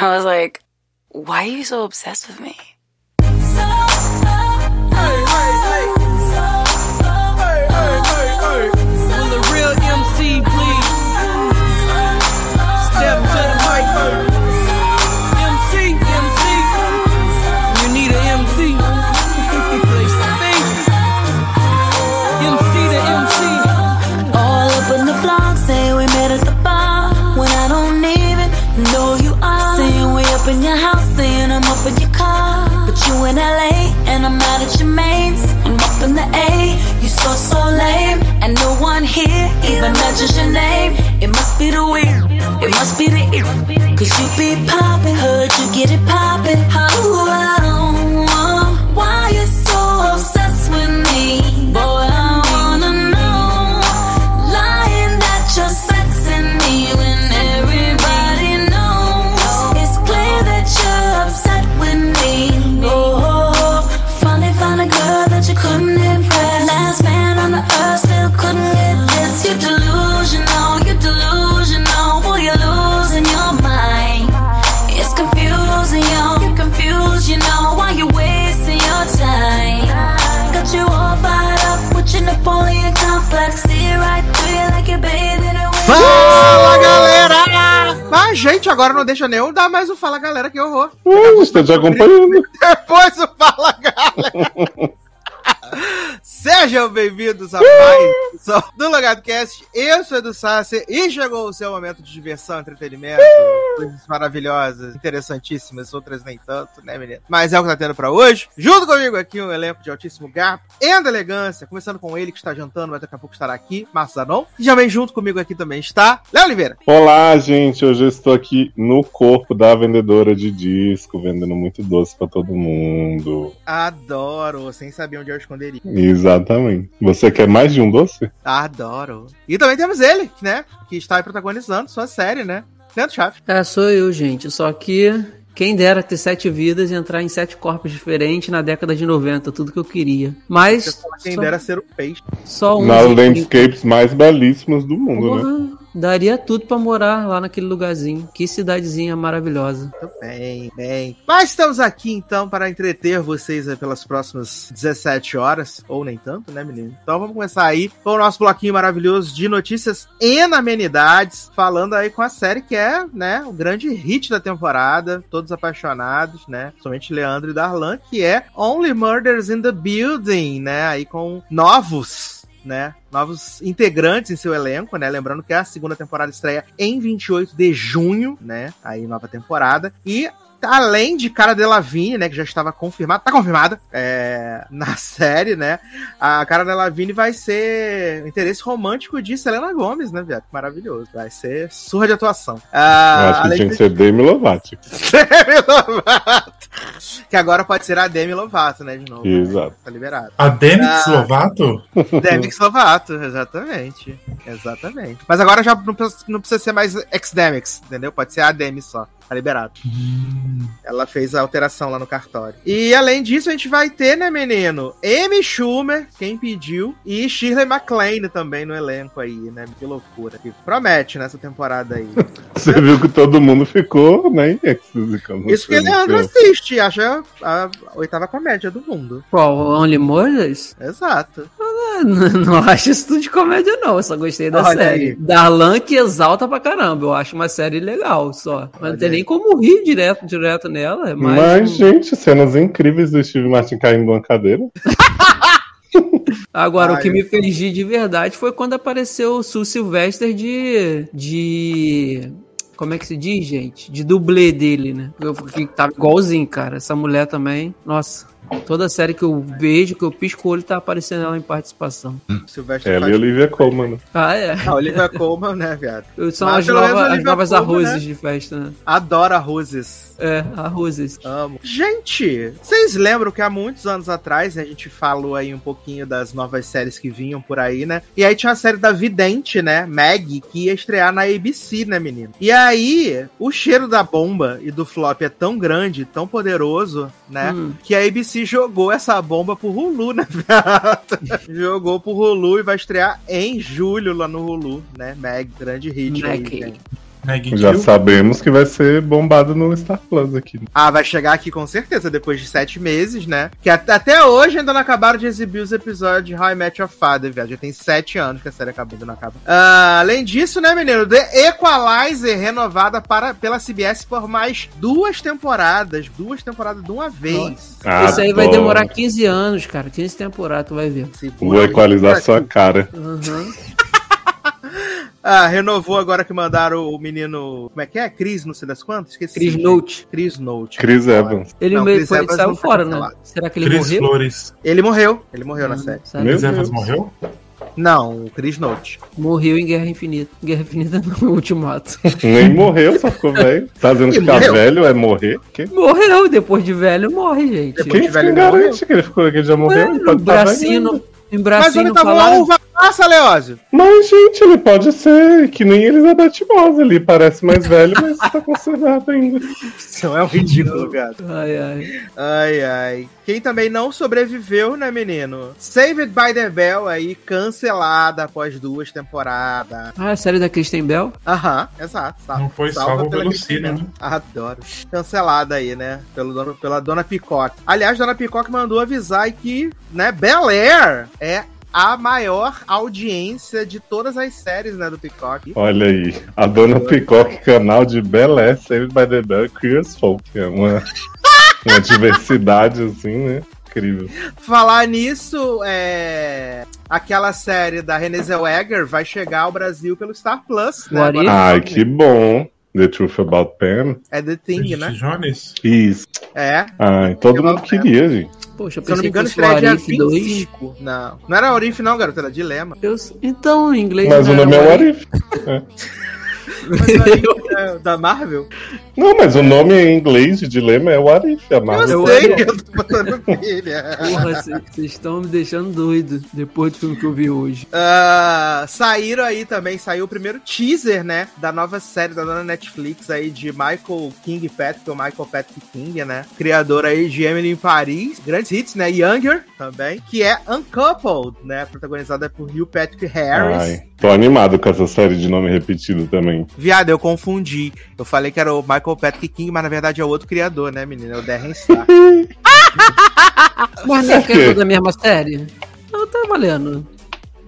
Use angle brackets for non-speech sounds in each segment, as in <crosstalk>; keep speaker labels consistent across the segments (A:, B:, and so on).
A: I was like, why are you so obsessed with me?
B: Agora não deixa nem eu dar mais o Fala Galera, que horror.
C: Uh, estou te acompanhando. <laughs>
B: Depois o Fala Galera. Sejam bem-vindos a mais edição do Logado Cast. Eu sou Edu Sassi e chegou o seu momento de diversão, entretenimento, coisas maravilhosas, interessantíssimas, outras nem tanto, né, menino? Mas é o que tá tendo pra hoje. Junto comigo aqui um elenco de altíssimo garbo e elegância, começando com ele que está jantando, mas daqui a pouco estará aqui, Márcio Zanon. E também junto comigo aqui também está Léo Oliveira.
C: Olá, gente. Hoje eu estou aqui no corpo da vendedora de disco, vendendo muito doce pra todo mundo.
B: Adoro, sem saber onde eu esconderia.
C: Exatamente. Você quer mais de um doce?
B: Adoro. E também temos ele, né? Que está aí protagonizando sua série, né? Leandro Chaves.
D: É, sou eu, gente. Só que quem dera ter sete vidas e entrar em sete corpos diferentes na década de 90, tudo que eu queria. Mas.
B: Quem
D: só,
B: dera ser um peixe.
D: só um.
C: Nas landscapes mais belíssimas do mundo, né?
D: Daria tudo pra morar lá naquele lugarzinho. Que cidadezinha maravilhosa.
B: Muito bem, bem. Mas estamos aqui então para entreter vocês pelas próximas 17 horas, ou nem tanto, né, menino? Então vamos começar aí com o nosso bloquinho maravilhoso de notícias e amenidades, falando aí com a série que é, né, o grande hit da temporada, todos apaixonados, né? Somente Leandro e Darlan, que é Only Murders in the Building, né? Aí com novos né? Novos integrantes em seu elenco, né? Lembrando que a segunda temporada estreia em 28 de junho, né? Aí, nova temporada. E além de Cara Delevingne, né, que já estava confirmada, tá confirmada, é, na <laughs> série, né, a Cara Delevingne vai ser o interesse romântico de Selena Gomes, né, viado? Maravilhoso. Vai ser surra de atuação.
C: Eu
B: Ah,
C: acho que tinha
B: de
C: que ser Demi Lovato. <laughs>
B: Demi Lovato. Que agora pode ser a Demi Lovato, né, de novo. né?
C: Exato.
B: Tá liberado.
E: A Demix
B: Ah.
E: Lovato?
B: Demix Lovato, exatamente. Exatamente. Mas agora já não precisa, não precisa ser mais ex-Demix, entendeu? Pode ser a Demi só. Tá liberado. Ela fez a alteração lá no cartório. E além disso, a gente vai ter, né, menino? Amy Schumer, quem pediu, e Shirley MacLaine também no elenco aí, né? Que loucura. Que promete nessa temporada aí. <laughs>
C: Você viu que todo mundo ficou, né,
B: Isso
C: você
B: Leandro assiste, acha a oitava comédia do mundo.
D: Qual? Only Murders?
B: Exato.
D: Ah, <laughs> Não, acho isso tudo de comédia, não. Eu só gostei da
B: Olha
D: série.
B: aí.
D: Darlan que exalta pra caramba. Eu acho uma série legal só. Mas
B: Olha
D: não tem
B: aí.
D: nem como rir direto, direto nela. É mais
C: Mas,
D: um-
C: gente, cenas incríveis do Steve Martin caindo de uma cadeira. <laughs>
D: Agora,
B: Ai,
D: o que me fez rir de verdade foi quando apareceu o Sul Sylvester de. de. Como é que se diz, gente? De dublê dele, né? Eu fiquei- tava igualzinho, cara. Essa mulher também. Nossa. Toda série que eu vejo, que eu pisco o olho, tá aparecendo ela em participação.
B: Silvestre
C: Ela
B: faz...
C: e Olivia Colman. né?
D: Ah, é.
B: A Olivia Colman, né, viado?
D: São
B: Mas
D: as, novas- as novas
B: Colman,
D: arrozes
B: né?
D: de festa, né?
B: Adora roses.
D: É, arrozes.
B: Amo. Gente, vocês lembram que há muitos anos atrás né, a gente falou aí um pouquinho das novas séries que vinham por aí, né? E aí tinha a série da Vidente, né? Meg, que ia estrear na ABC, né, menino? E aí, o cheiro da bomba e do flop é tão grande, tão poderoso, né?
D: Hum.
B: Que a ABC jogou essa bomba pro Hulu, né, viado? <laughs> jogou pro Hulu e vai estrear em julho lá no Hulu, né? Meg, grande hit aí,
D: Meg.
B: Gente.
E: Meg
C: Já
E: Kill.
C: sabemos que vai ser bombado no Star Plus aqui.
B: Ah, vai chegar aqui com certeza, depois de sete meses, né? Que at- até hoje ainda não acabaram de exibir os episódios de How I Met Your Father, viado. Já tem sete anos que a série acabou, ainda não acaba. Ah, além disso, né, menino? The Equalizer renovada para, pela CBS por mais duas temporadas. Duas temporadas de uma vez.
D: Isso aí vai demorar 15 anos, cara. 15 temporadas, tu vai ver.
C: Vou equalizar sua cara.
D: Uhum.
B: Ah, renovou agora que mandaram o menino. Como é que é? Cris, não sei das quantas? Esqueci.
D: Chris Note.
B: Chris Note.
C: Chris Evans.
D: Ele
B: Não,
D: meio
B: Chris
D: foi,
B: Evans
D: saiu
B: não foi
D: fora, né? Será que ele
E: Chris
D: morreu?
E: Flores.
B: Ele morreu. Ele morreu na
D: Ah,
B: série.
D: sabe?
C: Meu
E: Chris Evans morreu?
B: Não, o Chris Note.
D: Morreu em Guerra Infinita. Guerra Infinita no <laughs> Ultimato.
C: Nem morreu, só ficou velho. Tá dizendo que ficar
B: morreu.
C: velho é morrer? Que?
D: Morreu, depois de velho morre, gente.
B: Depois
C: Quem
B: de velho
C: que
B: não
C: garante que ele, ficou, que ele já morreu? Ele tá velho
D: bracinho,
C: ainda.
D: no, em
B: Mas
D: bracinho
B: ele tava uma
D: falaram.
B: uva passa, Leózio.
C: Mas, gente, ele pode ser que nem Elizabeth Moss. Ele parece mais velho, mas tá conservado ainda.
B: Isso é um ridículo, cara.
D: Ai, ai.
B: Ai, ai. Quem também não sobreviveu, né, menino? Saved by the Bell aí, cancelada após duas temporadas.
D: Ah, a série da Kristen Bell?
B: Aham, exato.
E: Não foi
B: salva
E: pelo Cine, né?
B: Adoro. Cancelada aí, né? Pelo dono, pela Dona Peacock. Aliás, Dona Peacock mandou avisar aí que, né, Bel Air é a maior audiência de todas as séries, né, do Peacock.
C: Olha aí, a dona Peacock, canal de Belé, Saved by the Bell, Queers Folk. É uma, uma diversidade, assim, né? Incrível.
B: Falar nisso, é... aquela série da Renée Zellweger vai chegar ao Brasil pelo Star Plus, né?
C: Ai, que bom. The Truth About Pam.
B: É The Thing,
E: Bridget
B: né?
E: Jones?
C: Isso.
B: É.
C: Ai, todo mundo queria, gente.
D: Poxa, eu
B: Se eu não me
D: pensei
B: engano,
D: que fosse o
B: estreia dia
D: Arif 2.
B: 25. Não, não era Orif não, garoto, era Dilema.
D: Eu, então, em inglês.
C: Mas o nome é
D: era
C: What If.
B: Mas o <laughs> é da Marvel?
C: Não, mas o nome em inglês de dilema é What If. A
B: Eu
C: Marvel.
D: Eu-
B: sei, eu tô botando pilha.
D: Porra, vocês estão me deixando doido depois do filme que eu vi hoje.
B: Ah, saíram aí também, saiu o primeiro teaser, né? Da nova série da dona Netflix aí de Michael King Patrick, ou Michael Patrick King, né? Criador aí de Emily em Paris, grandes hits, né? Younger também, que é Uncoupled, né? Protagonizada por Neil Patrick Harris.
C: Ai, tô animado com essa série de nome repetido também.
B: Viado, eu confundi. Eu falei que era o Michael Patrick King, mas na verdade é o outro criador, né, menina? É o Darren Star. <laughs>
D: Mas não é é da mesma série? Não tá valendo.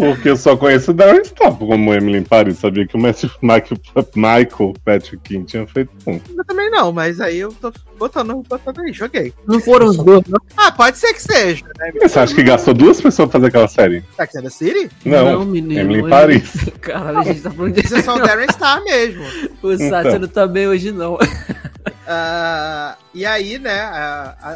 C: Porque eu só conheço o Darren Star como Emily em Paris. Sabia que o Matthew, Michael, Michael Patrick King tinha feito um.
B: eu também não, mas aí eu tô botando, botando aí, joguei.
D: Não foram os dois, não?
B: Ah, pode ser que seja, né?
C: Você acha que gastou duas pessoas pra fazer aquela série?
B: Sex and the City?
C: Não,
D: menino.
C: Emily em Paris. <laughs>
D: Caralho, a gente tá falando
B: Isso é só o Darren Star mesmo.
D: O Sátiro
C: Então.
D: não tá bem hoje, não.
B: Ah, e aí, né, a- a-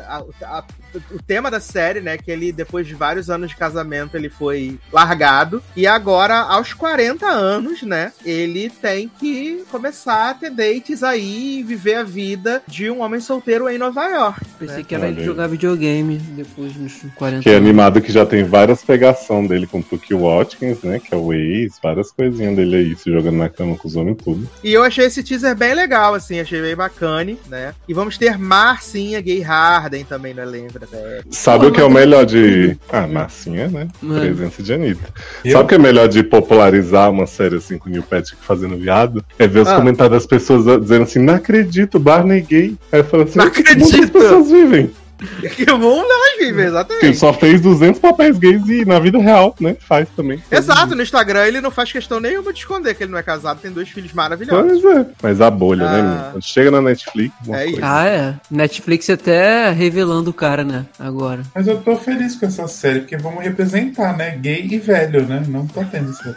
B: a- a- o tema da série, né, que ele, depois de vários anos de casamento, ele foi largado. E agora, aos 40 anos, né, ele tem que começar a ter dates aí e viver a vida de um homem solteiro em Nova York.
D: Pensei
B: né?
D: que era ele jogar videogame depois nos 40
C: Que é animado que já tem várias pegação dele com o Tuki Watkins, né? Que é o ex, várias coisinhas dele aí, se jogando na cama com os homens e tudo.
B: E eu achei esse teaser bem legal, assim, achei bem bacana, né? E vamos ter Marcinha Gay Harden também no elenco da série.
C: Sabe
D: Pô,
C: o que é o
D: mas-
C: melhor de. Ah, Marcinha, né?
D: Mano.
C: Presença de Anitta.
E: Eu?
C: Sabe o que é melhor de popularizar uma série assim com o Neil Patrick fazendo viado? É ver os
B: Ah.
C: comentários das pessoas dizendo assim: não acredito, Barney gay. Aí fala assim:
B: Não
C: muitas
B: acredito."
C: pessoas vivem.
B: Que bom nós vive,
C: Ele
B: exatamente.
C: só fez 200 papéis gays e na vida real, né? Faz também.
B: Exato, no Instagram ele não faz questão nenhuma de esconder que ele não é casado, tem dois filhos maravilhosos.
C: Pois é. Mas a bolha, né,
B: Ah.
C: menino? Quando chega na Netflix,
B: É isso.
D: Ah, é. Netflix até revelando o cara, né? Agora.
E: Mas eu tô feliz com essa série, porque vamos representar, né? Gay e velho, né? Não tá tendo esse. <laughs>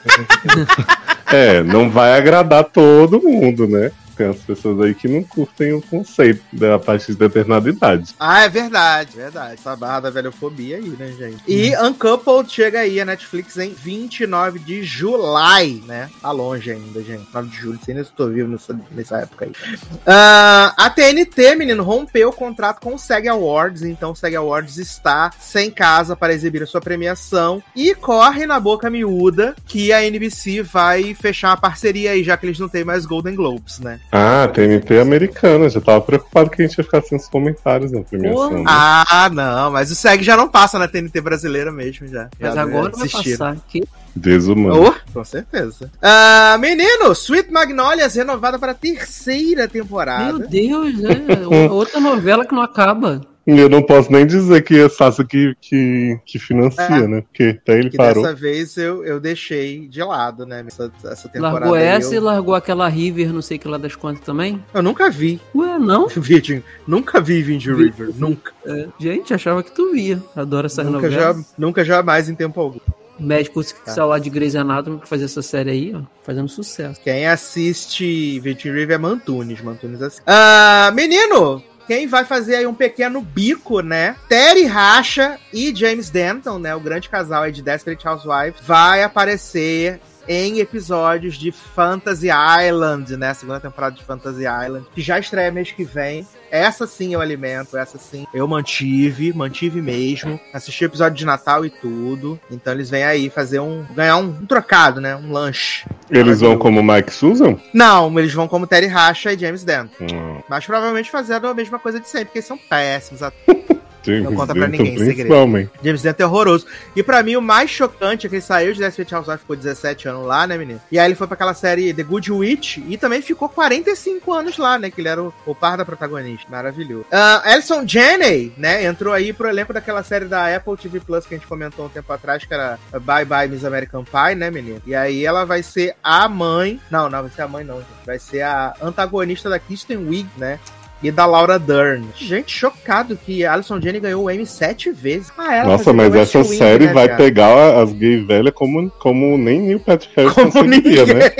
C: É, não vai agradar todo mundo, né? Tem as pessoas aí que não curtem o conceito da partir de determinada idade.
B: Ah, é verdade, verdade. Essa barra da velhofobia aí, né, gente? E Uncoupled chega aí a Netflix em 29 de julho, né? Tá longe ainda, gente. 9 de julho, sei nem se eu tô vivo nessa, nessa época aí. Ah, a TNT, menino, rompeu o contrato com o SEG Awards, então o SEG Awards está sem casa para exibir a sua premiação e corre na boca miúda que a NBC vai fechar uma parceria aí, já que eles não têm mais Golden Globes, né?
C: Ah, TNT americana. Já tava preocupado que a gente ia ficar sem os comentários na premiação. né?
B: Ah, não, mas o SEG já não passa na TNT brasileira mesmo, já.
D: Mas
B: Já
D: agora vai passar. Que...
C: Desumano.
B: Oh, com certeza. Ah, menino, Sweet Magnolias renovada para a terceira temporada.
D: Meu Deus, né? Outra novela que não acaba.
C: E Eu não posso nem dizer que é Sassa que, que, que financia,
B: É.
C: né? Porque até ele
B: Que
C: parou.
B: dessa vez eu, eu deixei de lado, né? Essa, essa temporada.
D: Largou essa e
B: eu,
D: largou aquela River, não sei que lá das quantas também.
B: eu nunca vi
D: Ué, não? <laughs>
B: Virgin. Nunca vi Vindy River. Nunca.
D: É, gente, achava que tu via. Adoro essas
B: Nunca,
D: novelas.
B: já, nunca jamais em tempo algum.
D: Médico que
B: Tá.
D: saiu lá de Grey's Anatomy pra fazer essa série aí, ó. Fazendo sucesso.
B: Quem assiste Virgin River é Mantunes. Mantunes assim. Ah, menino! Quem vai fazer aí um pequeno bico, né? Terry Racha e James Denton, né? O grande casal aí de Desperate Housewives, vai aparecer em episódios de Fantasy Island, né? Segunda temporada de Fantasy Island, que já estreia mês que vem. Essa sim eu alimento, essa sim eu mantive, mantive mesmo. Assisti o episódio de Natal e tudo. Então eles vêm aí fazer um. ganhar um, um trocado, né? Um lanche.
C: Eles vão como Mike Susan?
B: Não, eles vão como Terry Racha e James Denton.
C: Hum,
B: Mas provavelmente fazendo a mesma coisa de sempre, porque eles são péssimos. <laughs>
C: James
B: Não conta pra
C: Denton,
B: ninguém, segredo. James Denton é horroroso. E pra mim, o mais chocante é que ele saiu de Desperate Housewives, ficou 17 anos lá, né, menino? E aí ele foi pra aquela série The Good Witch e também ficou 45 anos lá, né? Que ele era o, o par da protagonista. Maravilhoso. Uh, Alison Janney, né? Entrou aí pro elenco daquela série da Apple TV Plus que a gente comentou um tempo atrás, que era Bye Bye Miss American Pie, né, menino? E aí ela vai ser a mãe. Não, não vai ser a mãe, não, gente. Vai ser a antagonista da Kristen Wiig, né? E da Laura Dern. Gente, chocado que Alison Janney ganhou o Emmy sete vezes. Ah, ela
C: Nossa, mas essa
B: Wing,
C: série
B: né,
C: vai
B: viado?
C: pegar as gays velhas como, como nem Neil Patrick Harris
B: Como ninguém.
C: né?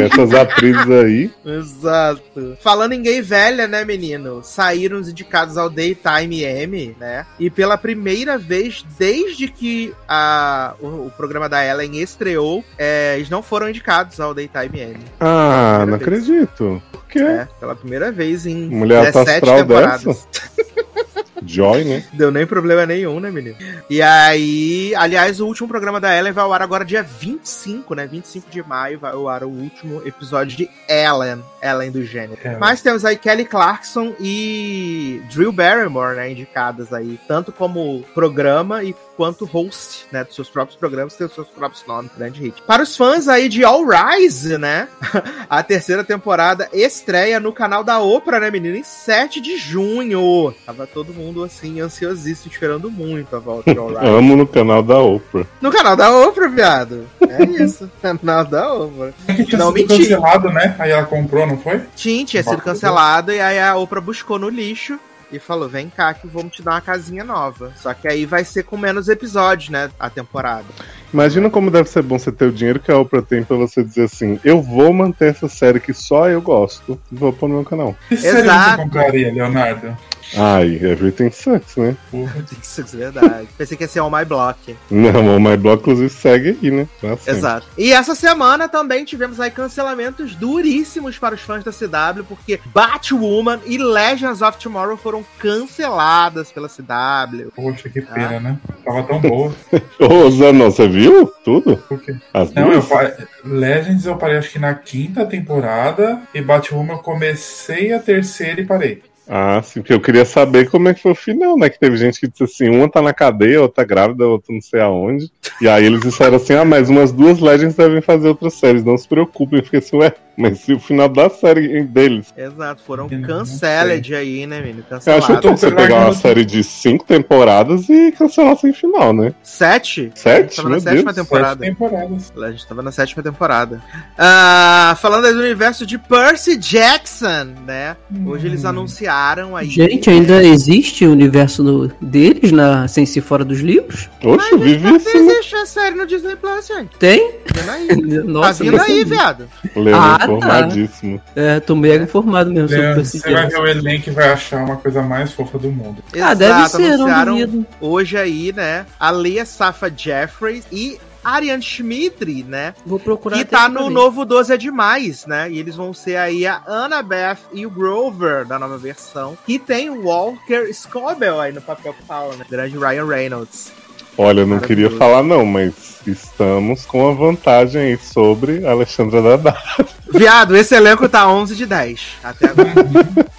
C: <laughs> Essas atrizes aí.
B: Exato. Falando em gay velha, né, menino? Saíram os indicados ao Daytime Emmy, né? E pela primeira vez desde que a, o, o programa da Ellen estreou, é, eles não foram indicados ao Daytime Emmy.
C: Ah, não
B: vez.
C: acredito. Por quê?
B: É, pela primeira vez em
C: Mulher
B: 17
C: astral
B: temporadas. <laughs>
C: Joy, né? <laughs>
B: Deu nem problema nenhum, né, menino? E aí, aliás, o último programa da Ellen vai ao ar agora dia 25, né? 25 de maio vai ao ar o último episódio de Ellen, Ellen do gênero.
E: É.
B: Mas temos aí Kelly Clarkson e Drew Barrymore, né, indicadas aí, tanto como programa e quanto host, né, dos seus próprios programas, tem os seus próprios nomes, grande hit. Para os fãs aí de All Rise, né, <laughs> a terceira temporada estreia no canal da Oprah, né, menino, em 7 de junho. Tava todo mundo, assim, ansiosíssimo, esperando muito a volta de <laughs> Rise.
C: Amo no canal da Oprah.
B: no canal da Oprah, viado. É isso, <laughs> canal da Oprah.
E: É que tinha
B: Não,
E: sido
B: mentira.
E: cancelado, né? Aí ela comprou, não foi?
B: Tinha, tinha sido cancelado e aí a Oprah buscou no lixo e falou: vem cá que vamos te dar uma casinha nova. Só que aí vai ser com menos episódios, né? A temporada.
C: Imagina como deve ser bom você ter o dinheiro que a Oprah tem pra você dizer assim: eu vou manter essa série que só eu gosto vou pôr no meu canal.
E: Que série
B: Exato.
E: você compraria, Leonardo?
C: Ai, Everything Sucks, né?
B: Isso é verdade. Pensei que ia ser On My Block.
C: Não, o My Block, inclusive, segue aí, né? Sempre.
B: Exato. E essa semana também tivemos aí cancelamentos duríssimos para os fãs da CW, porque Batwoman e Legends of Tomorrow foram canceladas pela CW.
E: Poxa, que
B: Ah.
E: pena, né? Tava tão boa. <laughs>
C: Ô, Zanon, você viu tudo?
E: Por quê?
C: As
E: Não, eu
C: duas?
E: parei. Legends eu parei acho que na quinta temporada. E Batwoman eu comecei a terceira e parei.
C: Ah, sim, porque eu queria saber como é que foi o final, né? Que teve gente que disse assim, uma tá na cadeia, outra tá grávida, outra não sei aonde. E aí eles disseram assim, ah, mas umas duas Legends devem fazer outras séries, não se preocupem. Eu fiquei assim, ué, mas se o final da série deles...
B: Exato, foram canceladas aí, né, menino?
C: Eu acho que você pegar uma série de cinco temporadas e cancelar sem final, né?
B: Sete?
C: Sete?
B: Tava na sétima
C: Deus.
B: temporada.
E: Sete temporadas.
B: A gente tava na sétima temporada. Ah, falando aí do universo de Percy Jackson, né? Hoje eles anunciaram aí.
D: Gente, ainda existe o universo do- deles na, sem ser fora dos livros?
C: Oxe, eu vivi
B: Não
C: assim,
B: existe a série no Disney Plus, gente.
D: Tem?
B: Vindo aí. <laughs>
D: Nossa,
B: tá vindo aí,
D: sabia.
B: viado.
D: Ah, tá.
C: informadíssimo.
D: É, tô mega informado mesmo sobre
E: Leandro,
D: Percy
E: você vai ver o elenco e vai achar uma coisa mais fofa do mundo.
D: Ah, deve
B: Exato,
D: ser, não
B: hoje aí, né? A Leia Safa Jeffries e Ariane Schmidri, né?
D: Vou procurar
B: Que tá no novo 12 é demais, né? E eles vão ser aí a Annabeth e o Grover da nova versão. E tem o Walker Scobell aí no papel principal, né? Grande Ryan Reynolds.
C: Olha, eu não queria falar não, mas estamos com a vantagem aí sobre a Alexandra Daddario.
B: Viado, esse elenco tá 11 de 10. Até agora. <laughs>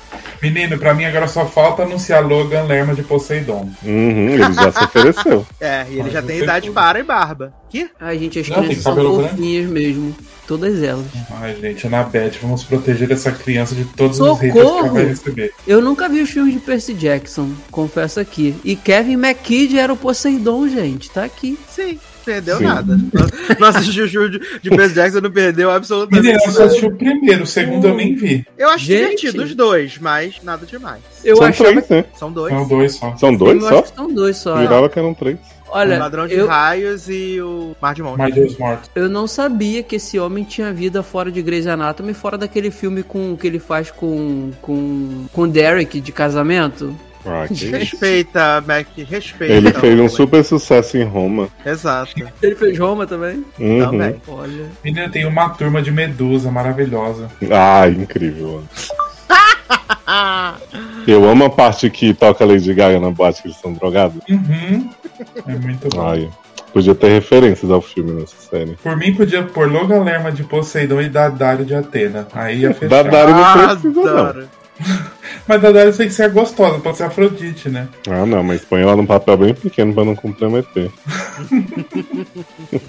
E: Menino, pra mim agora só falta anunciar Logan Lerma de Poseidon.
C: Uhum, ele já se ofereceu. <laughs>
B: É, e ele
E: Mas
B: já
E: não
B: tem idade
E: tudo.
B: para e barba. Que?
D: Ai, gente, as
E: Não,
D: crianças são fofinhas mesmo. Todas elas.
E: Ai, gente, Anabeth, vamos proteger essa criança de todos os
D: Socorro!
E: haters que ela vai receber.
D: Eu nunca vi os filmes de Percy Jackson, confesso aqui. E Kevin McKidd era o Poseidon, gente. Tá aqui.
B: Sim, perdeu
C: Sim.
B: nada. <laughs> Não assistiu o show de, de Percy Jackson, não perdeu absolutamente
E: Menino, eu só
B: nada.
E: assisti o primeiro, o segundo eu nem vi.
B: Eu acho
D: Gente.
B: divertido os dois, mas nada demais.
D: Eu
C: São
D: achava
C: três, né?
B: São dois.
E: São dois só.
C: São dois
D: eu
C: só?
D: acho que são dois só.
C: Jurava que eram três.
D: Olha,
B: o Ladrão de
D: eu,
B: Raios e o Mar de Monte.
E: Mais Deus mortos.
D: eu não sabia que esse homem tinha vida fora de Grey's Anatomy, fora daquele filme com que ele faz com com com Derek de casamento.
C: Ah. <laughs>
B: Respeita, Mac, respeita.
C: Ele fez um super sucesso em Roma.
B: Exato. <laughs>
D: Ele fez Roma também.
C: Uhum.
B: Também.
D: Olha.
E: Menino, tem uma turma de Medusa maravilhosa.
C: Ah, incrível. Eu amo a parte que toca Lady Gaga na boate que eles são drogados.
E: Uhum. É muito bom.
C: Ai, podia ter referências ao filme nessa série.
E: Por mim, podia pôr Logan Lerma de Poseidon e Dadário de Atena. Aí ia fechar.
C: Dadário não precisa, não.
E: Mas Dadário tem que ser gostosa, pode ser Afrodite, né?
C: Ah, não, mas põe ela num papel bem pequeno pra não comprometer. <laughs>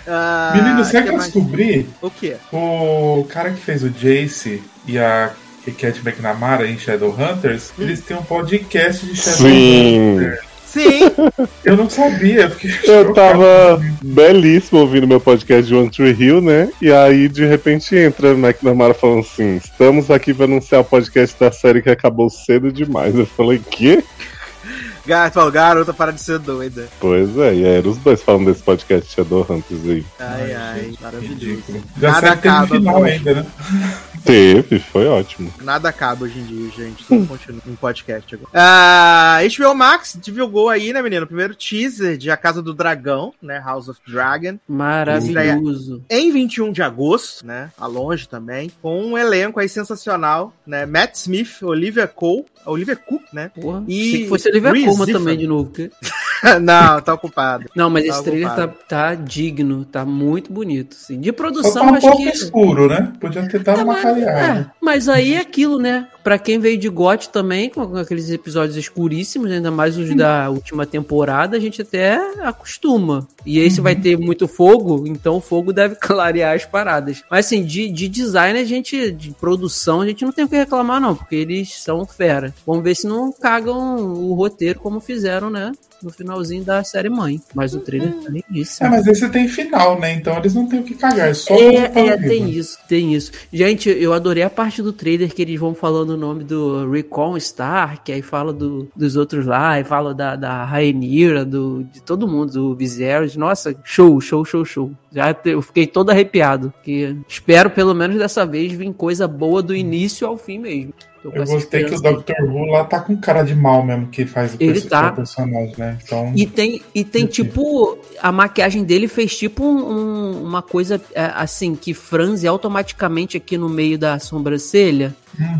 B: Ah,
E: Menino, sabe que eu
B: mais?
E: descobri?
B: O quê?
E: O cara que fez o Jace e a Cat McNamara em Shadowhunters, eles têm um podcast de Shadowhunters.
C: Sim!
B: Sim,
E: Eu não sabia, eu fiquei
C: Eu tava belíssimo ouvindo meu podcast de One Tree Hill, né? E aí, de repente, entra o McNamara falando assim: estamos aqui pra anunciar o podcast da série que acabou cedo demais. Eu falei, quê?
B: gato, falou, garota, para de ser doida.
C: Pois é, e aí eram os dois falando desse podcast Shadowhunters aí.
B: Ai,
E: Ai,
B: maravilhoso.
E: Já
B: Nada acaba,
E: final ainda, né?
C: Teve, foi ótimo.
B: Nada acaba hoje em dia, gente. Tudo continua em podcast agora. Ah, HBO Max divulgou aí, né, menino? O primeiro teaser de A Casa do Dragão, né? House of Dragon.
D: Maravilhoso.
B: Em 21 de agosto, né? A longe também. Com um elenco aí sensacional, né? Matt Smith, Olivia Cole, Olivia Cook, né?
D: Porra.
B: E
D: que fosse Olivia
B: Ifan.
D: também de novo. porque- <laughs>
B: Não, tá ocupado.
D: Não, mas
B: Tá
D: esse trailer tá, tá digno, tá muito bonito. Assim. De
E: Só
D: produção,
E: tá um
D: acho
E: pouco
D: que.
E: escuro, né? Podia ter dado
D: É,
E: uma
D: mas, é, mas aí é aquilo, né? Pra quem veio de GOT também, com aqueles episódios escuríssimos, ainda mais os da última temporada, a gente até acostuma. E esse vai ter muito fogo, então o fogo deve <laughs> clarear as paradas. Mas assim, de, de design, a gente, de produção, a gente não tem o que reclamar, não, porque eles são fera. Vamos ver se não cagam o roteiro como fizeram, né? No finalzinho da série mãe. Mas o trailer tá lindíssimo.
E: É, mas esse tem final, né? Então eles não têm o que cagar, é só
D: É, é, tem isso, tem isso. Gente, eu adorei a parte do trailer que eles vão falando o nome do Recon Stark, aí fala do, dos outros lá, aí fala da, da Rhaenyra, do, de todo mundo, do Viserys. Nossa, show, show, show, show. Já eu fiquei todo arrepiado. Que espero, pelo menos dessa vez, vir coisa boa do início ao fim mesmo.
E: Eu gostei que o. Dr. Who lá tá com cara de mal mesmo que faz o,
D: Ele tá.
E: personagem, né? Então.
D: E tem, e tem tipo, a maquiagem dele fez tipo um- um- uma coisa é, assim, que franze automaticamente aqui no meio da sobrancelha,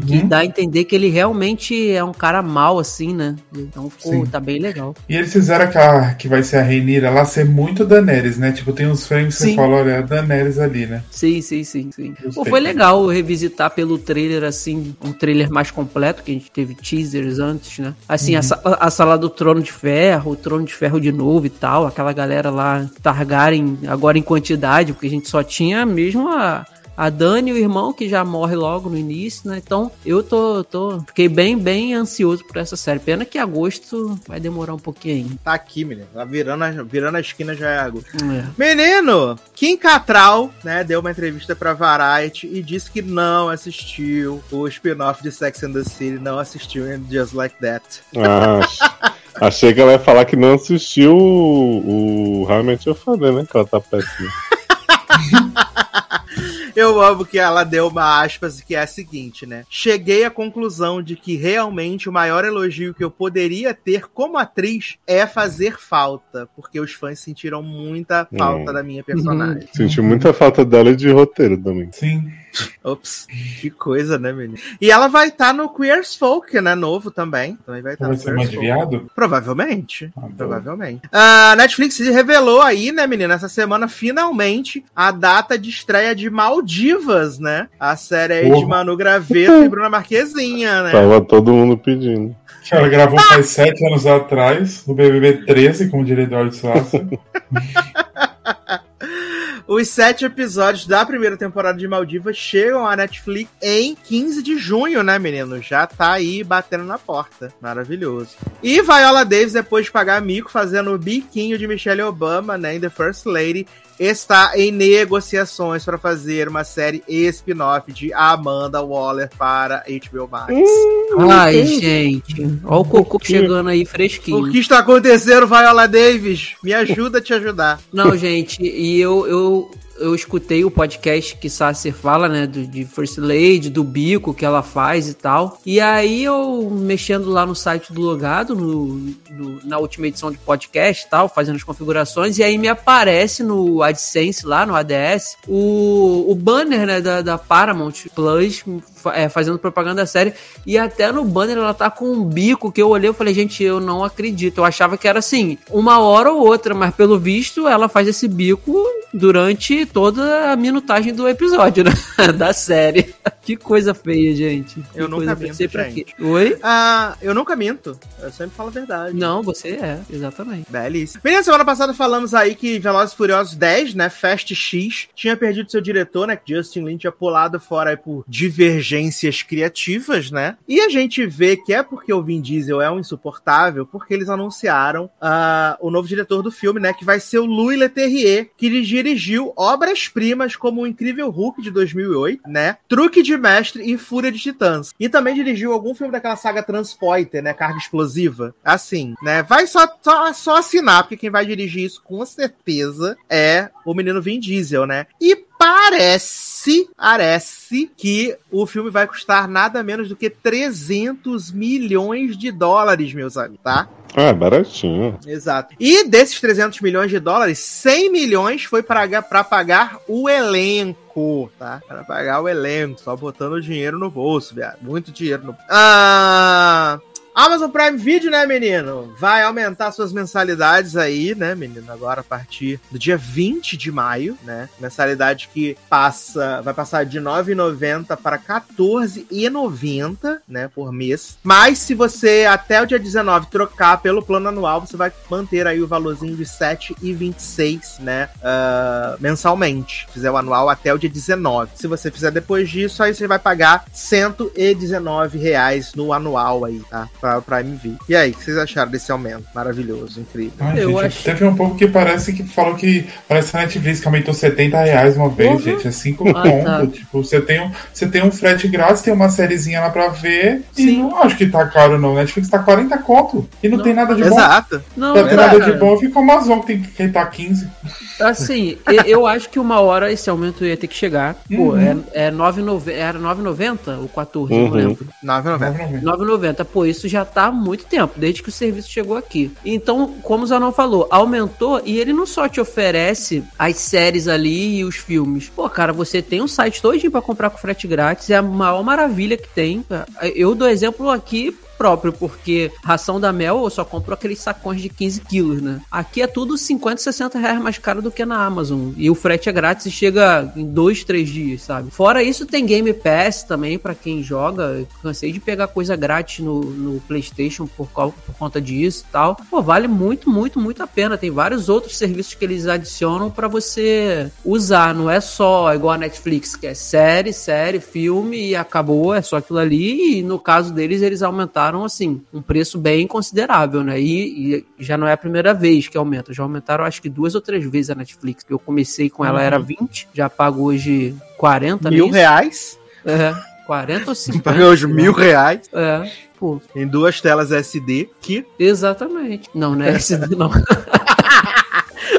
D: que
E: Uhum.
D: dá a entender que ele realmente é um cara mal, assim, né? Então ficou,
E: Sim.
D: tá bem legal.
E: E eles fizeram que, a, que vai ser a Reinira lá ser muito Daenerys, né? Tipo, tem uns frames que
D: Sim.
E: você fala, olha, é a Daenerys ali, né?
D: Sim, sim, sim, sim. Pô, foi legal revisitar pelo trailer, assim, um trailer mais completo, que a gente teve teasers antes, né? Assim, a, sa- a sala do Trono de Ferro, o Trono de Ferro de novo e tal, aquela galera lá, Targaryen, agora em quantidade, porque a gente só tinha mesmo a... A Dani, o irmão, que já morre logo no início, né? Então, eu tô, tô. Fiquei bem, bem ansioso por essa série. Pena que agosto vai demorar um pouquinho
B: Tá aqui, menino. Tá virando a, virando a esquina já é água.
D: ainda.
B: Menino, Kim Catral, né, deu uma entrevista pra Variety e disse que não assistiu o spin-off de Sex and the City, não assistiu em Just Like That.
C: Ah, achei que ela ia falar que não assistiu o, o How I Met Your Father, né? Que ela tá péssima. <laughs>
B: Eu amo que ela deu uma aspas que é a seguinte, né? Cheguei à conclusão de que realmente o maior elogio que eu poderia ter como atriz é fazer falta, porque os fãs sentiram muita falta
C: Hum.
B: da minha personagem.
C: Senti muita falta dela e de roteiro também.
E: Sim.
B: Ops, que coisa, né, menino? E ela vai estar no Queers Folk, né? Novo também. Também vai estar
E: Vai
B: no
E: ser mais viado?
B: Provavelmente.
E: Ah.
B: Provavelmente. A Netflix revelou aí, né, menina, essa semana, finalmente, a data de estreia de Maldivas, né? A série aí de. Manu Graveto e Bruna Marquezinha, né?
C: Tava todo mundo pedindo.
E: Ela gravou faz sete anos atrás, no BBB 13, como diria Eduardo Suaça.
B: Os sete episódios da primeira temporada de Maldivas chegam à Netflix em 15 de junho, né, menino? Já tá aí batendo na porta. Maravilhoso. E Viola Davis, depois de pagar mico fazendo o biquinho de Michelle Obama, né, em The First Lady, está em negociações para fazer uma série spin-off de Amanda Waller para HBO Max.
D: Ai, gente. Olha o cocô chegando aí fresquinho.
B: O que está acontecendo, Viola Davis? Me ajuda a te ajudar.
D: Não, gente, e eu, eu, eu escutei o podcast que Sasser fala, né, do, de First Lady, do bico que ela faz e tal. E aí eu, mexendo lá no site do Logado, no, no- na última edição de podcast e tal, fazendo as configurações, e aí me aparece no AdSense lá, no ADS, o, o banner, né, da, da Paramount Plus, é, fazendo propaganda da série, e até no banner ela tá com um bico que eu olhei e falei, gente, eu não acredito. Eu achava que era assim, uma hora ou outra, mas pelo visto ela faz esse bico durante toda a minutagem do episódio, né? <laughs> da série. que coisa feia, gente. Que
B: Eu nunca minto, gente.
D: Oi?
B: Ah, eu nunca minto. Eu sempre falo a verdade.
D: Não, você é, exatamente.
B: Belíssimo. Menina, semana passada falamos aí que Velozes e Furiosos 10, né, Fast X, tinha perdido seu diretor, né, que Justin Lin tinha pulado fora aí por divergências criativas, né? E a gente vê que é porque o Vin Diesel é um insuportável, porque eles anunciaram ah, o novo diretor do filme, né, que vai ser o Louis Leterrier, que ele dirigiu obras-primas como O Incrível Hulk de 2008, né, Truque de Mestre e Fúria de Titãs. E também dirigiu algum filme daquela saga Transporter, né, Carga Explosiva. Assim, né, vai só, só, só assinar, porque quem vai dirigir isso com certeza é o menino Vin Diesel, né? E parece, parece que o filme vai custar nada menos do que 300 milhões de dólares, meus amigos, tá?
C: Ah, baratinho.
B: Exato. E desses 300 milhões de dólares, 100 milhões foi para pagar o elenco, tá? Para pagar o elenco, só botando dinheiro no bolso, viado. Muito dinheiro no. Ah. Amazon Prime Video, né, menino? Vai aumentar suas mensalidades aí, né, menino? Agora a partir do dia 20 de maio, né? Mensalidade que passa, vai passar de R$ 9,90 para R$ 14,90, né, por mês. Mas se você até o dia 19 trocar pelo plano anual, você vai manter aí o valorzinho de R$ 7,26, né, ah, mensalmente. Fizer o anual até o dia 19. Se você fizer depois disso, aí você vai pagar 119 reais no anual aí, tá? Pra, pra MV. E aí, o que vocês acharam desse aumento? Maravilhoso, incrível.
E: Ai,
D: Eu
E: gente,
D: acho-
E: Teve um povo que parece que falou que parece que a Netflix que aumentou 70 reais uma vez,
D: Uhum.
E: gente. É 5
D: Ah,
E: conto.
D: tá.
E: Tipo, você tem, um, você tem um frete grátis, tem uma sériezinha lá pra ver. E
D: Sim.
E: não acho que tá caro, não. Netflix tá 40 conto. E não,
D: Não.
E: tem nada de bom.
B: Exato.
D: Não,
E: ter
D: cara,
E: nada de bom, fica o Amazon que tem que tá 15.
D: Assim, e- <laughs> eu acho que uma hora esse aumento ia ter que chegar. Pô,
E: Uhum.
D: é, é 9,90 era 9,90 ou 14, não
C: Uhum.
D: lembro.
B: 9,90.
D: 9,90. Pô, isso já tá há muito tempo, desde que o serviço chegou aqui. Então, como o Zanon falou, aumentou e ele não só te oferece as séries ali e os filmes. Pô, cara, você tem um site todinho pra comprar com frete grátis, é a maior maravilha que tem. Eu dou exemplo aqui próprio, porque ração da Mel eu só compro aqueles sacões de 15 quilos, né? Aqui é tudo 50, 60 reais mais caro do que na Amazon. E o frete é grátis e chega em dois, três dias, sabe? Fora isso, tem Game Pass também pra quem joga. Eu cansei de pegar coisa grátis no, no PlayStation por, cau- por conta disso e tal. Pô, vale muito, muito, muito a pena. Tem vários outros serviços que eles adicionam pra você usar. Não é só igual a Netflix, que é série, série, filme e acabou, é só aquilo ali. E no caso deles, eles aumentaram, assim, um preço bem considerável, né? E, e já não é a primeira vez que aumenta. Já aumentaram, acho que duas ou três vezes a Netflix. Eu comecei com ela, era 20, já pago hoje 40
B: Mil
D: nisso.
B: reais.
D: É, 40 ou 50.
B: Paguei hoje mil reais
D: É, pô,
B: em duas telas SD. Que
D: exatamente. Não, não é esse não. <laughs>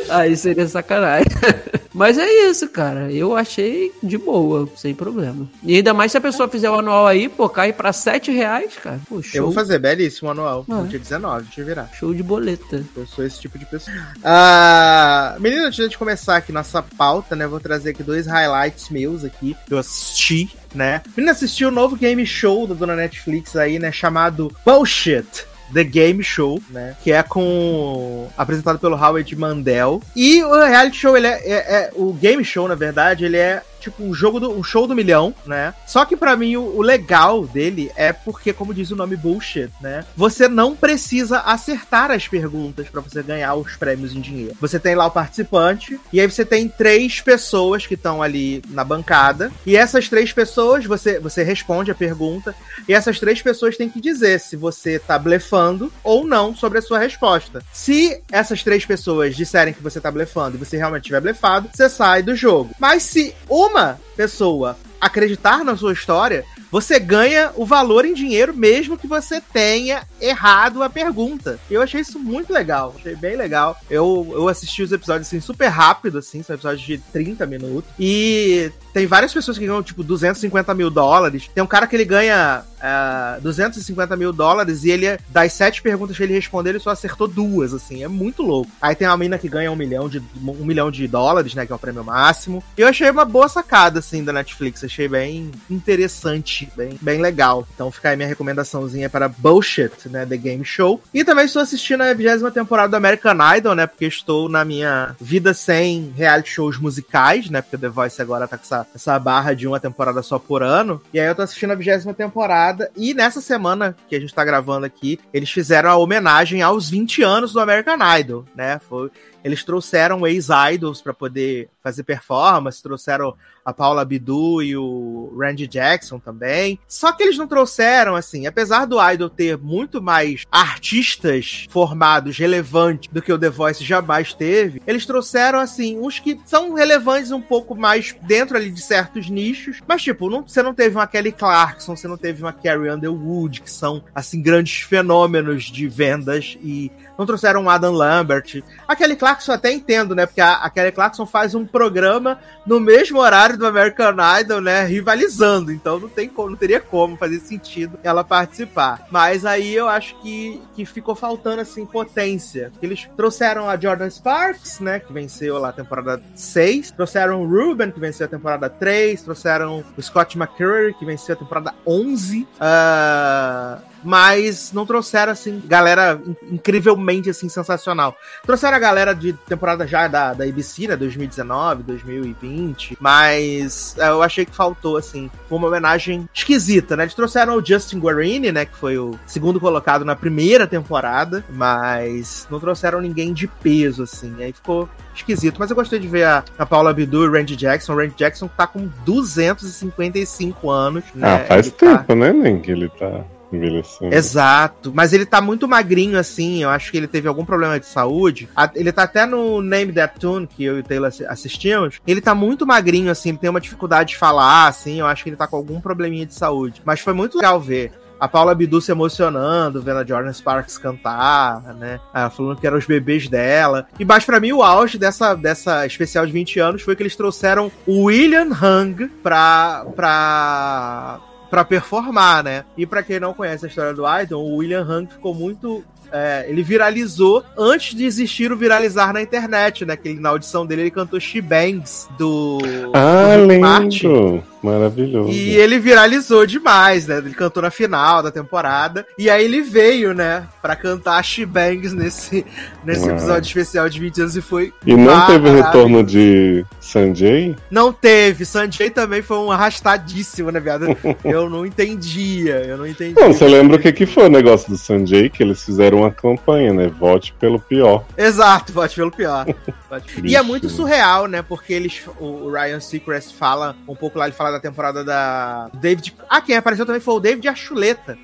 D: Aí seria sacanagem. <laughs> Mas é isso, cara. Eu achei de boa, sem problema. E ainda mais se a pessoa fizer o anual aí, pô, cai pra 7 reais, cara. Pô,
B: Eu
D: show,
B: vou fazer belíssimo anual.
D: Ah.
B: No dia 19, deixa eu virar.
D: show de boleta.
B: Eu sou esse tipo de pessoa. Ah, menina, antes de começar aqui nossa pauta, né? Vou trazer aqui dois highlights meus aqui. Que eu assisti, né? Menina, assisti o novo game show da dona Netflix aí, né? Chamado Bullshit. The Game Show, né? Que é com. apresentado pelo Howard Mandel. E o reality show, ele é, é- é- O game show, na verdade, ele é tipo um jogo do. um show do milhão, né? Só que pra mim o, o legal dele é porque, como diz o nome bullshit, né? Você não precisa acertar as perguntas pra você ganhar os prêmios em dinheiro. Você tem lá o participante, e aí você tem três pessoas que estão ali na bancada. E essas três pessoas, você, você responde a pergunta, e essas três pessoas têm que dizer se você tá blefando ou não sobre a sua resposta. Se essas três pessoas disserem que você tá blefando e você realmente tiver blefado, você sai do jogo. Mas se uma pessoa acreditar na sua história, você ganha o valor em dinheiro mesmo que você tenha errado a pergunta. Eu achei isso muito legal, achei bem legal. Eu, eu assisti os episódios assim super rápido, assim, são episódios de 30 minutos. E tem várias pessoas que ganham tipo 250 mil dólares. Tem um cara que ele ganha ah, 250 mil dólares e ele, das sete perguntas que ele respondeu, ele só acertou duas, assim, é muito louco. Aí tem uma mina que ganha um milhão de, um milhão de dólares, né, que é o prêmio máximo. E eu achei uma boa sacada, assim, da Netflix, achei bem interessante, bem, bem legal. Então fica aí minha recomendaçãozinha para Bullshit, né, The Game Show. E também estou assistindo a 20 temporada do American Idol, né, porque estou na minha vida sem reality shows musicais, né, porque The Voice agora tá com essa, essa barra de uma temporada só por ano. E aí eu tô assistindo a 20 temporada e nessa semana que a gente tá gravando aqui, eles fizeram a homenagem aos 20 anos do American Idol, né? Foi, eles trouxeram ex-idols para poder fazer performance, trouxeram a Paula Abdul e o Randy Jackson também. Só que eles não trouxeram, assim, apesar do Idol ter muito mais artistas formados relevantes do que o The Voice jamais teve, eles trouxeram, assim, uns que são relevantes um pouco mais dentro ali de certos nichos. Mas, tipo, não, você não teve uma Kelly Clarkson, você não teve uma Carrie Underwood, que são, assim, grandes fenômenos de vendas e não trouxeram um Adam Lambert. A Kelly Clarkson até entendo, né? Porque a, a Kelly Clarkson faz um programa no mesmo horário do American Idol, né? Rivalizando. Então não tem como, não teria como fazer sentido ela participar. Mas aí eu acho que, que ficou faltando, assim, potência. Eles trouxeram a Jordan Sparks, né? Que venceu lá a temporada 6. Trouxeram o Ruben, que venceu a temporada 3. Trouxeram o Scott McCurry, que venceu a temporada 11. Ah, mas não trouxeram, assim, galera in- incrivelmente, assim, sensacional. Trouxeram a galera de temporada já da, da ABC, né, 2019, 2020, mas é, eu achei que faltou, assim, foi uma homenagem esquisita, né? Eles trouxeram o Justin Guarini, né, que foi o segundo colocado na primeira temporada, mas não trouxeram ninguém de peso, assim, aí ficou esquisito. Mas eu gostei de ver a, a Paula Abdul e o Randy Jackson. O Randy Jackson tá com 255 anos, né?
C: ah, faz
B: Ele tá-
C: tempo, né, nem que ele tá envelhecendo.
B: Exato, mas ele tá muito magrinho assim. Eu acho que ele teve algum problema de saúde. Ele tá até no Name That Tune, que eu e o Taylor assi- assistimos. Ele tá muito magrinho assim, ele tem uma dificuldade de falar, assim. Eu acho que ele tá com algum probleminha de saúde. Mas foi muito legal ver. A Paula Abdul se emocionando, vendo a Jordan Sparks cantar, né? Falando que eram os bebês dela. E mas pra mim o auge dessa, dessa especial de 20 anos foi que eles trouxeram o William Hung pra, pra, pra performar, né? E pra quem não conhece a história do Idol, o William Hung ficou muito. é, ele viralizou antes de existir o viralizar na internet, né? Que ele, na audição dele ele cantou She Bangs do.
C: Ah,
B: do Martin.
C: Maravilhoso.
B: E ele viralizou demais, né? Ele cantou na final da temporada. E aí ele veio, né? Pra cantar She Bangs nesse, nesse
C: Ah.
B: episódio especial de 20 anos e foi.
C: E não teve retorno de Sanjay?
B: Não teve. Sanjay também foi um arrastadíssimo, né, viado? <laughs> Eu não entendia. Eu não entendia.
C: Não, você lembra o que, que foi o negócio do Sanjay? Que eles fizeram uma campanha, né? Vote pelo pior.
B: Exato, vote pelo pior. Vote- <laughs> e é muito surreal, né? Porque eles, o Ryan Seacrest fala um pouco lá, ele fala da temporada da David. Ah, quem apareceu também foi o David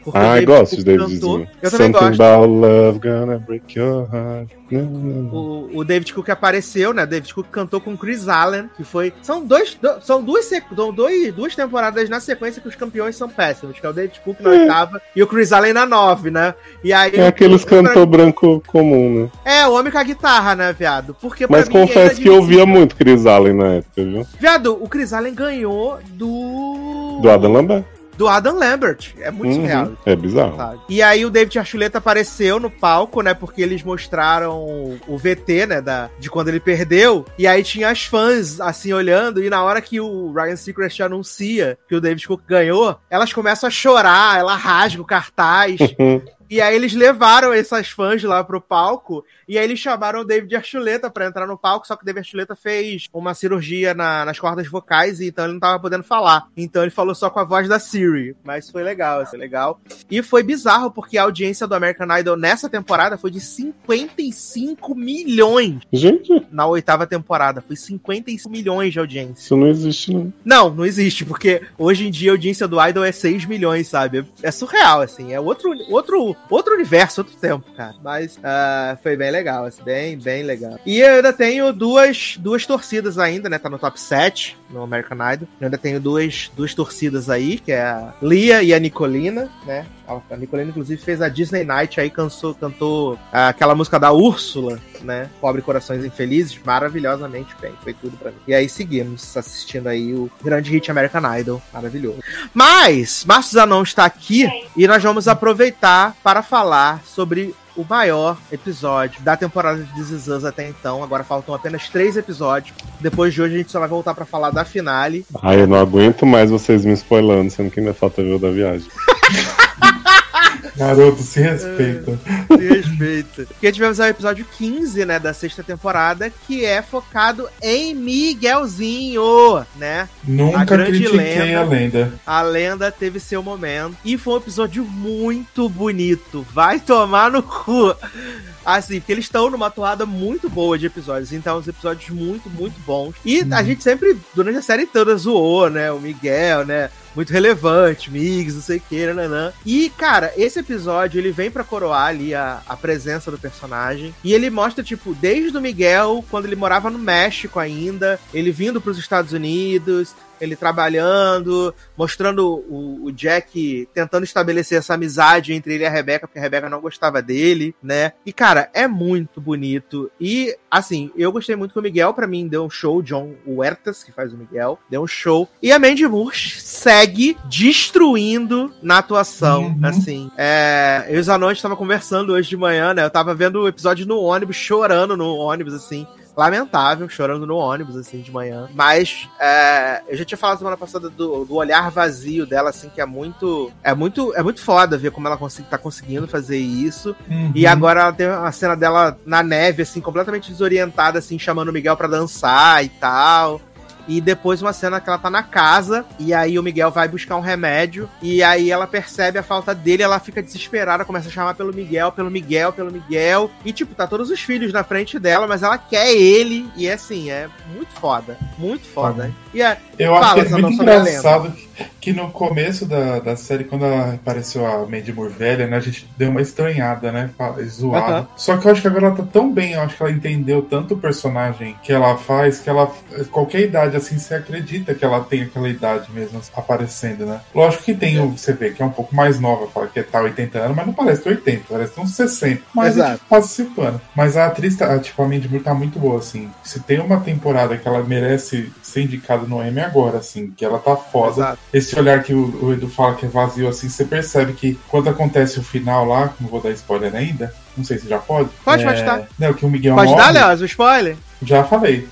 B: o
C: Ah,
B: David
C: gosto de. Davidzinho.
B: Eu também
C: Something
B: gosto.
C: about love gonna break your heart. Não.
B: O, o David Cook apareceu, né? David Cook cantou com Chris Allen, que foi. São dois. do- são duas, dois, duas temporadas na sequência que os campeões são péssimos, que é o David Cook na oitava e o Chris Allen na nove, né? E aí.
C: É aqueles cantor branco comum, né?
B: É, o homem com a guitarra, né, viado? Porque pra
C: Mas
B: mim, é
C: confesso que eu ouvia muito Chris Allen na época, viu?
B: Viado, o Chris Allen ganhou do.
C: Do Adam Lambert.
B: Do Adam Lambert. É muito
C: Uhum.
B: surreal.
C: É bizarro.
B: sabe? E aí o David Archuleta apareceu no palco, né? Porque eles mostraram o VT, né? Da, de quando ele perdeu. E aí tinha as fãs, assim, olhando. E na hora que o Ryan Seacrest anuncia que o David Cook ganhou, elas começam a chorar, ela rasga o cartaz. E aí eles levaram essas fãs lá pro palco e aí eles chamaram o David Archuleta pra entrar no palco, só que o David Archuleta fez uma cirurgia na- nas cordas vocais e então ele não tava podendo falar. Então ele falou só com a voz da Siri, mas foi legal, foi legal. E foi bizarro porque a audiência do American Idol nessa temporada foi de 55 milhões
C: Gente,
B: na oitava temporada. Foi 55 milhões de audiência.
C: isso não existe, não.
B: Não, não existe, porque hoje em dia a audiência do Idol é 6 milhões, sabe? É surreal, assim. É outro, outro, outro universo, outro tempo, cara. Mas ah, foi bem legal, assim, bem, bem legal. E eu ainda tenho duas, duas torcidas ainda, né? Tá no top 7 no American Idol. Eu ainda tenho duas, duas torcidas aí, que é a Lia e a Nicolina, né? A Nicolina, inclusive, fez a Disney Night aí, cantou, cantou ah, aquela música da Úrsula, né? Pobre Corações Infelizes, maravilhosamente bem. Foi tudo pra mim. E aí seguimos assistindo aí o grande hit American Idol. Maravilhoso. Mas, Márcio Zanon está aqui e nós vamos aproveitar para falar sobre o maior episódio da temporada de This Is Us até então. Agora faltam apenas três episódios. Depois de hoje a gente só vai voltar para falar da finale.
C: Ai, eu não aguento mais vocês me spoilando, sendo que ainda falta ver o da viagem. <laughs>
E: Garoto, se respeita.
B: Se respeita. Porque tivemos o episódio 15, né, da sexta temporada, que é focado em Miguelzinho, né? A
E: Nunca
B: grande
E: critiquei
B: lenda.
E: a lenda.
B: A lenda teve seu momento. E foi um episódio muito bonito. Vai tomar no cu. Assim, porque eles estão numa toada muito boa de episódios. Então, os episódios muito, muito bons. E a gente sempre, durante a série toda, zoou, né? O Miguel, né? Muito relevante, Migs, não sei o que, nananã. E, cara, esse episódio, ele vem pra coroar ali a, a presença do personagem. E ele mostra, tipo, desde o Miguel, quando ele morava no México ainda, ele vindo pros Estados Unidos, ele trabalhando, mostrando o, o Jack tentando estabelecer essa amizade entre ele e a Rebeca, porque a Rebeca não gostava dele, né? E, cara, é muito bonito. E, assim, eu gostei muito que o Miguel, pra mim, deu um show. John Huertas, que faz o Miguel, deu um show. E a Mandy Moore segue destruindo na atuação,
E: Uhum.
B: assim. É, eu e os anões estavam conversando hoje de manhã, né? Eu tava vendo o episódio no ônibus, chorando no ônibus, assim lamentável, chorando no ônibus, assim, de manhã. Mas é, eu já tinha falado semana passada do, do olhar vazio dela, assim, que é muito. É muito, é muito foda ver como ela consegui, tá conseguindo fazer isso.
E: Uhum.
B: E agora ela tem uma cena dela na neve, assim, completamente desorientada, assim, chamando o Miguel pra dançar e tal. E depois uma cena que ela tá na casa, e aí o Miguel vai buscar um remédio, e aí ela percebe a falta dele, ela fica desesperada, começa a chamar pelo Miguel, pelo Miguel, pelo Miguel. E tipo, tá todos os filhos na frente dela, mas ela quer ele, e é assim, é muito foda. Muito foda. E é,
E: Eu acho que é muito
B: a
E: engraçado que, que no começo da, da série, quando apareceu a Mandy Moore velha, né, a gente deu uma estranhada, né? Zoada.
B: Aham.
E: Só que eu acho que agora ela tá tão bem, eu acho que ela entendeu tanto o personagem que ela faz, que ela, qualquer idade assim, você acredita que ela tem aquela idade mesmo aparecendo, né? Lógico que tem, o- você vê que é um pouco mais nova, fala que tá 80 anos, mas não parece ter 80, parece uns 60. Mas a
B: Exato.
E: gente participando. Mas a atriz, tá, tipo, a Mandy Moore tá muito boa, assim. Se tem uma temporada que ela merece ser indicada no Emmy agora, assim, que ela tá foda.
B: Exato.
E: Esse olhar que o, o Edu fala que é vazio, assim, você percebe que quando acontece o final lá, não vou dar spoiler ainda, não sei se já pode.
B: Pode,
E: é,
B: pode dar.
E: Não, que o Miguel
B: pode
E: morre,
B: dar, Léo, o spoiler?
E: Já falei.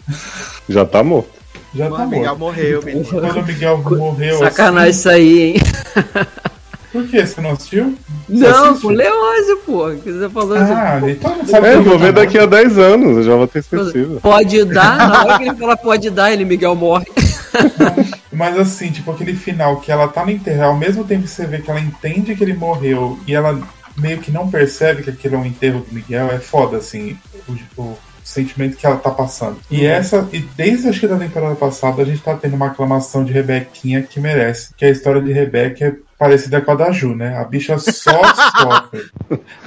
C: Já tá morto.
E: Já tá
B: o Miguel
E: morto.
B: morreu, menino.
E: Quando o Miguel morreu.
D: Sacanagem isso aí, hein? <laughs>
E: Por que? Você não assistiu? Você
D: Não,
E: assistiu?
D: com Leôncio, pô. Que você falou
E: Ah,
D: assim,
E: então não sabe
C: É,
E: que
C: eu vou
E: tá
C: ver daqui a 10 anos, eu já vou ter esquecido.
D: pode dar, na hora que ele <laughs> fala pode dar, ele, Miguel, morre. <laughs>
E: Mas assim, tipo, aquele final que ela tá no enterro, ao mesmo tempo que você vê que ela entende que ele morreu e ela meio que não percebe que aquilo é um enterro do Miguel, é foda, assim, o, o sentimento que ela tá passando. E essa, e desde acho que da temporada passada, a gente tá tendo uma aclamação de Rebequinha que merece. Que a história de Rebeca é parecida com a da Ju, né? A bicha só <laughs> sofre.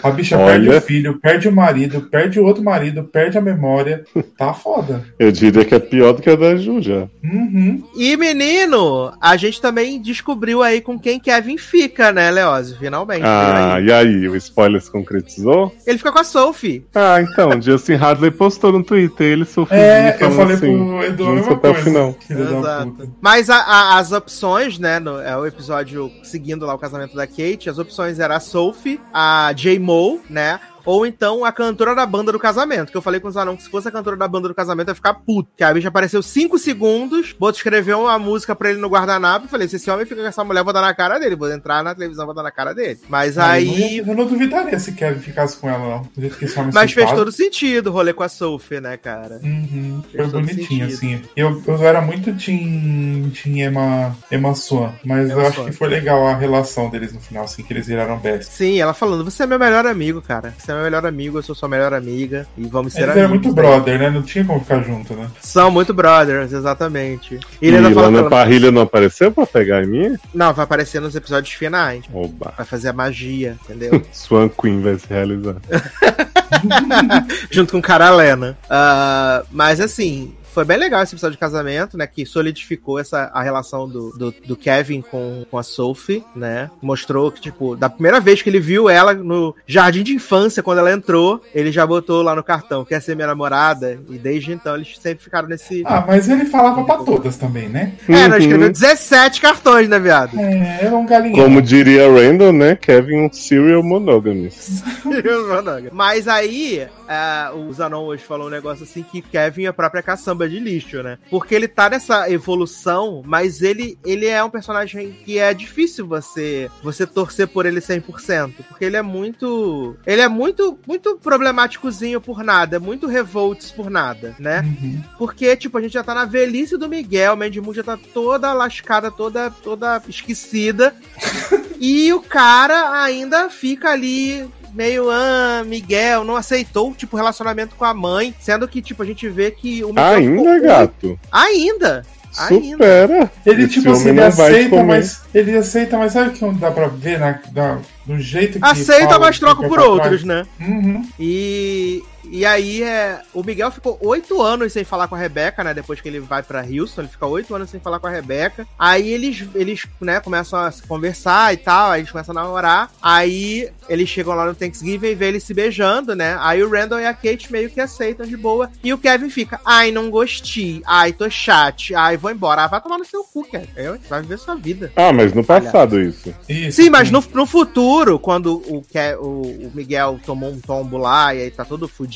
E: A bicha
C: Olha.
E: perde o filho, perde o marido, perde o outro marido, perde a memória. Tá foda.
C: Eu diria que é pior do que a da Ju já.
E: Uhum.
B: E menino, a gente também descobriu aí com quem Kevin fica, né, Leózio? Finalmente.
C: Ah,
B: Aí.
C: e aí, o spoiler se concretizou?
B: Ele fica com a Sophie.
C: Ah, então, Justin Hadley postou no Twitter, ele sofreu.
E: É, eu falei pro Edu a mesma
C: até o
E: coisa.
C: final.
B: Exato. Mas a- a- as opções, né, no, é o episódio seguindo lá o casamento da Kate, as opções eram a Sophie, a J. Mo, né? Ou então a cantora da banda do casamento. Que eu falei com os anãos que se fosse a cantora da banda do casamento, ia ficar puto. Que a bicha apareceu 5 segundos, Boto escreveu uma música pra ele no guardanapo e falei: se esse homem fica com essa mulher, vou dar na cara dele. Vou entrar na televisão, vou dar na cara dele. Mas
E: Ah, Eu, não,
B: aí.
E: eu não duvidaria se Kevin ficasse com ela, não. Do jeito que esse homem
B: Mas fez todo sentido o rolê com a Sophie, né, cara?
E: Uhum, foi bonitinho, assim. Eu, eu era muito Team, team Emma, Emma Swan, mas
B: Emma
E: eu acho
B: Swan.
E: que foi legal a relação deles no final, assim, que eles viraram best.
B: Sim, ela falando: você é meu melhor amigo, cara. Você é meu melhor amigo, eu sou sua melhor amiga. E vamos ser
E: Eles
B: amigos.
E: eram muito brother, né? Não tinha como ficar junto, né?
B: São muito brothers, exatamente.
C: E
B: fala
C: Lana
B: pela-
C: Parrilha não apareceu pra pegar em mim?
B: Não, vai aparecer nos episódios finais.
C: Oba.
B: Vai fazer a magia, entendeu? <laughs>
C: Swan Queen vai se realizar. <laughs>
B: Junto com Caralena. Ah, mas assim. Foi bem legal esse episódio de casamento, né? Que solidificou essa, a relação do, do, do Kevin com, com a Sophie, né? Mostrou que, tipo, da primeira vez que ele viu ela no jardim de infância, quando ela entrou, ele já botou lá no cartão, quer ser minha namorada? E desde então eles sempre ficaram nesse.
E: Ah, mas ele falava pra todas também, né?
B: É, não,
C: Uhum.
B: escreveu 17 cartões, né, viado?
E: É, era um galinhão.
C: Como diria Randall, né? Kevin um serial monogamist. <laughs>
B: Mas aí, é, o Zanon hoje falou um negócio assim que Kevin é a própria caçamba de lixo, né? Porque ele tá nessa evolução, mas ele, ele é um personagem que é difícil você você torcer por ele 100%, porque ele é muito ele é muito muito problemáticozinho por nada, é muito revolts por nada, né?
E: Uhum.
B: Porque, tipo, a gente já tá na velhice do Miguel, Mandy Moon já tá toda lascada, toda, toda esquecida. <laughs> e o cara ainda fica ali meio, ah, Miguel não aceitou, tipo, relacionamento com a mãe, sendo que, tipo, a gente vê que o Miguel
C: Ainda,
B: ficou-
C: gato?
B: Ainda! Ainda!
C: Supera.
E: Ele,
C: Esse
E: tipo assim, ele aceita, mas. Ele aceita, mas sabe que não dá pra ver na, na- no jeito que.
B: Aceita,
E: fala,
B: mas troca por outros, né?
E: Uhum.
B: E, e aí é, o Miguel ficou oito anos sem falar com a Rebeca, né? Depois que ele vai pra Houston, ele fica oito anos sem falar com a Rebeca. Aí eles, eles né, começam a se conversar e tal, aí eles começam a namorar. Aí eles chegam lá no Thanksgiving e vê eles se beijando, né? Aí o Randall e a Kate meio que aceitam de boa. E o Kevin fica, ai, não gostei. Ai, tô chat. Ai, vou embora. Ah, vai tomar no seu cu, Kevin. Eu- Vai viver sua vida.
C: Ah, mas no passado isso.
E: Isso.
B: Sim, mas no, no futuro, quando o, Ke- o, o Miguel tomou um tombo lá e aí tá todo fudido,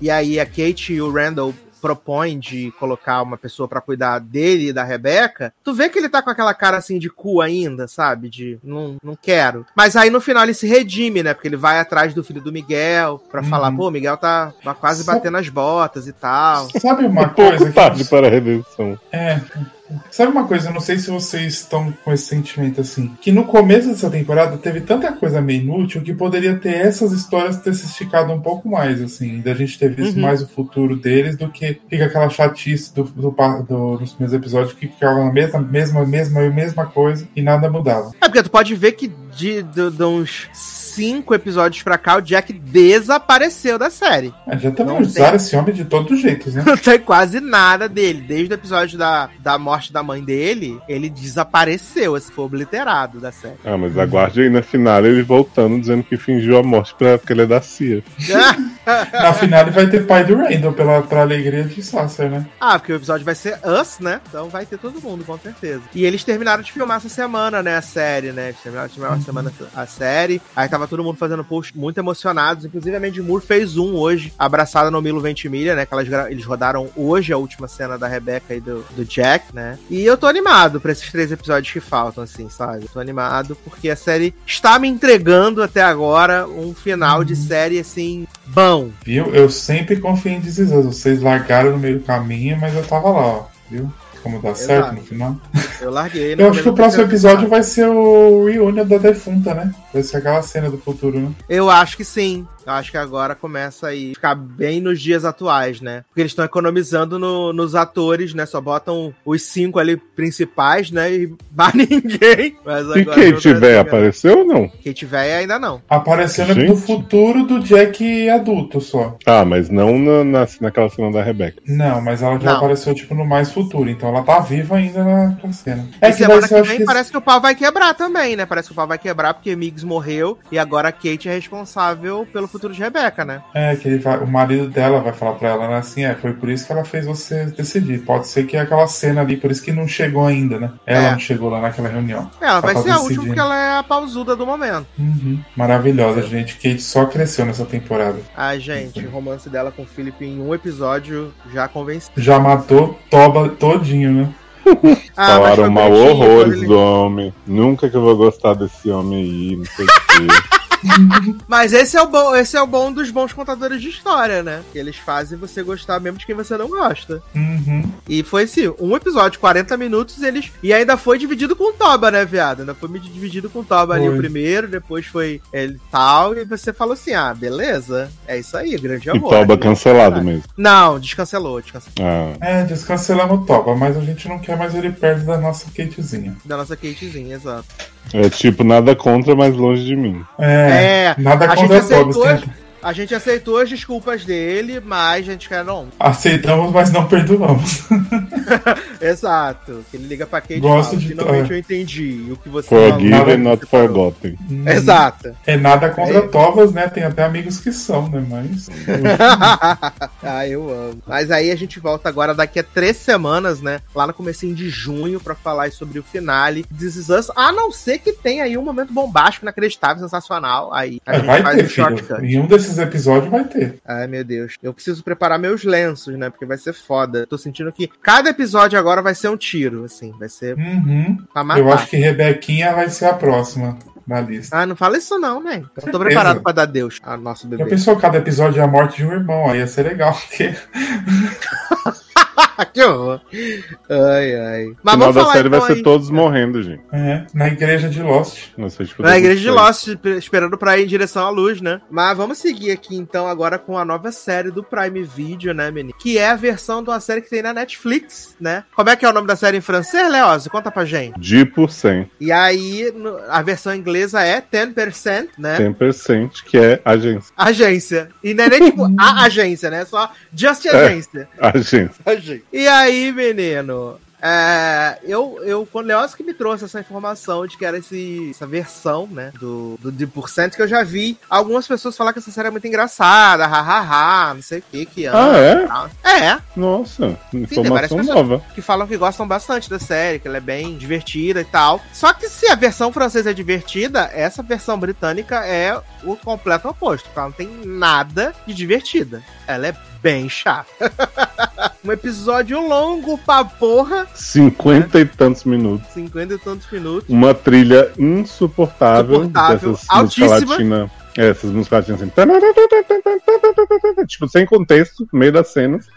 B: e aí a Kate e o Randall propõem de colocar uma pessoa pra cuidar dele e da Rebeca, tu vê que ele tá com aquela cara assim de cu ainda, sabe? De não, não quero. Mas aí no final ele se redime, né? Porque ele vai atrás do filho do Miguel pra
E: Uhum.
B: falar, pô, o Miguel tá, tá quase batendo as botas e tal.
E: Sabe uma
C: Um pouco
E: coisa
C: tarde
E: que.
C: para a redenção.
E: É. Sabe uma coisa, eu não sei se vocês estão com esse sentimento assim, que no começo dessa temporada teve tanta coisa meio inútil que poderia ter essas histórias ter se esticado um pouco mais, assim, da gente ter visto
B: Uhum.
E: mais o futuro deles do que fica aquela chatice do, do, do- dos primeiros episódios que ficava na mesma, mesma, mesma, mesma coisa e nada mudava.
B: É porque tu pode ver que de, de, de uns cinco episódios pra cá, o Jack desapareceu da série.
E: É, já também
B: Não
E: usaram
B: tem.
E: esse homem de todos os jeitos, né? <laughs>
B: Não tem quase nada dele. Desde o episódio da, da morte da mãe dele, ele desapareceu, esse foi obliterado da série.
C: Ah, mas aguarde aí na final ele voltando dizendo que fingiu a morte pra, porque ele é da CIA. <laughs>
E: Na final ele vai ter pai do Randall pela, pra alegria de Sasser, né?
B: ah, porque o episódio vai ser Us, né? Então vai ter todo mundo, com certeza. E eles terminaram de filmar essa semana, né? A série, né? Eles terminaram de filmar uma semana a série. Aí tava todo mundo fazendo posts muito emocionados. Inclusive a Mandy Moore fez um hoje, abraçada no Milo Ventimiglia, né? Que elas, eles rodaram hoje a última cena da Rebecca e do, do Jack, né? E eu tô animado pra esses três episódios que faltam, assim, sabe? Eu tô animado porque a série está me entregando até agora um final de série, assim, bom.
E: Viu? Eu sempre confio em This. Vocês largaram no meio do caminho, mas eu tava lá, ó. Viu? Como dá certo
B: Exato.
E: no final.
B: Eu larguei.
E: Eu acho que o próximo
B: episódio.
E: episódio vai ser o reunion da defunta, né? Vai ser aquela cena do futuro, né?
B: Eu acho que sim. Eu acho que agora começa aí ficar bem nos dias atuais, né? Porque eles estão economizando no- nos atores, né? Só botam os cinco ali principais, né? E mais <laughs> ninguém. Mas
C: E
B: agora
C: Kate Véia
B: ligado.
C: apareceu ou não?
B: Kate Véia ainda não.
E: Aparecendo
C: Gente.
E: do futuro do Jack adulto só.
C: Ah, mas não na, na- naquela cena da Rebeca.
E: Não, mas ela já
B: Não.
E: apareceu, tipo, no mais futuro. Então ela tá viva ainda naquela cena.
B: É e
E: que
B: semana que vem
E: que...
B: parece que o pau vai quebrar também, né? Parece que o pau vai quebrar porque Migs morreu e agora a Kate é responsável pelo futuro de Rebecca, né?
E: É, que ele vai- o marido dela vai falar pra ela, né, assim, é, foi por isso que ela fez você decidir. Pode ser que é aquela cena ali, por isso que não chegou ainda, né? Ela
B: É.
E: não chegou lá naquela reunião.
B: Ela vai
E: tá
B: ser a última
E: decidindo.
B: porque ela é a pausuda do momento.
E: Uhum. Maravilhosa, gente. Kate só cresceu nessa temporada.
B: Ai, gente, o romance dela com o Philip em um episódio já convenceu.
E: Já matou Toba todinho, né? <laughs>
B: Ah, mas
C: Falaram mal horrores
B: ele-
C: do homem. Nunca que eu vou gostar desse homem aí, não sei o quê. <laughs> <laughs>
B: Mas esse é o bom, esse é o bom dos bons contadores de história, né? Que eles fazem você gostar mesmo de quem você não gosta.
E: Uhum.
B: E foi assim, um episódio, 40 minutos, eles. E ainda foi dividido com o Toba, né, viado? Ainda foi dividido com o Toba ali
E: Foi.
B: o primeiro, depois foi ele tal, e você falou assim: ah, beleza. É isso aí, grande
C: E
B: amor.
C: Toba
B: né?
C: cancelado mesmo.
B: Não, descancelou, descancelou.
C: Ah,
E: É, descancelamos o Toba, mas a gente não quer mais ele perto da nossa Katezinha.
B: Da nossa Katezinha, exato.
C: É tipo, nada contra, mas longe de mim.
E: É,
B: É,
E: nada
B: a gente
E: contra Toba.
B: aceitou. A gente aceitou as desculpas dele, mas a gente quer não.
E: Aceitamos, mas não perdoamos. <laughs>
B: Exato. Que ele liga pra Kate e
E: Gosto
B: fala,
E: de-
B: finalmente
E: é.
B: eu entendi o que você
C: Forgive
E: nada
C: and not
B: você falou."
C: forgotten.
B: Exato.
E: É nada contra
B: É.
E: Tobas, né? Tem até amigos que são, né? Mas. <laughs>
B: ah, eu amo. Mas aí a gente volta agora daqui a três semanas, né? Lá no comecinho de junho, pra falar sobre o finale This Is Us. A não ser que tenha aí um momento bombástico, inacreditável, sensacional. Aí a
E: É,
B: gente
E: vai
B: faz
E: ter,
B: um
E: filho.
B: shortcut.
E: Em um desses episódios vai ter.
B: Ai, meu Deus. Eu preciso preparar meus lenços, né? Porque vai ser foda. Tô sentindo que cada episódio agora vai ser um tiro, assim. Vai ser
E: Uhum.
B: pra matar.
E: Eu acho que Rebequinha vai ser a próxima na lista.
B: Ah, não fala isso não, né? Eu tô preparado pra dar Deus a nosso
E: Já
B: bebê.
E: pensou cada episódio é a morte de um irmão? Aí ia ser legal, porque. <laughs> <laughs>
B: que horror. Ai, ai.
C: O
B: Mas
C: final
B: vamos
C: da
B: falar
C: série vai
B: então
C: ser
B: aí.
C: todos morrendo, gente.
E: É, na igreja de Lost.
C: Não sei, tipo,
B: Na igreja de Lost, esperando pra ir em direção à luz, né? Mas vamos seguir aqui então agora com a nova série do Prime Video, né, menino? Que é a versão de uma série que tem na Netflix, né? Como é que é o nome da série em francês, Leoz? Conta pra gente.
C: De por cento,
B: E aí, no- a versão inglesa é 10%, né?
C: 100%, que é agência.
B: Agência. E não é nem tipo a agência, né? Só just agência.
C: Agência. <laughs>
B: E aí, menino? É, eu, eu, quando Leoz que me trouxe essa informação de que era esse, essa versão, né, do, do de por cento, que eu já vi algumas pessoas falar que essa série é muito engraçada, hahaha, não sei o que, que
C: Ah, é?
B: é? É,
C: Nossa, informação
B: pessoas.
C: nova.
B: que falam que gostam bastante da série, que ela é bem divertida e tal. Só que se a versão francesa é divertida, essa versão britânica é o completo oposto, ela não tem nada de divertida. Ela é bem chata. <laughs> um episódio longo pra porra,
C: Cinquenta e tantos minutos.
B: 50 e tantos minutos.
C: Uma trilha insuportável.
B: Insuportável,
C: dessas
B: altíssima.
C: músicas latinas. É, essas músicas assim. Tipo, sem contexto, no meio das cenas.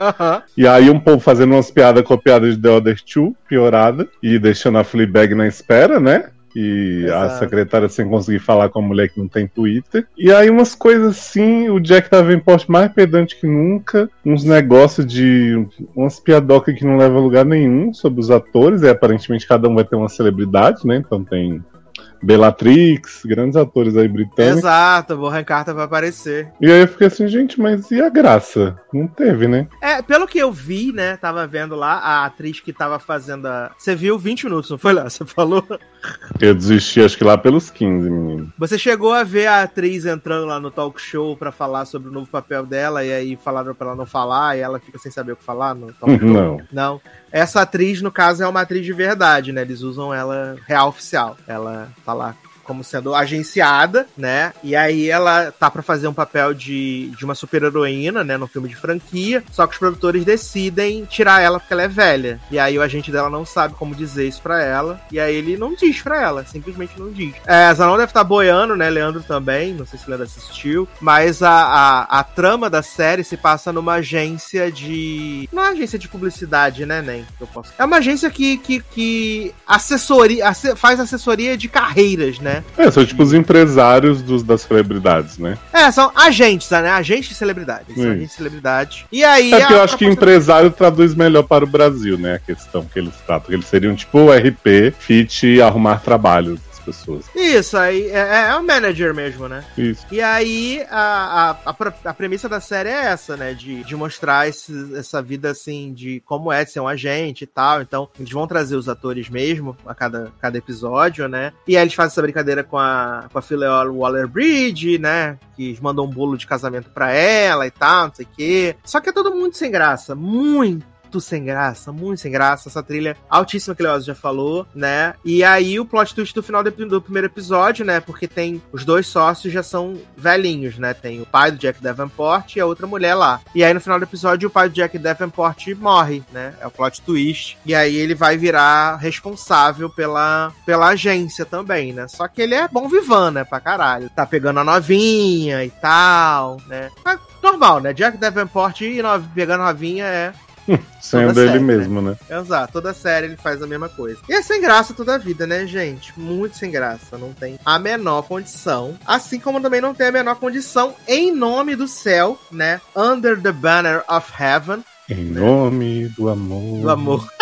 C: E aí um povo fazendo umas piadas copiadas de The Other Two, piorada. E deixando a Fleabag na espera, né? E a
B: Exato.
C: secretária sem conseguir falar com a mulher que não tem Twitter. E aí umas coisas assim, o Jack poste mais pedante que nunca. Uns negócios de. umas piadocas que não levam a lugar nenhum sobre os atores. E aparentemente cada um vai ter uma celebridade, né? Então tem Bellatrix, grandes atores aí britânicos.
B: Exato, o Borran Carter vai aparecer.
C: E aí eu fiquei assim, gente, mas e a graça? Não teve, né?
B: É, pelo que eu vi, né? Tava vendo lá, a atriz que tava fazendo a. Você viu 20 minutos, não foi lá? Você falou?
C: Eu desisti, acho que lá pelos 15, menino.
B: Você chegou a ver a atriz entrando lá no talk show pra falar sobre o novo papel dela e aí falaram pra ela não falar e ela fica sem saber o que falar no talk show?
C: Não.
B: Não. Essa atriz, no caso, é uma atriz de verdade, né? Eles usam ela real oficial. Ela lá como sendo agenciada, né? E aí ela tá pra fazer um papel de, de uma super-heroína, né? No filme de franquia. Só que os produtores decidem tirar ela porque ela é velha. E aí o agente dela não sabe como dizer isso pra ela. E aí ele não diz pra ela, simplesmente não diz. É, Zanon deve estar boiando, né? Leandro também, não sei se Leandro assistiu. Mas a, a, a trama da série se passa numa agência de. Não é agência de publicidade, né, Nem? Eu posso... É uma agência que, que, que assessoria, asse- faz assessoria de carreiras, né? Né?
C: É, são tipo os empresários dos, das celebridades, né?
B: É, são agentes, né? Agentes de celebridade. Eles São agentes de celebridade. E aí.
C: É porque eu acho que empresário traduz melhor para o Brasil, né? A questão que eles tratam. Eles seriam tipo o RP, fit arrumar trabalho pessoas.
B: Isso, aí é, é o manager mesmo, né?
C: Isso.
B: E aí, a, a, a, premissa da série é essa, né? De, de mostrar esse- essa vida, assim, de como é ser um agente e tal. Então, eles vão trazer os atores mesmo a cada, cada episódio, né? E aí eles fazem essa brincadeira com a, com a Phileol Waller-Bridge, né? Que mandam um bolo de casamento pra ela e tal, não sei o quê. Só que é todo mundo sem graça. Muito sem graça, muito sem graça. Essa trilha altíssima que o Leoz já falou, né? E aí o plot twist do final do, do primeiro episódio, né? Porque tem os dois sócios já são velhinhos, né? Tem o pai do Jack Davenport e a outra mulher lá. E aí no final do episódio o pai do Jack Davenport morre, né? É o plot twist. E aí ele vai virar responsável pela, pela agência também, né? Só que ele é bom vivan, né? Pra caralho. Tá pegando a novinha e tal, né? Mas normal, né? Jack Davenport e no, pegando a novinha é <laughs>
C: Sendo ele
B: série,
C: mesmo, né?
B: Exato, toda série ele faz a mesma coisa. E é sem graça toda a vida, né, gente? Muito sem graça. Não tem a menor condição. Assim como também não tem a menor condição em nome do céu, né? Under the Banner of Heaven,
C: Em nome do amor.
B: do amor.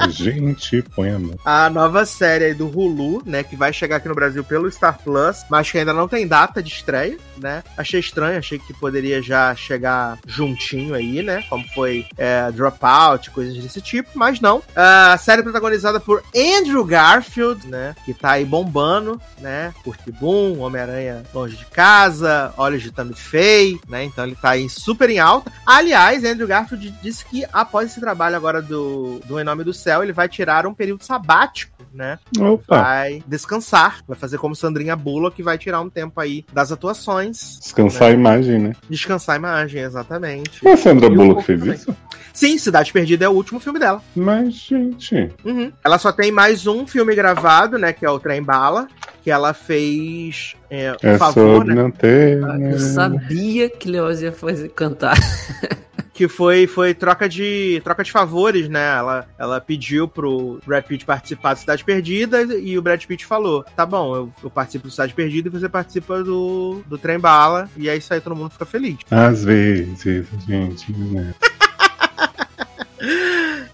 C: A gente põe a mão.
B: A nova série aí do Hulu, né? Que vai chegar aqui no Brasil pelo Star Plus, mas que ainda não tem data de estreia, né? Achei estranho, achei que poderia já chegar juntinho aí, né? Como foi é, Dropout, coisas desse tipo, mas não. A série protagonizada por Andrew Garfield, né? Que tá aí bombando, né? Curte Boom, Homem-Aranha Longe de Casa, Olhos de Tammy Faye, né? Então ele tá aí super em alta. Aliás, Andrew Garfield disse que após esse trabalho agora do, do Em Nome do Céu, ele vai tirar um período sabático, né?
C: Opa,
B: Vai descansar, vai fazer como Sandrinha Bullock, que vai tirar um tempo aí das atuações,
C: descansar a imagem, né?
B: descansar a imagem, exatamente.
C: Mas a Sandra
B: E um
C: Bullock
B: pouco
C: fez
B: também.
C: isso?
B: Sim, Cidade Perdida é o último filme dela.
C: Mas, gente.
B: Uhum. Ela só tem mais um filme gravado, né? Que é o Trem Bala, que ela fez é, um
C: É
B: favor,
C: sobre
B: né?
C: não ter.
D: Ah,
C: né?
D: Eu sabia que Leoz ia fazer cantar. <laughs>
B: Que foi, foi troca de troca de favores, né? Ela, ela pediu pro Brad Pitt participar do Cidade Perdida e o Brad Pitt falou: tá bom, eu, eu participo do Cidade Perdida e você participa do, do Trem Bala. E é isso aí, todo mundo fica feliz.
C: Às vezes, gente, né? <laughs>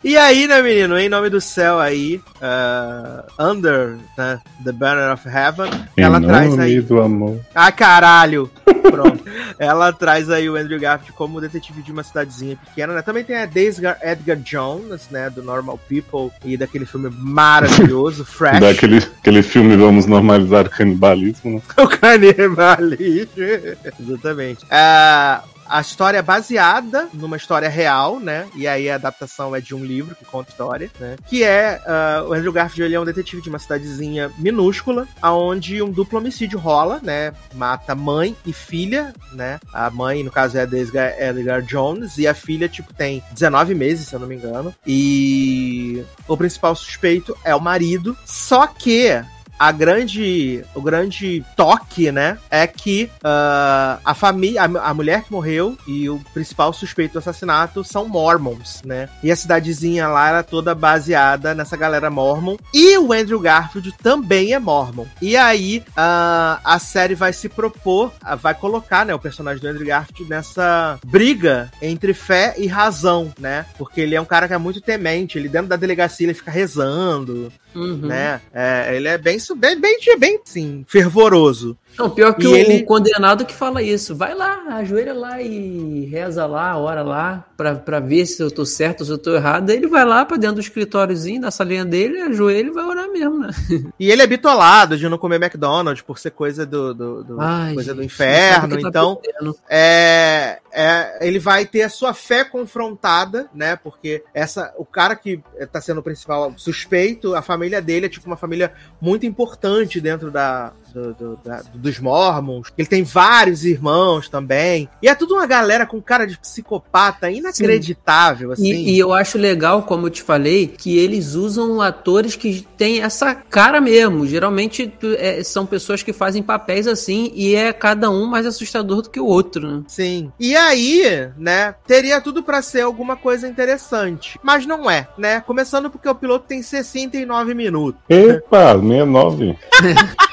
B: E aí, né, menino? Em nome do céu aí, uh, Under né, the Banner of Heaven,
C: Em
B: ela traz aí.
C: do amor.
B: Ah, caralho! Pronto. <laughs> ela traz aí o Andrew Garfield como detetive de uma cidadezinha pequena, né? Também tem a Daisy Edgar Jones, né? Do Normal People e daquele filme maravilhoso, <laughs> Fresh.
C: Daquele aquele filme Vamos Normalizar <laughs> o Canibalismo, né?
B: O canibalismo. Exatamente. Ah, a história é baseada numa história real, né? E aí a adaptação é de um livro que conta a história, né? Que é ah, o Andrew Garfield ele é um detetive de uma cidadezinha minúscula, aonde um duplo homicídio rola, né? Mata mãe e filha, né? A mãe, no caso, é a Daisy Edgar Jones, e a filha, tipo, tem 19 meses, se eu não me engano. E o principal suspeito é o marido, só que a grande, o grande toque, né, é que ah, a família, a, mulher que morreu e o principal suspeito do assassinato são mormons, né? E a cidadezinha lá era toda baseada nessa galera mormon. E o Andrew Garfield também é mormon. E aí ah, a série vai se propor, ah, vai colocar, né, o personagem do Andrew Garfield nessa briga entre fé e razão, né? Porque ele é um cara que é muito temente, ele dentro da delegacia ele fica rezando,
D: Uhum.
B: né? É, ele é bem, bem, bem, bem, sim, fervoroso.
D: Não, pior que o,
B: ele-
D: condenado que fala isso. Vai lá, ajoelha lá e reza lá, ora lá, pra, pra ver se eu tô certo ou se eu tô errado. Aí ele vai lá pra dentro do escritóriozinho, da salinha dele, ajoelha e vai orar mesmo, né? <laughs>
B: E ele é bitolado de não comer McDonald's por ser coisa do, do- do-
D: Ai,
B: coisa do inferno.
D: tá
B: Então,
D: perdendo.
B: é, é, ele vai ter a sua fé confrontada, né? Porque essa, o cara que tá sendo o principal suspeito, a família dele é tipo uma família muito importante dentro da, do- do- da- dos Mormons. Ele tem vários irmãos também. E é tudo uma galera com cara de psicopata inacreditável, assim.
D: E, e eu acho legal, como eu te falei, que eles usam atores que têm essa cara mesmo. Geralmente é, são pessoas que fazem papéis assim e é cada um mais assustador do que o outro, né?
B: Sim. E aí, né, teria tudo pra ser alguma coisa interessante. Mas não é, né? Começando porque o piloto tem 69 minutos.
C: Epa, 69. <laughs>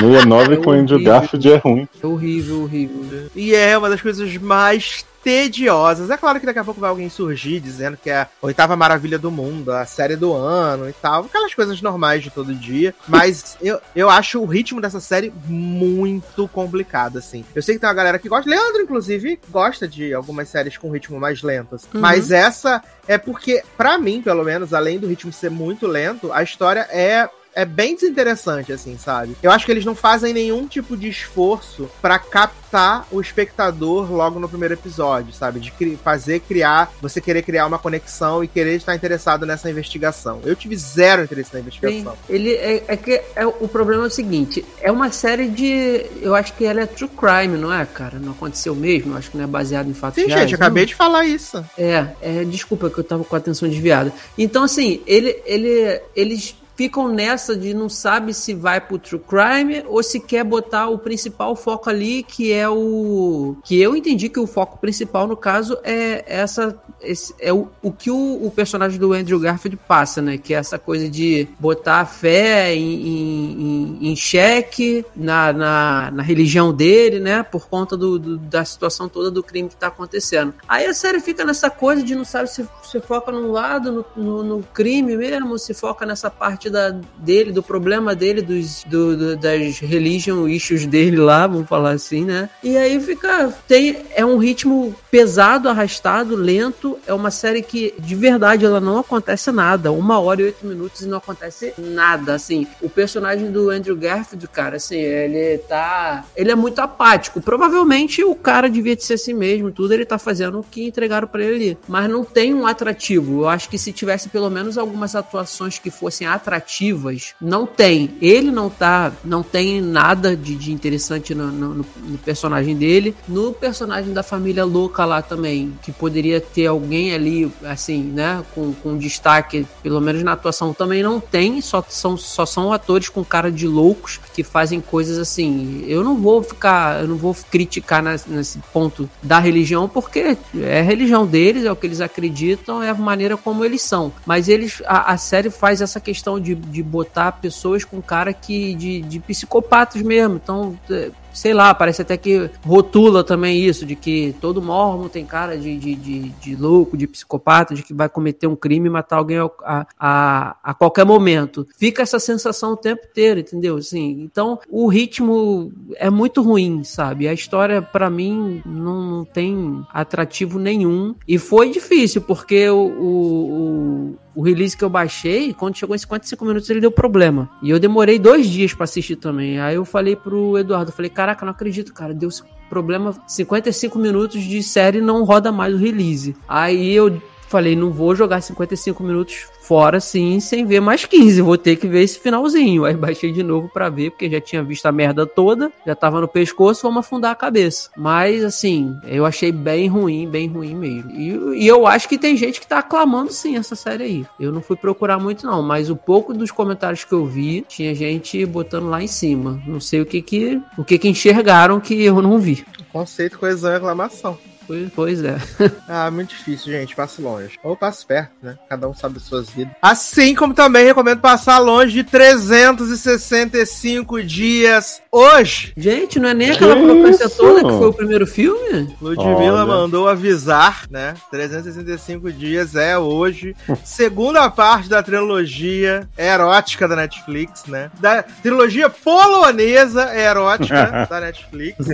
C: No 9
D: É
C: com Andrew
D: horrível.
C: Garfield é ruim.
D: É horrível, horrível.
B: E é uma das coisas mais tediosas. É claro que daqui a pouco vai alguém surgir dizendo que é a oitava maravilha do mundo, a série do ano e tal. Aquelas coisas normais de todo dia. Mas eu, eu acho o ritmo dessa série muito complicado, assim. Eu sei que tem uma galera que gosta. Leandro, inclusive, gosta de algumas séries com ritmo mais lento. assim.
D: Uhum.
B: Mas essa é porque, pra mim, pelo menos, além do ritmo ser muito lento, a história é é bem desinteressante, assim, sabe? Eu acho que eles não fazem nenhum tipo de esforço pra captar o espectador logo no primeiro episódio, sabe? De cri- fazer criar, você querer criar uma conexão e querer estar interessado nessa investigação. Eu tive zero interesse na
D: Sim,
B: investigação.
D: ele é, é que é, o problema é o seguinte, é uma série de, eu acho que ela é true crime, não é, cara? Não aconteceu mesmo, acho que não é baseado em fatos
B: Sim,
D: reais.
B: gente, acabei de falar isso.
D: É, é, desculpa que eu tava com a atenção desviada. Então, assim, ele, ele, eles ficam nessa de não sabe se vai pro true crime ou se quer botar o principal foco ali, que é o. Que eu entendi que o foco principal, no caso, é essa. Esse, é o, o que o, o personagem do Andrew Garfield passa, né? Que é essa coisa de botar a fé em, em xeque na, na, na religião dele, né? Por conta do, do- da situação toda do crime que tá acontecendo. Aí a série fica nessa coisa de não sabe se se foca num lado, no, no, no crime mesmo, se foca nessa parte da, dele, do problema dele, dos, do, do- das religion issues dele lá, vamos falar assim, né? E aí fica. Tem, é um ritmo pesado, arrastado, lento. É uma série que, de verdade, ela não acontece nada. Uma hora e oito minutos e não acontece nada. Assim, o personagem do Andrew Garfield, cara, assim, ele tá. Ele é muito apático. Provavelmente o cara devia de ser assim mesmo, tudo. Ele tá fazendo o que entregaram pra ele ali. Mas não tem um atrativo. Eu acho que se tivesse pelo menos algumas atuações que fossem atrativas, não tem. Ele não tá. Não tem nada de, de interessante no- no- no personagem dele. No personagem da família louca lá também, que poderia ter alguém ali, assim, né, com, com destaque, pelo menos na atuação, também não tem. Só são, só são atores com cara de loucos que fazem coisas assim. Eu não vou ficar, eu não vou criticar nesse ponto da religião, porque é a religião deles, é o que eles acreditam, é a maneira como eles são. Mas eles, a, a série faz essa questão de, de botar pessoas com cara que de, de psicopatas mesmo. Então, é, sei lá, parece até que rotula também isso, de que todo mormon tem cara de, de, de, de louco, de psicopata, de que vai cometer um crime e matar alguém a, a, a qualquer momento. Fica essa sensação o tempo inteiro, entendeu? Assim, então, o ritmo é muito ruim, sabe? A história, pra mim, não, não tem atrativo nenhum. E foi difícil, porque o, o, o, o release que eu baixei, quando chegou em 55 minutos, ele deu problema. E eu demorei dois dias pra assistir também. Aí eu falei pro Eduardo, falei, caraca, não acredito, cara, deu problema, 55 minutos de série não roda mais o release. Aí eu falei, não vou jogar 55 minutos fora assim, sem ver mais 15, vou ter que ver esse finalzinho. Aí baixei de novo pra ver, porque já tinha visto a merda toda, já tava no pescoço, vamos afundar a cabeça. Mas assim, eu achei bem ruim, bem ruim mesmo. E, e eu acho que tem gente que tá aclamando sim essa série aí. Eu não fui procurar muito não, mas o pouco dos comentários que eu vi, tinha gente botando lá em cima. Não sei o que que, o que que enxergaram que eu não vi.
B: Conceito, coesão e reclamação.
D: Pois, pois é. <laughs>
B: Ah, muito difícil, gente. Passe longe. Ou passe perto, né? Cada um sabe as suas vidas. Assim como também recomendo passar longe de 365 dias hoje.
D: Gente, não é nem aquela
C: Que isso?
D: toda que foi o primeiro filme?
B: Ludmilla
C: Olha.
B: mandou avisar, né? 365 dias é hoje. <laughs> Segunda parte da trilogia erótica da Netflix, né? Da trilogia polonesa erótica <laughs> da Netflix,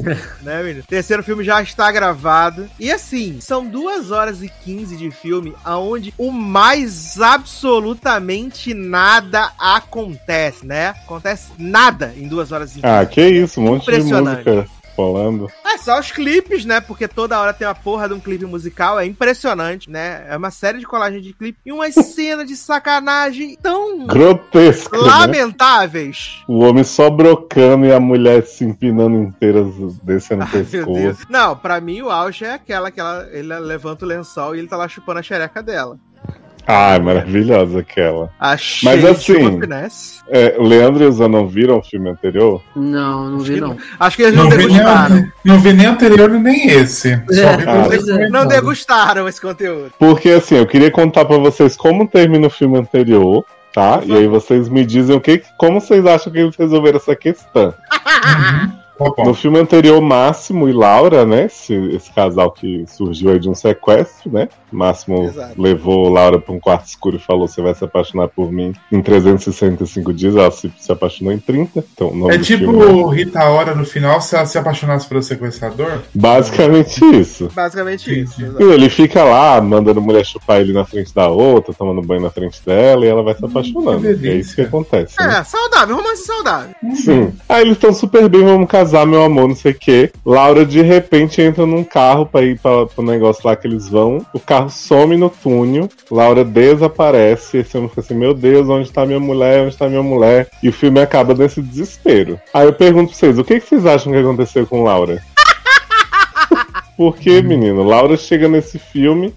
B: né, menino? Terceiro filme já está gravado. E assim, são duas horas e 15 de filme, aonde o mais absolutamente nada acontece, né? Acontece nada em duas horas e 15.
C: Ah, que isso, um monte de
B: Impressionante.
C: música rolando.
B: É só os clipes, né? Porque toda hora tem uma porra de um clipe musical. É impressionante, né? É uma série de colagem de clipe e uma <laughs> cena de sacanagem tão
C: Grotesco, né?
B: lamentáveis.
C: O homem só brocando e a mulher se empinando inteiras, descendo o <laughs> pescoço.
B: Não, pra mim o auge é aquela que ela, ele levanta o lençol e ele tá lá chupando a xereca dela.
C: Ah, é maravilhosa aquela.
B: Achei
C: Mas assim-. É, o Leandro e o Zé não viram o filme anterior?
D: Não, não vi não.
B: Acho que eles não,
E: Não vi,
B: degustaram.
E: nem, não vi nem anterior nem esse.
D: É,
E: Só vi
C: Ah.
D: é.
B: Não degustaram esse conteúdo.
C: Porque assim, eu queria contar pra vocês como termina o filme anterior. tá? E aí vocês me dizem o que, como vocês acham que eles resolveram essa questão. <laughs> No filme anterior, Máximo e Laura, né? Esse, esse casal que surgiu aí de um sequestro, né? Máximo
B: Exato.
C: levou Laura para um quarto escuro e falou: Você vai se apaixonar por mim em 365 dias. Ela se, se apaixonou em 30. Então,
E: É
C: do
E: tipo
C: filme
E: Rita Ora no final, se ela se apaixonasse pelo sequestrador.
C: Basicamente isso.
B: Basicamente isso.
C: E ele fica lá, mandando mulher chupar ele na frente da outra, tomando banho na frente dela, e ela vai se apaixonando.
E: que delícia.
C: é isso que acontece. né?
B: É, saudável, romance saudável.
C: Sim. Aí eles estão super bem, vamos casar, meu amor, não sei o quê. Laura de repente entra num carro pra ir pra, pro negócio lá que eles vão. O carro some no túnel. Laura desaparece. Esse homem fica assim: Meu Deus, onde tá minha mulher? Onde tá minha mulher? E o filme acaba nesse desespero. Aí eu pergunto pra vocês: o que, que vocês acham que aconteceu com Laura? Porque, menino, Laura chega nesse filme,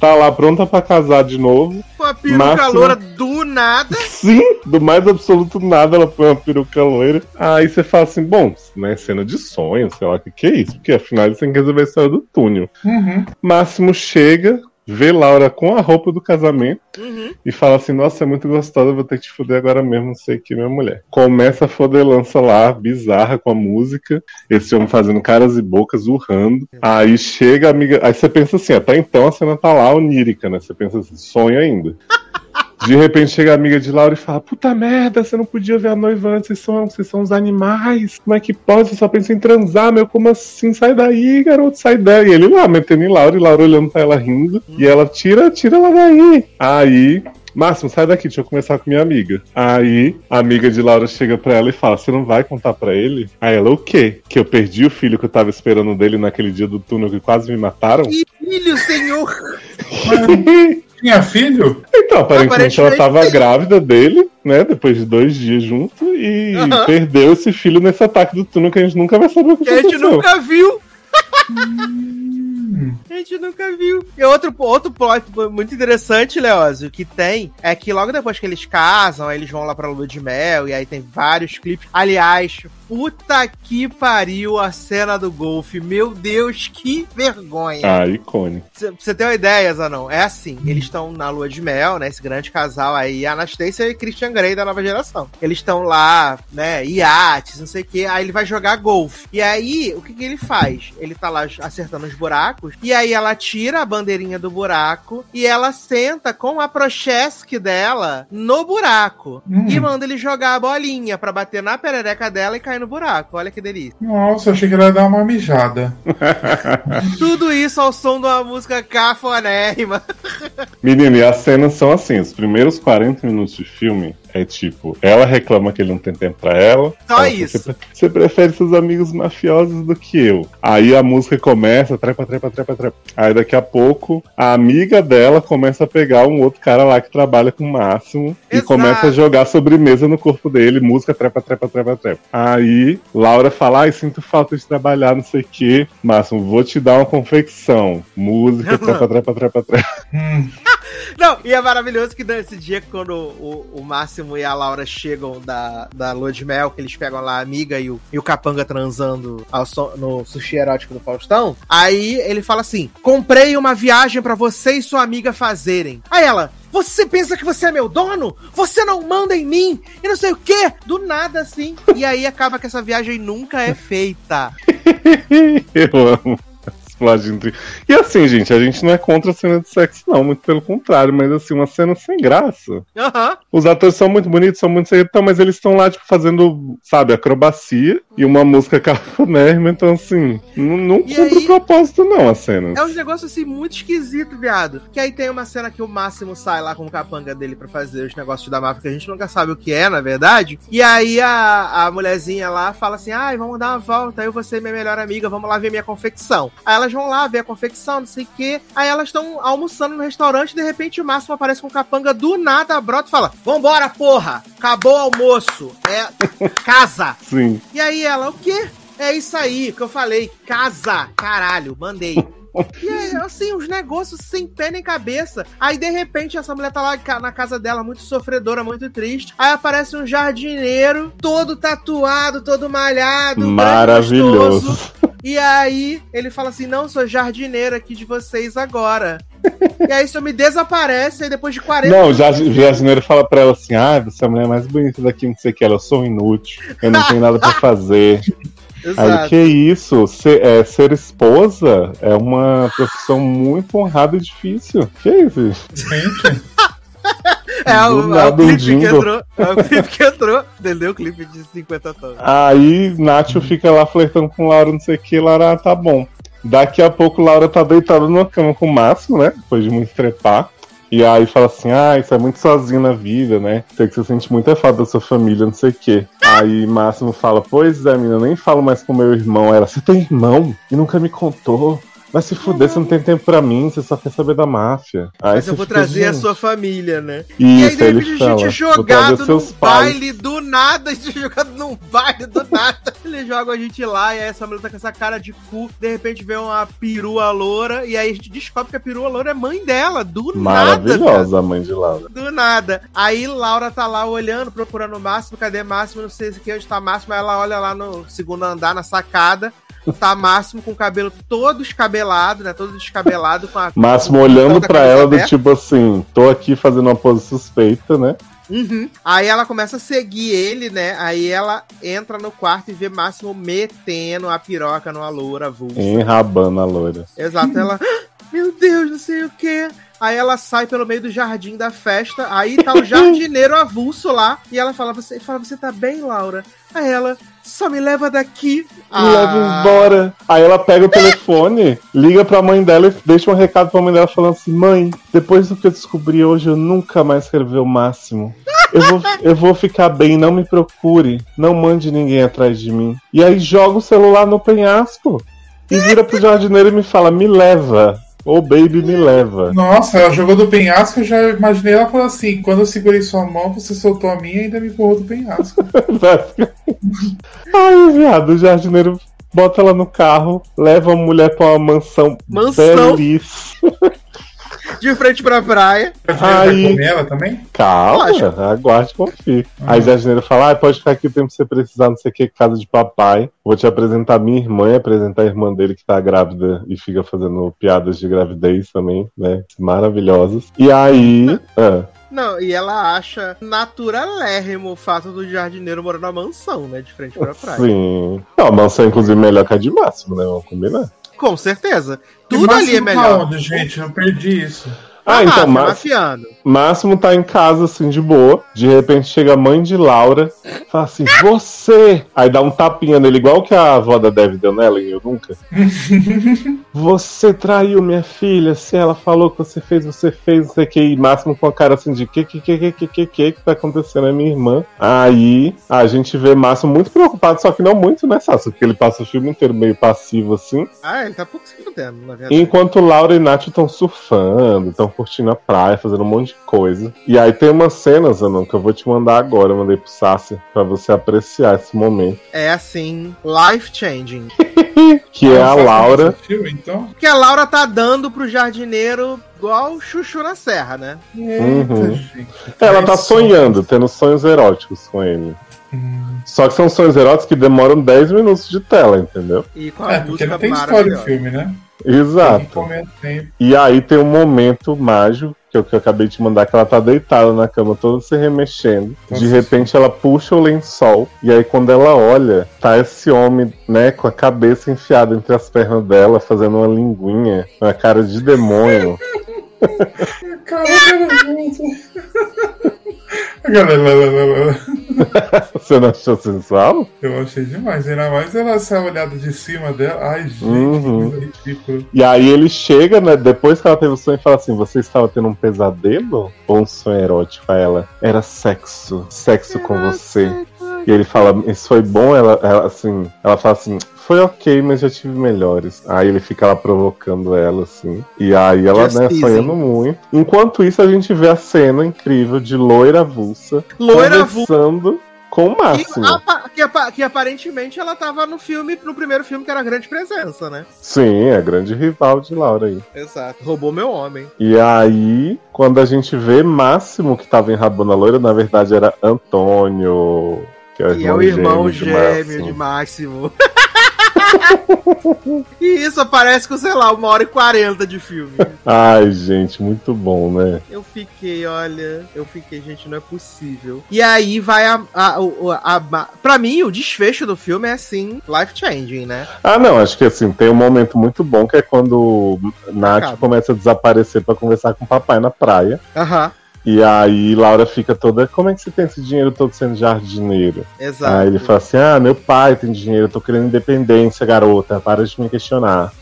C: tá lá pronta pra casar de novo.
B: Com a peruca loura do nada.
C: Sim, do mais absoluto nada, ela põe uma peruca loira. Aí você fala assim, bom, né, cena de sonho, sei lá o que, que é isso, porque afinal eles têm que resolver a história do túnel.
E: Uhum.
C: Máximo chega, vê Laura com a roupa do casamento
B: Uhum.
C: e fala assim, nossa, é muito gostosa, vou ter que te foder agora mesmo, não sei que, minha mulher. Começa a fodelança lá, bizarra com a música, esse homem fazendo caras e bocas, urrando. Aí chega a amiga, aí você pensa assim, até então a cena tá lá onírica, né? Você pensa assim, sonho ainda. De repente chega a amiga de Laura e fala: Puta merda, você não podia ver a noiva antes, vocês são, vocês são uns animais. Como é que pode? Você só pensa em transar, meu. Como assim? Sai daí, garoto, sai daí. E ele lá, metendo em Laura, e Laura olhando pra ela rindo. E ela tira, tira ela daí. Aí. Máximo, sai daqui, deixa eu começar com minha amiga. Aí, a amiga de Laura chega pra ela e fala: Você não vai contar pra ele? Aí ela, o quê? Que eu perdi o filho que eu tava esperando dele naquele dia do túnel que quase me mataram?
B: Que filho, senhor! <laughs>
E: Tinha filho?
C: Então, aparentemente ela
B: Aparentemente,
C: tava
B: sim.
C: grávida dele, né? Depois de dois dias junto, e perdeu esse filho nesse ataque do túnel que a gente nunca vai saber o que
B: Que a gente
C: aconteceu.
B: nunca viu. <laughs> A gente nunca viu. E outro, outro plot muito interessante, Leózio, que tem é que logo depois que eles casam, aí eles vão lá pra lua de mel, e aí tem vários clipes. Aliás, puta que pariu a cena do golfe. Meu Deus, que vergonha.
C: Ah, icônico.
B: Pra você ter uma ideia, Zanão, é assim: eles estão na lua de mel, né? Esse grande casal aí, Anastasia e Christian Grey da nova geração. Eles estão lá, né? Iates, não sei o que. Aí ele vai jogar golfe. E aí, o que, que ele faz? Ele tá lá acertando os buracos. E aí ela tira a bandeirinha do buraco e ela senta com a Prochesky dela no buraco.
E: Hum.
B: E manda ele jogar a bolinha pra bater na perereca dela e cair no buraco. Olha que delícia.
E: Nossa, eu achei que ela ia dar uma mijada. <laughs>
B: Tudo isso ao som de uma música cafonérrima.
C: Menino, e as cenas são assim: os primeiros 40 minutos de filme é tipo, ela reclama que ele não tem tempo pra ela.
B: Só
C: Ela,
B: isso.
C: Você, você prefere seus amigos mafiosos do que eu. Aí a música começa, trepa, trepa, trepa, trepa. Aí daqui a pouco, a amiga dela começa a pegar um outro cara lá que trabalha com o Máximo e
B: Exato.
C: começa a jogar sobremesa no corpo dele, música, trepa, trepa, trepa, trepa. Aí Laura fala, ai, sinto falta de trabalhar, não sei o quê. Máximo, vou te dar uma confecção. Música, <laughs> trepa, trepa, trepa, trepa.
E: Hum.
B: Não, e é maravilhoso que nesse dia, quando o, o Máximo e a Laura chegam da, da lua de mel, que eles pegam lá a amiga e o, e o capanga transando som- no sushi erótico do Faustão, aí ele fala assim: comprei uma viagem pra você e sua amiga fazerem. Aí ela. Você pensa que você é meu dono? Você não manda em mim? E não sei o quê? Do nada assim. E aí acaba que essa viagem nunca é feita. <laughs>
C: Eu amo. Explode entre- E assim, gente, a gente não é contra a cena de sexo, não, muito pelo contrário, mas assim, uma cena sem graça.
B: Aham.
C: Os atores são muito bonitos, são muito então, mas eles estão lá, tipo, fazendo, sabe, acrobacia e uma música cafonérrima, <laughs> então assim, não, cumpre
B: aí-
C: o propósito, não, a cena.
B: É uns negócios assim muito esquisito, viado. Que aí tem uma cena que o Máximo sai lá com o capanga dele pra fazer os negócios da máfia, que a gente nunca sabe o que é, na verdade. E aí a, a mulherzinha lá fala assim: ai, vamos dar uma volta, eu vou ser minha melhor amiga, vamos lá ver minha confecção. Aí elas vão lá ver a confecção, não sei o quê. Aí elas estão almoçando no restaurante, de repente o Máximo aparece com o capanga do nada, brota e fala: Vambora, porra! Acabou o almoço! É. Casa! <laughs>
C: Sim.
B: E aí ela, o quê? É isso aí que eu falei, casa, caralho, mandei. E é assim, uns negócios sem pé nem cabeça. Aí, de repente, essa mulher tá lá na casa dela, muito sofredora, muito triste. Aí aparece um jardineiro, todo tatuado, todo malhado,
C: Maravilhoso.
B: E aí, ele fala assim: Não, sou jardineiro aqui de vocês agora. <laughs> e aí some desaparece, aí depois de 40
C: Não, já, o jardineiro fala pra ela assim: ah, você é a mulher mais bonita daqui, não sei o que. Ela, eu sou inútil, eu não tenho nada pra <laughs> fazer. <laughs> Aí,
B: Exato.
C: que isso? Ser, é, ser esposa é uma profissão muito honrada e difícil. Que isso?
E: Gente,
B: É, o, o
C: nada um
B: clipe que entrou. É o clipe que entrou. Entendeu? O clipe de 50 tons.
C: Aí Nacho fica lá flertando com Laura, não sei o que, Laura, ah, tá bom. Daqui a pouco Laura tá deitada numa cama com o Márcio, né? Depois de muito trepar. E aí fala assim, ah, isso é muito sozinho na vida, né? Sei que você sente muita falta da sua família, não sei o quê. Aí Máximo fala, pois é, menina, eu nem falo mais com meu irmão. Ela, você tem irmão? E nunca me contou. Vai se fuder, você não tem tempo pra mim, você só quer saber da máfia. Aí
B: Mas eu vou trazer a sua família, né? e aí,
C: Isso,
B: de repente, a gente é
C: "Vou trazer
B: jogado num
C: seus pais."
B: baile do nada. <laughs> A gente é jogado num baile do nada. <laughs> Ele joga a gente lá e aí essa mulher tá com essa cara de cu. De repente vem uma perua loura. E aí a gente descobre que a perua loura é mãe dela. Do nada. cara.
C: Maravilhosa a mãe de Laura.
B: Do nada. Aí Laura tá lá olhando, procurando o Máximo. Cadê Máximo? Não sei se aqui onde tá Máximo. Aí ela olha lá no segundo andar, na sacada. Tá Máximo com o cabelo todo escabelado, né? Todo descabelado. Com a, <laughs>
C: Máximo
B: com
C: olhando
B: toda a
C: pra
B: camisa
C: ela do
B: aberta.
C: tipo assim, tô aqui fazendo uma pose suspeita, né?
B: Uhum. Aí ela começa a seguir ele, né? Aí ela entra no quarto e vê Máximo metendo a piroca numa loura avulsa.
C: Enrabando a loira.
B: Exato. Ela, "Ah, meu Deus, não sei o que. Aí ela sai pelo meio do jardim da festa. Aí tá o <laughs> jardineiro avulso lá. E ela fala: Você, fala, você tá bem, Laura? Aí ela, só me leva daqui.
C: Me leva embora. Aí ela pega o telefone, liga pra mãe dela e deixa um recado pra mãe dela falando assim: Mãe, depois do que eu descobri hoje, eu nunca mais quero ver o máximo. Eu vou, <laughs> eu vou ficar bem, não me procure. Não mande ninguém atrás de mim. E aí joga o celular no penhasco. E vira pro jardineiro e me fala: Me leva. Ô baby, me leva.
E: nossa, ela jogou do penhasco, eu já imaginei ela falando assim: quando eu segurei sua mão, você soltou a minha e ainda me empurrou do penhasco. <laughs>
C: Ai, viado, o jardineiro bota ela no carro, leva a mulher pra uma mansão,
B: Mansão?
C: belíssima. <laughs>
B: De frente pra praia.
C: Aí-
E: comer ela também?
C: Calma,
B: Lógico.
C: aguarde e confie. Aí o jardineiro fala: ah, pode ficar aqui o tempo que você precisar, não sei o que, casa de papai. Vou te apresentar minha irmã e apresentar a irmã dele que tá grávida e fica fazendo piadas de gravidez também, né? Maravilhosas. E aí. ah,
B: Não, e ela acha naturalérrimo o fato do jardineiro morar na mansão, né? De frente pra praia.
C: sim. Não, a mansão, inclusive, melhor que a de máximo, né? Vamos combinar.
B: Com certeza. Tudo ali é melhor.
E: onde, gente? Eu perdi isso.
C: Ah,
B: A
C: então,
B: máfia,
C: Máximo. tá em casa, assim, de boa. De repente chega a mãe de Laura, fala assim: Você! Aí dá um tapinha nele, igual que a avó da Dev deu nela em Eu Nunca. <laughs> você traiu minha filha. Se ela falou que você fez, você fez, não sei o que. E Máximo com a cara assim de: Que, que, que, que, que, que, que, que tá acontecendo? É minha irmã. Aí a gente vê Máximo muito preocupado, só que não muito, né, Sassi? Porque ele passa o filme inteiro meio passivo, assim.
B: Ah, ele tá pouco se fudendo, na verdade.
C: Enquanto Laura e Nath estão surfando, estão curtindo a praia, fazendo um monte de coisa. E aí tem umas cenas, Anon, que eu vou te mandar agora, eu mandei pro Sassi, pra você apreciar esse momento.
B: É assim, life changing. <laughs>
C: Que é a Laura.
E: Filme, então?
B: Porque a Laura tá dando pro jardineiro igual chuchu na serra, né?
E: Eita,
C: Uhum.
E: gente.
C: Ela tá sonhando, tendo sonhos eróticos com ele.
E: Hum.
C: Só que são sonhos eróticos que demoram 10 minutos de tela, entendeu?
B: E com a
E: É, porque
B: música
E: não tem história
B: maravilhosa.
E: o filme, né?
C: Exato. E aí tem um momento mágico, que é o que eu acabei de mandar, que ela tá deitada na cama, toda se remexendo. De
E: Nossa.
C: repente ela puxa o lençol, e aí quando ela olha, tá esse homem, né, com a cabeça enfiada entre as pernas dela, fazendo uma linguinha, uma cara de demônio. <laughs>
E: Caraca, Galera,
C: Você não achou sensual?
E: eu achei demais. Ainda mais ela essa olhada de cima dela. Ai, gente,
C: Uhum.
E: que coisa ridícula.
C: E aí ele chega, né, depois que ela teve o sonho, e fala assim: Você estava tendo um pesadelo? Ou um sonho erótico? Aí ela, era sexo, sexo com você. E ele fala, isso foi bom? Ela, ela, assim, ela fala assim, foi ok, mas já tive melhores. Aí ele fica lá provocando ela, assim. E aí ela,
B: Just
C: né,
B: teasing.
C: sonhando muito. Enquanto isso, a gente vê a cena incrível de loira avulsa
B: Loira
C: conversando com o
B: Que,
C: Máximo.
B: que apa- que aparentemente ela tava no filme, no primeiro filme, que era a grande presença, né?
C: Sim, é a grande rival de Laura aí.
B: Exato. Roubou meu homem.
C: E aí, quando a gente vê Máximo que tava enrabando a loira, na verdade era Antônio. Que é o
B: E é o irmão gêmeo de Máximo. <laughs> E isso aparece com, sei lá, uma hora e quarenta de filme.
C: Ai, gente, muito bom, né?
B: Eu fiquei, olha, eu fiquei, gente, não é possível. E aí vai a. a, a, a- pra mim, o desfecho do filme é assim, life changing, né?
C: Ah, não, acho que assim, tem um momento muito bom que é quando Nath
B: Acaba.
C: começa a desaparecer pra conversar com o papai na praia.
B: Aham,
C: E aí Laura fica toda, como é que você tem esse dinheiro todo sendo jardineiro?
B: exato.
C: Aí ele fala assim: Ah, meu pai tem dinheiro, eu tô querendo independência, garota, para de me questionar.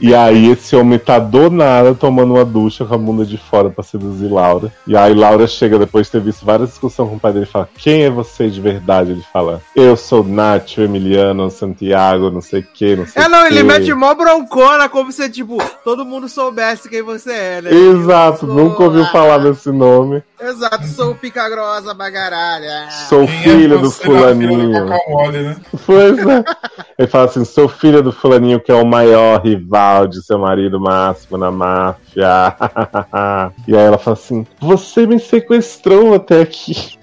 C: E aí esse homem tá do nada tomando uma ducha com a bunda de fora pra seduzir Laura. E aí Laura chega depois de ter visto várias discussões com o pai dele e fala: Quem é você de verdade? Ele fala: Eu sou Nacho, Emiliano, Santiago, não sei o que, não sei
B: É, não, ele
C: quê."
B: mete mó broncona como se, tipo, todo mundo soubesse quem você é, né?
C: Exato,
B: sou-
C: nunca ouviu falar desse nome.
B: Exato, sou pica grossa pra caralho.
C: Sou
E: Quem é
C: filho do
E: na fila do
C: fulaninho.
E: né?
C: Pois é. Ele fala assim: sou filha do fulaninho que é o maior rival de seu marido máximo na máfia. <laughs> e aí ela fala assim: Você me sequestrou até aqui. <laughs>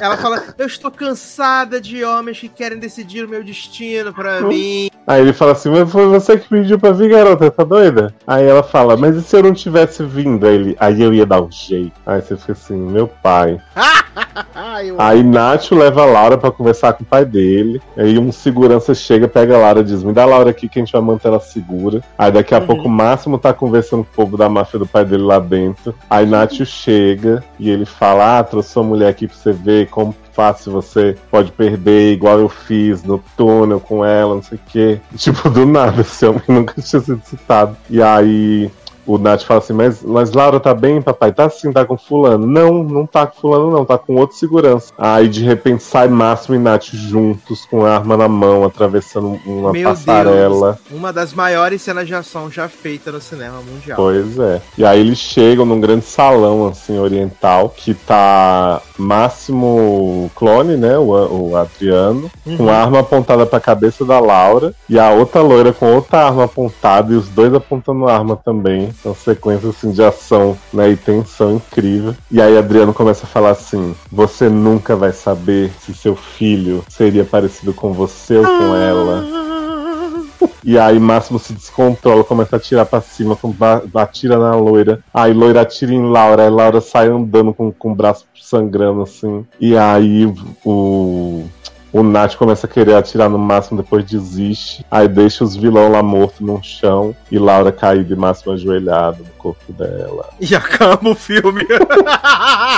B: Ela fala, eu estou cansada de homens que querem decidir o meu destino pra mim.
C: Aí ele fala assim: Mas foi você que pediu pra vir, garota, tá doida? Aí ela fala: Mas e se eu não tivesse vindo? Aí, ele, aí eu ia dar um jeito. Aí você fica assim: Meu pai. <laughs> Aí Nacho leva a Laura pra conversar com o pai dele. Aí um segurança chega, pega a Laura e diz: Me dá a Laura aqui que a gente vai manter ela segura. Aí daqui a
B: Uhum.
C: pouco o Máximo tá conversando com o povo da máfia do pai dele lá dentro. Aí Nacho chega e ele fala: Ah, trouxe sua mulher aqui pra você ver como fácil você pode perder, igual eu fiz no túnel com ela, não sei o quê. Tipo, do nada, esse homem <laughs> nunca tinha sido citado. E aí. O Nath fala assim, mas, mas Laura tá bem, papai? Tá sim, tá com fulano. Não, não tá com fulano, não, tá com outro segurança. Aí de repente sai Máximo e Nath juntos, com a arma na mão, atravessando uma
B: Meu
C: passarela.
B: Deus, uma das maiores cenas de ação já feita no cinema mundial.
C: Pois é. E aí eles chegam num grande salão, assim, oriental, que tá Máximo Clone, né? O, o Adriano, com a arma apontada pra cabeça da Laura, e a outra loira com outra arma apontada, e os dois apontando a arma também. Uma sequência assim, de ação né, e tensão incrível. E aí Adriano começa a falar assim: Você nunca vai saber se seu filho seria parecido com você ou com ela. <laughs> E aí Máximo se descontrola, começa a atirar pra cima, atira na loira. Aí loira atira em Laura, aí Laura sai andando com, com o braço sangrando assim. E aí o. O Nath começa a querer atirar no máximo, depois desiste. Aí deixa os vilão lá mortos no chão. E Laura caída e máximo ajoelhado corpo dela. <laughs>
B: E acaba o filme.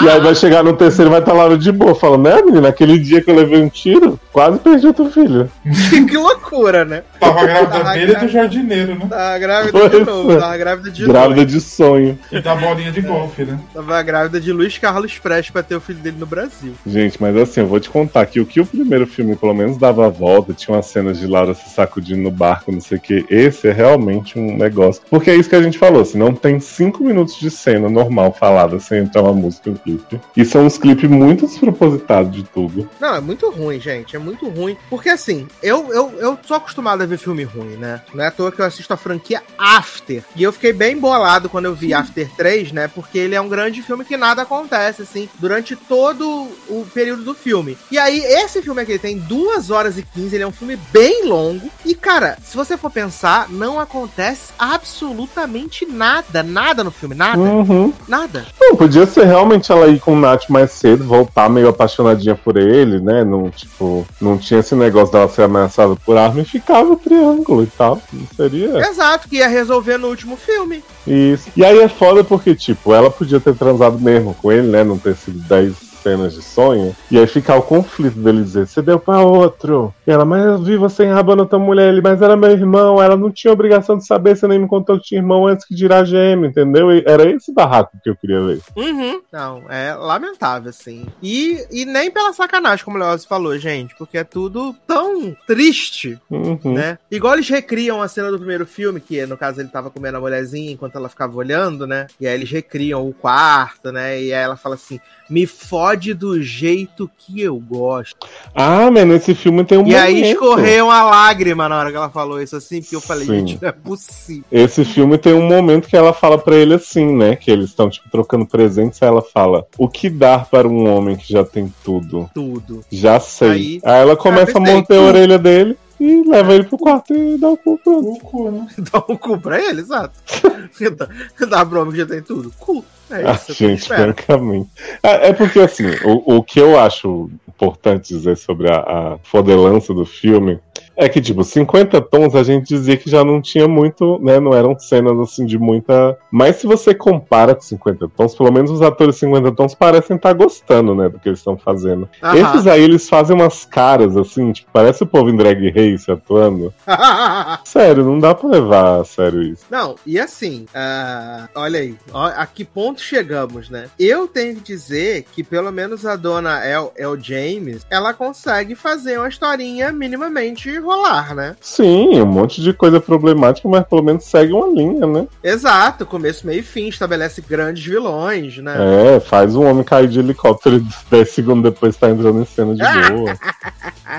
C: E aí vai chegar no terceiro e vai estar Laura de boa, falando, né, menina, aquele dia que eu levei um tiro, quase perdi outro filho. <laughs>
B: que loucura, né?
E: Tava grávida
B: Tava
E: dele e do jardineiro, né?
B: Tava grávida de
C: Pois
B: novo,
C: é.
B: tava grávida de
C: Grávida
B: novo.
C: de sonho.
E: E da bolinha de golfe, né?
B: Tava grávida de Luiz Carlos Prestes pra ter o filho dele no Brasil.
C: Gente, mas assim, eu vou te contar que o que o primeiro filme pelo menos dava a volta, tinha umas cenas de Laura se sacudindo no barco, não sei o que. Esse é realmente um negócio. Porque é isso que a gente falou, assim, não tem cinco minutos de cena normal falada sem entrar uma música no clipe. E são uns clipes muito despropositados de tudo.
B: Não, é muito ruim, gente. É muito ruim. Porque assim, eu, eu, eu sou acostumado a ver filme ruim, né? Não é à toa que eu assisto a franquia After. E eu fiquei bem bolado quando eu vi After 3, né? Porque ele é um grande filme que nada acontece, assim, durante todo o período do filme. E aí, esse filme aqui tem 2 horas e 15, ele é um filme bem longo. E, cara, se você for pensar, não acontece absolutamente nada. Nada no filme, nada.
C: Uhum.
B: Nada.
C: Não, podia ser realmente ela ir com o Nath mais cedo, voltar meio apaixonadinha por ele, né? Não, tipo, não tinha esse negócio dela ser ameaçada por arma e ficava o triângulo e tal. Não seria.
B: Exato, que ia resolver no último filme.
C: Isso. E aí é foda porque, tipo, ela podia ter transado mesmo com ele, né? Não ter sido 10 cenas de sonho. E aí ficar o conflito dele dizer, você deu pra outro. E ela, mas eu vi você enrabando outra mulher. Ele, mas era meu irmão, ela não tinha obrigação de saber, você nem me contou que tinha irmão antes que dirá gêmeo, entendeu? E era esse barraco que eu queria ver.
B: Uhum. Não, é lamentável, assim. E, e nem pela sacanagem, como o Leoz falou, gente, porque é tudo tão triste,
C: Uhum.
B: né? Igual eles recriam a cena do primeiro filme, que no caso ele tava comendo a mulherzinha enquanto ela ficava olhando, né? E aí eles recriam o quarto, né? E aí ela fala assim: me fode do jeito que eu gosto.
C: Ah, mano, esse filme tem um
B: e aí
C: momento.
B: escorreu uma lágrima na hora que ela falou isso assim, porque eu falei,
C: Sim.
B: gente, não é possível.
C: Esse filme tem um momento que ela fala pra ele assim, né? Que eles estão, tipo, trocando presentes. Aí ela fala: O que dar para um homem que já tem tudo?
B: Tudo.
C: Já sei.
B: Aí-
C: Aí, ela começa a morder a orelha dele e leva ele pro quarto e dá o cu.
E: O cu, né? <laughs>
B: Dá o cu pra ele, exato. <laughs> dá, dá broma que já tem tudo. Cu. É
C: Ah,
B: isso eu
C: gente, francamente. É, é porque, assim, o, o que eu acho importante dizer sobre a, a fodelança do filme é que, tipo, 50 tons a gente dizia que já não tinha muito, né? Não eram cenas, assim, de muita. Mas se você compara com 50 tons, pelo menos os atores de 50 tons parecem estar gostando, né? Do que eles estão fazendo.
B: Aham.
C: Esses aí, eles fazem umas caras, assim, tipo, parece o povo em drag race atuando. <laughs> Sério, não dá pra levar a sério isso.
B: Não, e assim, ah, olha aí, ó, a que ponto chegamos, né? Eu tenho que dizer que pelo menos a dona El, El James, ela consegue fazer uma historinha minimamente rolar, né?
C: Sim, um monte de coisa problemática, mas pelo menos segue uma linha, né?
B: Exato, começo, meio e fim, estabelece grandes vilões, né?
C: É, faz um homem cair de helicóptero <laughs> e 10 segundos depois tá entrando em cena de <laughs> boa.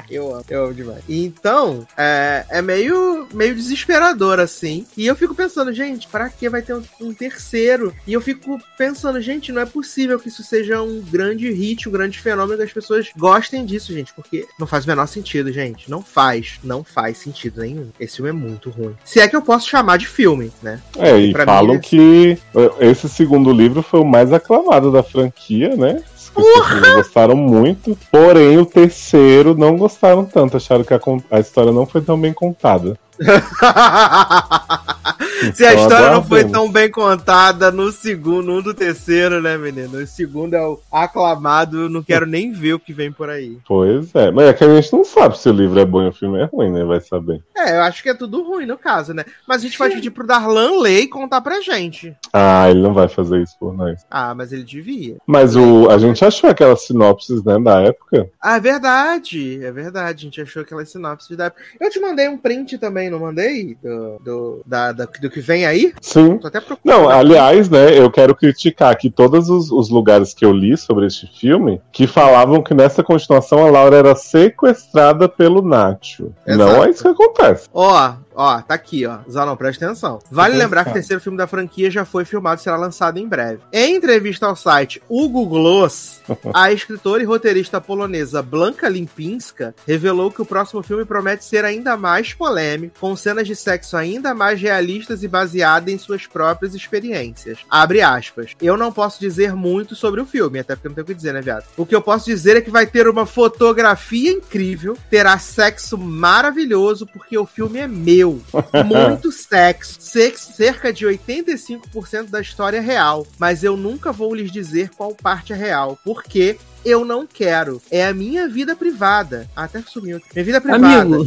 B: Eu amo, eu amo demais. Então, é, é meio, meio desesperador, assim. E eu fico pensando, gente, pra que vai ter um, um terceiro? E eu fico pensando, gente, não é possível que isso seja um grande hit, um grande fenômeno, que as pessoas gostem disso, gente. Porque não faz o menor sentido, gente. Não faz. Não faz sentido nenhum. Esse filme é muito ruim. Se é que eu posso chamar de filme, né?
C: É, e
B: Pra
C: falam
B: mim,
C: que eh, esse segundo livro foi o mais aclamado da franquia, né? Pessoas gostaram muito, porém o terceiro não gostaram tanto, acharam que a, a história não foi tão bem contada. <laughs>
B: Se a história não foi tão bem contada no segundo, no do terceiro, né, menino? O segundo é o aclamado, eu não quero nem ver o que vem por aí.
C: Pois é, mas é que a gente não sabe se o livro é bom e o filme é ruim, né? Vai saber.
B: É, eu acho que é tudo ruim no caso, né? Mas a gente vai pedir pro Darlan ler e contar pra gente.
C: Ah, ele não vai fazer isso por nós.
B: Ah, mas ele devia.
C: Mas o, a gente achou aquelas sinopses, né, da época.
B: Ah, é verdade. É verdade. A gente achou aquela sinopse da. Eu te mandei um print também, não mandei? Do, do, da, da- do que vem aí?
C: Sim.
B: Tô até procurando.
C: Não, aliás, né, eu quero criticar aqui todos os, os lugares que eu li sobre este filme que falavam que nessa continuação a Laura era sequestrada pelo Nacho.
B: Exato.
C: Não é isso que acontece.
B: Ó, ó, tá aqui, ó. Zanon, presta atenção. Vale lembrar que o terceiro filme da franquia já foi filmado e será lançado em breve. Em entrevista ao site Hugo Gloss, <laughs> a escritora e roteirista polonesa Blanka Limpinska revelou que o próximo filme promete ser ainda mais polêmico, com cenas de sexo ainda mais realistas e baseadas em suas próprias experiências. Abre aspas. Eu não posso dizer muito sobre o filme, até porque não tem o que dizer, né, viado? O que eu posso dizer é que vai ter uma fotografia incrível, terá sexo maravilhoso, porque o filme é meu. <laughs> Muito sexo. Sex- cerca de 85% da história é real. Mas eu nunca vou lhes dizer qual parte é real. Porque eu não quero. É a minha vida privada. Ah, Até sumiu. aqui. Minha vida privada.
D: Amigo,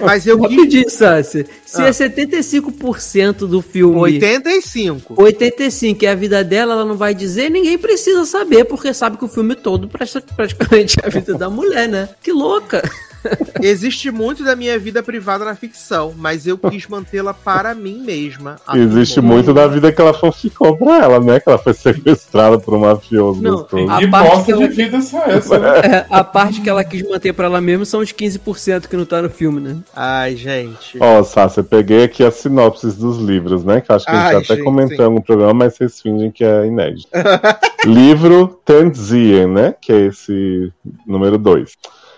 B: Mas eu <laughs> quis.
D: rapidinho, Sassi. Se
B: Ah.
D: é 75% do filme
B: 85.
D: 85 é a vida dela, ela não vai dizer, ninguém precisa saber, porque sabe que o filme todo presta <laughs> praticamente a vida da mulher, né? Que louca! <laughs>
B: Existe muito da minha vida privada na ficção, mas eu quis mantê-la para mim mesma.
C: Existe muito da vida que ela ficou pra ela, né? Que ela foi sequestrada por um mafioso
D: Não,
C: gostoso.
D: A parte que
E: de
D: ela-
E: vida só essa, né?
D: É, a parte que ela quis manter pra ela mesma são os 15% que não tá no filme, né?
B: Ai, gente.
C: Ó, Sácia, eu peguei aqui as sinopses dos livros, né? Que acho que a gente
B: Ai,
C: já até em algum programa, mas vocês fingem que é inédito. <laughs> livro Tanzien, né? Que é esse número 2.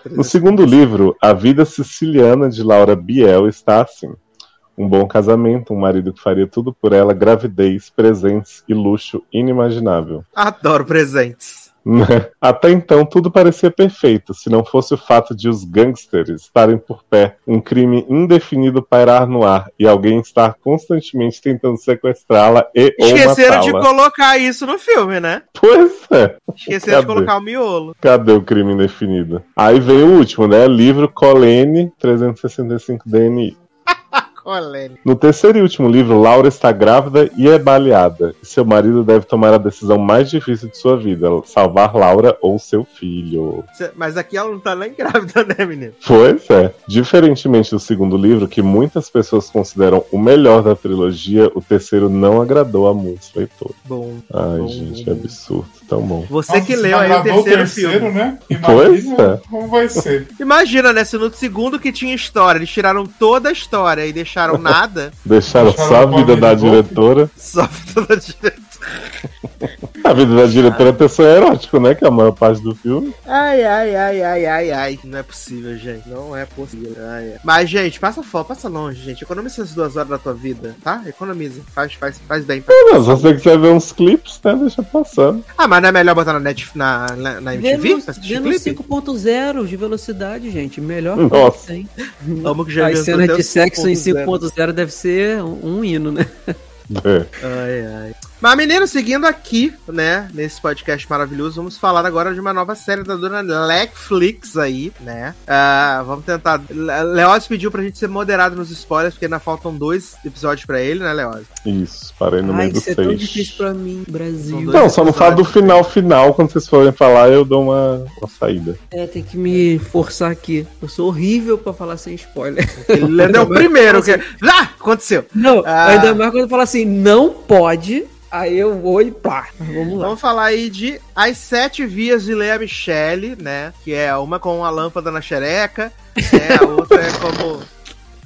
C: No segundo livro, A Vida Siciliana de Laura Biel está assim. Um bom casamento, um marido que faria tudo por ela, gravidez, presentes e luxo inimaginável.
B: Adoro presentes. <laughs>
C: Até então, tudo parecia perfeito, se não fosse o fato de os gangsters estarem por pé, um crime indefinido pairar no ar e alguém estar constantemente tentando sequestrá-la e ou
B: Esqueceram de colocar isso no filme, né?
C: Pois é.
B: Esqueceram de
C: Cadê?
B: colocar o miolo.
C: Cadê o crime indefinido? Aí vem o último, né? Livro Colene 365 DNI.
B: Colene.
C: No terceiro e último livro, Laura está grávida e é baleada. E seu marido deve tomar a decisão mais difícil de sua vida: salvar Laura ou seu filho.
B: Mas aqui ela não tá nem grávida, né, menino?
C: Pois é. Diferentemente do segundo livro, que muitas pessoas consideram o melhor da trilogia, o terceiro não agradou a muitos leitores.
B: Bom.
C: Ai,
B: Bom,
C: gente,
B: bom,
C: é absurdo. Tão bom.
B: Você
E: Nossa,
B: que leu aí o
E: agradou
B: terceiro, filme.
E: né?
C: Pois
E: Imagina
C: é.
E: como vai ser.
B: Imagina, né? Se no segundo que tinha história, eles tiraram toda a história e deixaram nada,
C: Deixaram
E: Deixaram
C: só a vida da diretora.
B: só a direita.
C: É, <laughs> A vida da diretora é ter sonho erótico, né? Que é a maior parte do filme.
B: Ai, ai, ai, ai, ai, ai. Não é possível, gente. Não é possível. Ai, ai. Mas, gente, passa fora, passa longe, gente. Economiza essas duas horas da tua vida, tá? Economiza. Faz, faz, faz bem.
C: Não, se você quiser ver uns clipes, né? Deixa passando.
B: Ah, mas não é melhor botar na, net, na, na, na MTV?
D: Vendo,
B: pra clipe?
D: 5.0 de velocidade, gente. Melhor
C: Nossa.
D: que tem. <laughs>
B: Amo que já
D: As cenas de sexo em
B: 5.0.
D: 5.0 deve ser um, um hino, né?
C: É.
B: Ai, ai. Mas, menino, seguindo aqui, né, nesse podcast maravilhoso, vamos falar agora de uma nova série da dona Netflix aí, né? Ah, vamos tentar. Le- Leoz pediu pra gente ser moderado nos spoilers, porque ainda faltam dois episódios pra ele, né, Leoz?
C: Isso, parei no
D: Ai,
C: meio do
D: isso é tão
C: seis.
D: difícil pra mim, Brasil.
C: Não, só não fala do
B: episódios.
C: final final. Quando vocês forem falar, eu dou uma, uma saída.
D: É, tem que me forçar aqui. Eu sou horrível pra falar sem spoiler.
B: Ele é o <laughs> primeiro que. Ah! Aconteceu!
D: Não,
B: Ah.
D: ainda mais quando fala assim, não pode, aí eu vou e pá. Vamos lá.
B: Vamos falar aí de As Sete Vias de Leia Michele, né? Que é uma com a lâmpada na xereca, né? A outra é como.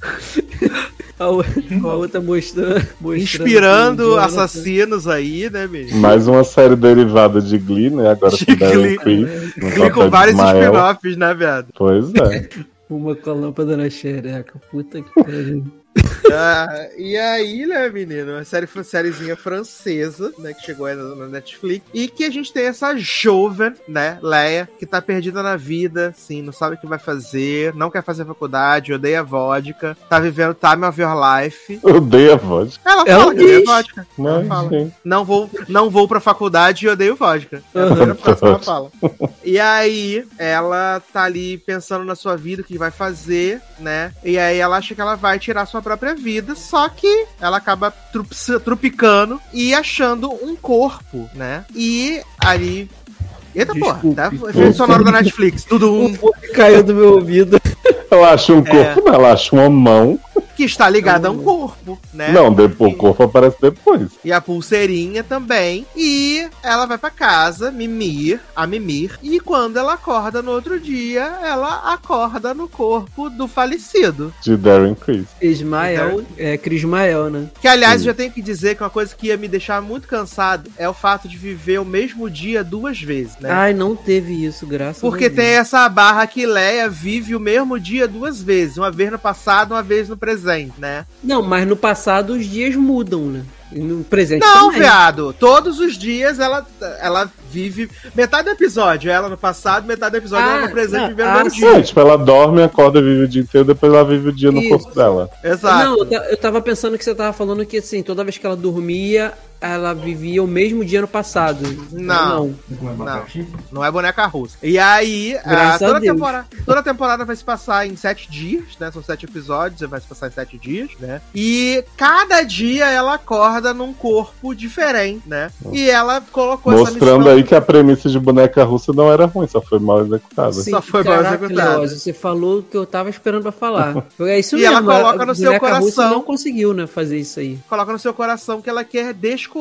B: <laughs>
D: A, outra mostrando. mostrando
B: Inspirando assassinos aí, né, menino?
C: Mais uma série derivada de Glee, né? Agora
B: De Glee.
C: Criss. no
B: Glee com vários spin-offs, né, viado?
C: Pois é. <laughs>
D: Uma com a lâmpada na xereca. Puta que pariu.
B: Ah, e aí, né, menino? Uma série, sériezinha francesa, né? Que chegou aí na, Netflix. E que a gente tem essa jovem, né, Leia, que tá perdida na vida, assim, não sabe o que vai fazer, não quer fazer faculdade, odeia vodka, tá vivendo time of your life.
C: Eu odeio a voz.
B: Ela
D: Ela
B: fala que odeia vodka. Ela
C: Mas,
B: fala.
C: gente,
B: Não vou, não vou pra faculdade e odeio vodka. É a primeira frase que ela fala. E aí, ela tá ali pensando na sua vida, o que vai fazer, né? E aí ela acha que ela vai tirar sua própria vida, só que ela acaba trupicando e achando um corpo, né? E ali. Eita
D: Desculpe.
B: porra, tá? Efeito sonoro da Netflix, tudo
D: O
B: um
D: fone caiu do meu ouvido.
C: ela acha um
B: É.
C: corpo, não, ela acha uma mão.
B: Que está ligado a um corpo, né?
C: Não, depois, o corpo aparece depois.
B: E a pulseirinha também. E ela vai pra casa, mimir, a mimir. E quando ela acorda no outro dia, ela acorda no corpo do falecido.
C: De Darren Criss.
D: Ismael, é Crismael, né?
B: Que, aliás,
C: Sim.
B: já tenho que dizer que uma coisa que ia me deixar muito cansado é o fato de viver o mesmo dia duas vezes, né?
D: Ai, não teve isso, graças
B: Porque
D: a Deus.
B: tem essa barra que Leia vive o mesmo dia duas vezes. Uma vez no passado, uma vez no presente, né?
D: Não, mas no passado os dias mudam, né? No presente
B: Não,
D: também.
B: viado. Todos os dias ela, ela vive. Metade do episódio ela no passado, metade do episódio é ela
D: Ah,
B: no presente
D: não,
B: vivendo
D: ah,
B: o mesmo
D: sim.
B: dia.
C: É, tipo, ela dorme, acorda, vive o dia inteiro, depois ela vive o dia no
D: Isso.
C: corpo dela.
B: Exato.
D: Não, eu, eu tava pensando que você tava falando que assim, toda vez que ela dormia, ela vivia o mesmo dia no passado.
B: Não. Não. Não é boneca russa. E aí, a-
D: Graças a
B: toda,
D: Deus.
B: temporada, toda temporada vai se passar em sete dias, né? São sete episódios, vai se passar em sete dias, né? E cada dia ela acorda num corpo diferente, né? E ela colocou
C: Mostrando
B: missão.
C: aí que a premissa de boneca russa não era ruim, só foi mal executada.
D: Sim,
B: Só foi mal
D: caraca,
B: executado.
D: Leoz, você falou o que eu tava esperando pra falar. <laughs> É isso
B: E
D: mesmo.
B: ela coloca
D: a
B: no seu coração.
D: não conseguiu, né, fazer isso aí.
B: Coloca no seu coração que ela quer descobrir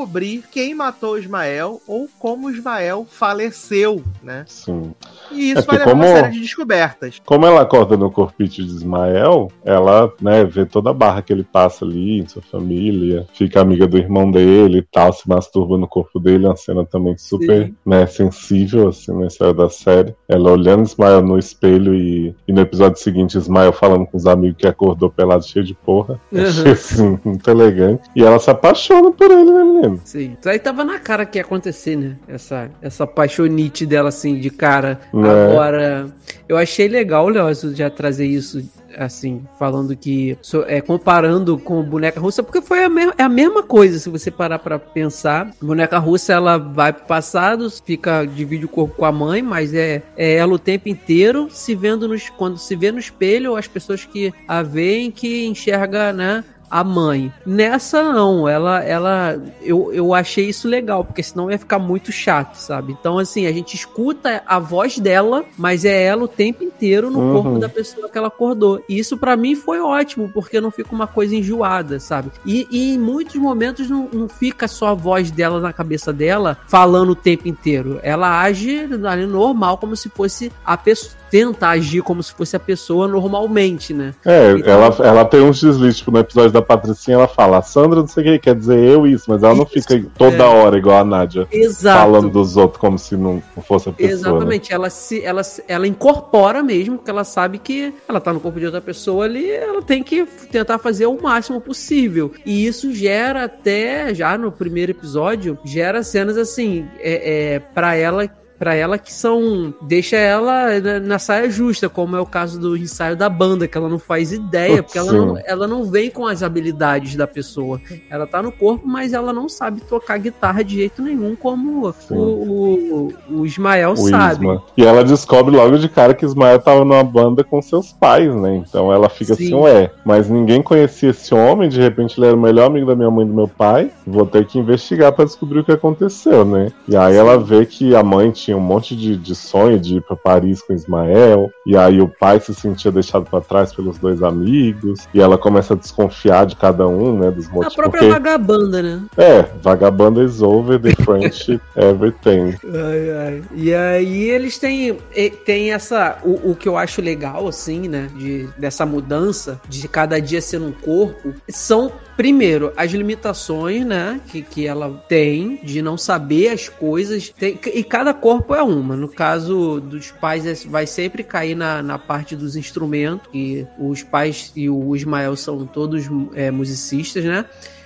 B: quem matou Ismael ou como Ismael faleceu, né?
C: Sim.
B: E isso
C: É
B: vai levar uma
C: como-
B: série de descobertas.
C: Como ela acorda no corpite de Ismael, ela, né, vê toda a barra que ele passa ali em sua família, fica amiga do irmão dele e tal, se masturba no corpo dele, uma cena também super,
D: Sim.
C: né, sensível, assim, na história da série. Ela olhando Ismael no espelho e, e no episódio seguinte, Ismael falando com os amigos que acordou pelado cheio de porra.
D: Uhum.
C: Achei, <laughs> assim, muito elegante. E ela se apaixona por ele, né,
D: Sim. Isso aí tava na cara que ia acontecer, né? Essa, essa paixonite dela, assim, de cara.
C: É.
D: Agora, eu achei legal, Léo, já trazer isso, assim, falando que. é, comparando com boneca russa, porque foi a, me é a mesma coisa, se você parar pra pensar. Boneca russa, ela vai pro passado, fica, divide o corpo com a mãe, mas é, é ela o tempo inteiro se vendo nos. Quando se vê no espelho, as pessoas que a veem que enxerga, né? A mãe. Nessa não, ela ela eu, eu achei isso legal, porque senão ia ficar muito chato, sabe? Então assim, a gente escuta a voz dela, mas é ela o tempo inteiro no
C: Uhum.
D: corpo da pessoa que ela acordou. E isso pra mim foi ótimo, porque não fica uma coisa enjoada, sabe? E, e em muitos momentos não, não fica só a voz dela na cabeça dela falando o tempo inteiro. Ela age ali normal, como se fosse a pessoa tenta agir como se fosse a pessoa normalmente, né?
C: É,
D: Então-
C: ela, ela tem uns deslizes, tipo, no episódio da Patricinha, ela fala, Sandra, não sei o que, quer dizer eu isso, mas ela não
D: Isso,
C: fica toda
D: é.
C: hora igual a Nádia,
D: Exato.
C: falando dos outros como se não fosse a pessoa. né?
D: Exatamente, ela se ela, ela incorpora mesmo, porque ela sabe que ela tá no corpo de outra pessoa ali, ela tem que tentar fazer o máximo possível. E isso gera até já no primeiro episódio, gera cenas assim, é, é para ela para ela que são deixa ela na, na saia justa, como é o caso do ensaio da banda, que ela não faz ideia, porque ela
C: Sim.
D: não, ela não vem com as habilidades da pessoa. Ela tá no corpo, mas ela não sabe tocar guitarra de jeito nenhum, como
C: Sim.
D: o, o, o Ismael
C: o
D: sabe.
C: Isma. E ela descobre logo de cara que Ismael tava numa banda com seus pais, né? Então ela fica
D: Sim.
C: assim, ué, mas ninguém conhecia esse homem, de repente ele era o melhor amigo da minha mãe e do meu pai. Vou ter que investigar pra descobrir o que aconteceu, né? E aí ela vê que a mãe tinha um monte de, de sonho de ir pra Paris com Ismael, e aí o pai se sentia deixado pra trás pelos dois amigos, e ela começa a desconfiar de cada um, né? Dos
D: A
C: motivos.
D: própria
C: Porque,
D: vagabanda, né?
C: é, vagabanda is over, the friendship, <laughs> everything.
D: Ai, ai. E aí eles têm, tem essa. O, o que eu acho legal, assim, né? De, dessa mudança, de cada dia ser um corpo, são. Primeiro, as limitações, né, que, que ela tem de não saber as coisas, Tem- e cada corpo é uma. No caso dos pais, é- vai sempre cair na, na parte dos instrumentos, que os pais e o Ismael são todos é, musicistas, né?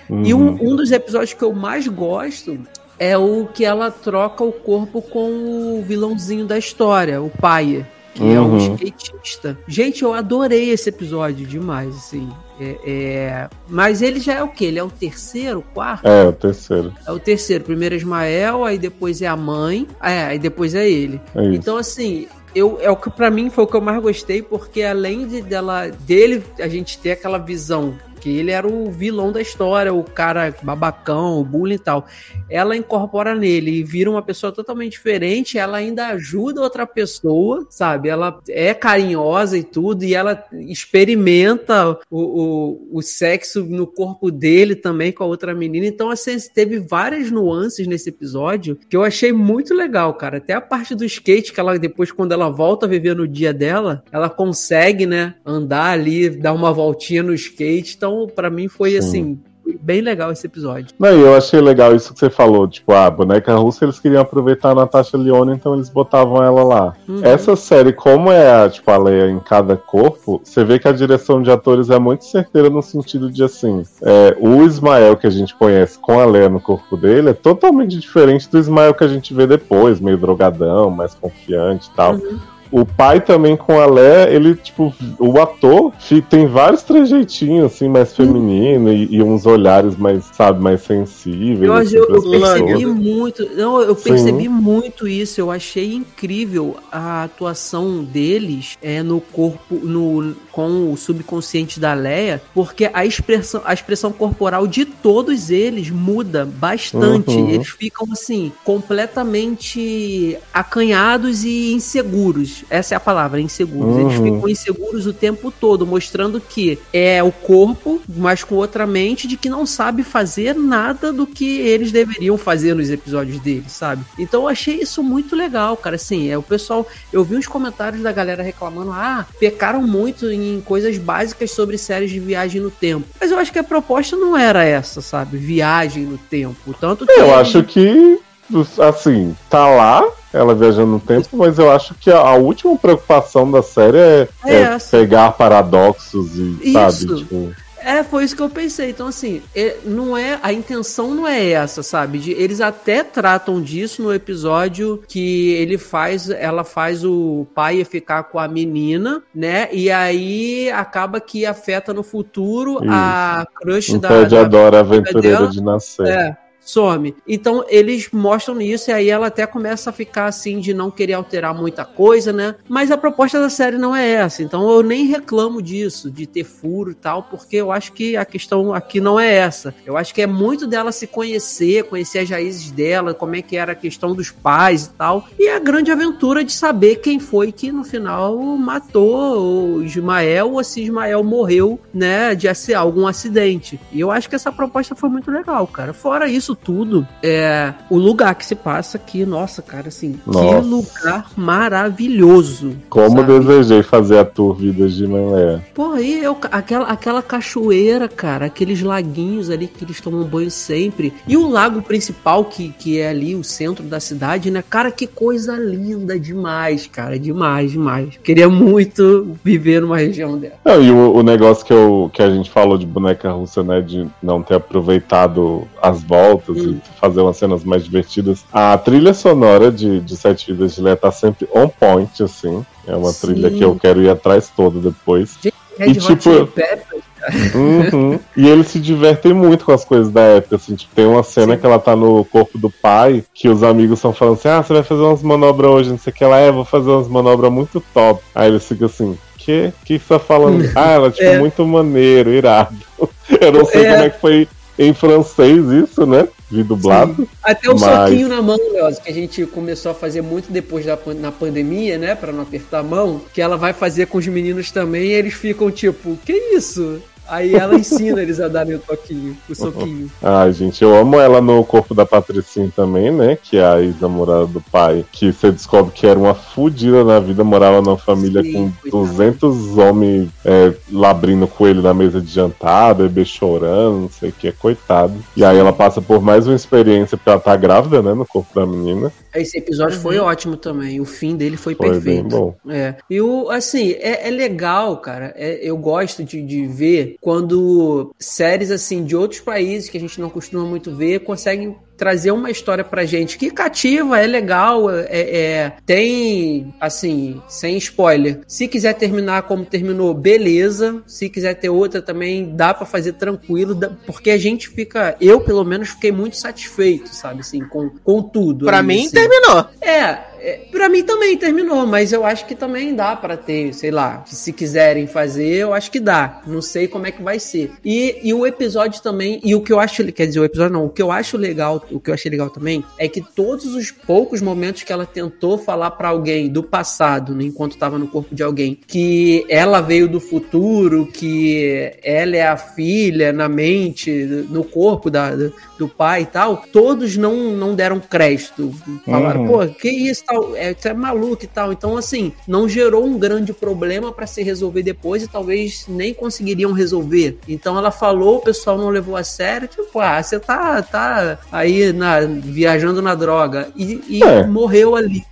D: E
C: Uhum.
D: um, um dos episódios que eu mais gosto é o que ela troca o corpo com o vilãozinho da história, o pai, que é o
C: Uhum.
D: skatista. Gente, eu adorei esse episódio demais, assim. É, é- Mas ele já é o quê? Ele é o terceiro, quarto?
C: É, o terceiro.
D: É o terceiro. Primeiro é Ismael, aí depois é a mãe, é, aí depois é ele.
C: É.
D: Então, assim, eu, é o que para mim foi o que eu mais gostei, porque além de dela, dele, a gente ter aquela visão que ele era o vilão da história, o cara babacão, o bullying e tal. Ela incorpora nele e vira uma pessoa totalmente diferente, ela ainda ajuda outra pessoa, sabe? Ela é carinhosa e tudo, e ela experimenta o, o, o sexo no corpo dele também com a outra menina. Então, assim, teve várias nuances nesse episódio que eu achei muito legal, cara. Até a parte do skate, que ela depois, quando ela volta a viver no dia dela, ela consegue, né, andar ali, dar uma voltinha no skate. Então, pra mim, foi
C: Sim.
D: assim. Bem legal esse episódio.
C: Não, e eu achei legal isso que você falou, tipo, a boneca russa eles queriam aproveitar a Natasha Lyonne, então eles botavam ela lá.
D: Uhum.
C: Essa série, como é a, tipo, a Leia em cada corpo, você vê que a direção de atores é muito certeira no sentido de assim, é, o Ismael que a gente conhece com a Leia no corpo dele é totalmente diferente do Ismael que a gente vê depois, meio drogadão, mais confiante e tal.
D: Uhum.
C: O pai também com a Lé, ele, tipo, o ator tem vários trejeitinhos, assim, mais feminino e, e uns olhares mais, sabe, mais sensíveis.
D: Eu,
C: assim,
D: eu, eu percebi muito. Não, eu
C: Sim.
D: percebi muito isso. Eu achei incrível a atuação deles é, no corpo, no, com o subconsciente da Leia, porque a expressão, a expressão corporal de todos eles muda bastante.
C: Uhum.
D: Eles ficam assim, completamente acanhados e inseguros. Essa é a palavra, inseguros. Eles
C: Uhum.
D: ficam inseguros o tempo todo, mostrando que é o corpo, mas com outra mente, de que não sabe fazer nada do que eles deveriam fazer nos episódios deles, sabe? Então eu achei isso muito legal, cara. Assim, é o pessoal. Eu vi uns comentários da galera reclamando: ah, pecaram muito em coisas básicas sobre séries de viagem no tempo. Mas eu acho que a proposta não era essa, sabe? Viagem no tempo. Tanto que.
C: Eu acho que, assim, tá lá, ela viajando no tempo, mas eu acho que a, a última preocupação da série é,
D: É
C: é
D: essa.
C: pegar paradoxos e,
D: Isso.
C: sabe, tipo...
D: É, foi isso que eu pensei. Então, assim, é- não é a intenção não é essa, sabe? De- eles até tratam disso no episódio que ele faz, ela faz o pai ficar com a menina, né? E aí acaba que afeta no futuro a crush da,
C: Impede
D: da
C: a aventureira
D: dela.
C: de nascer.
D: é, some. Então eles mostram isso e aí ela até começa a ficar assim de não querer alterar muita coisa, né? Mas a proposta da série não é essa. Então eu nem reclamo disso, de ter furo e tal, porque eu acho que a questão aqui não é essa. Eu acho que é muito dela se conhecer, conhecer as raízes dela, como é que era a questão dos pais e tal. E a grande aventura de saber quem foi que no final matou o Ismael ou se Ismael morreu, né, de algum acidente. E eu acho que essa proposta foi muito legal, cara. Fora isso tudo é o lugar que se passa aqui. Nossa, cara, assim,
C: Nossa.
D: que lugar maravilhoso.
C: Como
D: sabe?
C: desejei fazer a tour Vidas de Manlé.
D: Porra, aí eu, aquela, aquela cachoeira, cara, aqueles laguinhos ali que eles tomam banho sempre. E o lago principal, que, que é ali o centro da cidade, né? Cara, que coisa linda demais, cara. Demais, demais. Queria muito viver numa região dela.
C: Não, e o, o negócio que, eu, que a gente falou de boneca russa, né? De não ter aproveitado as voltas
D: Hum.
C: e fazer umas cenas mais divertidas. A trilha sonora de, de Sete Vidas de Lé tá sempre on point, assim. É uma
D: Sim.
C: trilha que eu quero ir atrás toda depois.
D: Red Hot
C: tipo,
D: Chili Peppers,
C: Uhum. E eles se divertem muito com as coisas da época, assim, tipo, tem uma cena
D: Sim.
C: que ela tá no corpo do pai, que os amigos estão falando assim, ah, você vai fazer umas manobras hoje, não sei o que lá, é, vou fazer umas manobras muito top. Aí eles ficam assim, que? Que que você tá falando? ah, ela, tipo,
D: É.
C: muito maneiro, irado. <laughs> Eu não sei
D: É.
C: como é que foi em francês isso, né? Vi dublado.
D: Até o
C: Mas-
D: soquinho na mão, Leoz, que a gente começou a fazer muito depois da na pandemia, né? Pra não apertar a mão, que ela vai fazer com os meninos também, e eles ficam tipo, que isso? Aí ela ensina eles a darem o toquinho, o soquinho. <laughs>
C: Ai, gente, eu amo ela no corpo da Patricinha também, né? Que é a ex-namorada do pai. Que você descobre que era uma fudida na vida, morava numa família
D: Sim,
C: com
D: coitada.
C: 200 homens é, labrindo coelho na mesa de jantar, bebê chorando, não sei o que, coitado. E aí ela passa por mais uma experiência, porque ela tá grávida, né? No corpo da menina.
D: Esse episódio foi ótimo também, o fim dele foi,
C: Foi
D: perfeito.
C: bem bom.
D: É. E o, assim, é, é legal, cara. É- eu gosto de, de ver quando séries, assim, de outros países que a gente não costuma muito ver, conseguem trazer uma história pra gente que cativa, é legal, é, é- tem, assim, sem spoiler. Se quiser terminar como terminou, beleza. Se quiser ter outra também, dá pra fazer tranquilo, porque a gente fica, eu pelo menos fiquei muito satisfeito, sabe, assim, com, com tudo.
B: Pra mim,
D: assim.
B: terminou.
D: É, é, pra mim também terminou, mas eu acho que também dá pra ter, sei lá, se quiserem fazer, eu acho que dá. Não sei como é que vai ser. E, e o episódio também, e o que eu acho, quer dizer, o episódio não, o que eu acho legal, o que eu achei legal também, é que todos os poucos momentos que ela tentou falar pra alguém do passado, né, enquanto tava no corpo de alguém, que ela veio do futuro, que ela é a filha na mente, no corpo da, do, do pai e tal, todos não, não deram crédito. Falaram,
C: Uhum.
D: pô, que isso, tal, é, você é maluco e tal. Então, assim, não gerou um grande problema pra se resolver depois e talvez nem conseguiriam resolver. Então ela falou, o pessoal não levou a sério, tipo, ah, você tá, tá aí na, viajando na droga. E, e
C: É.
D: morreu ali.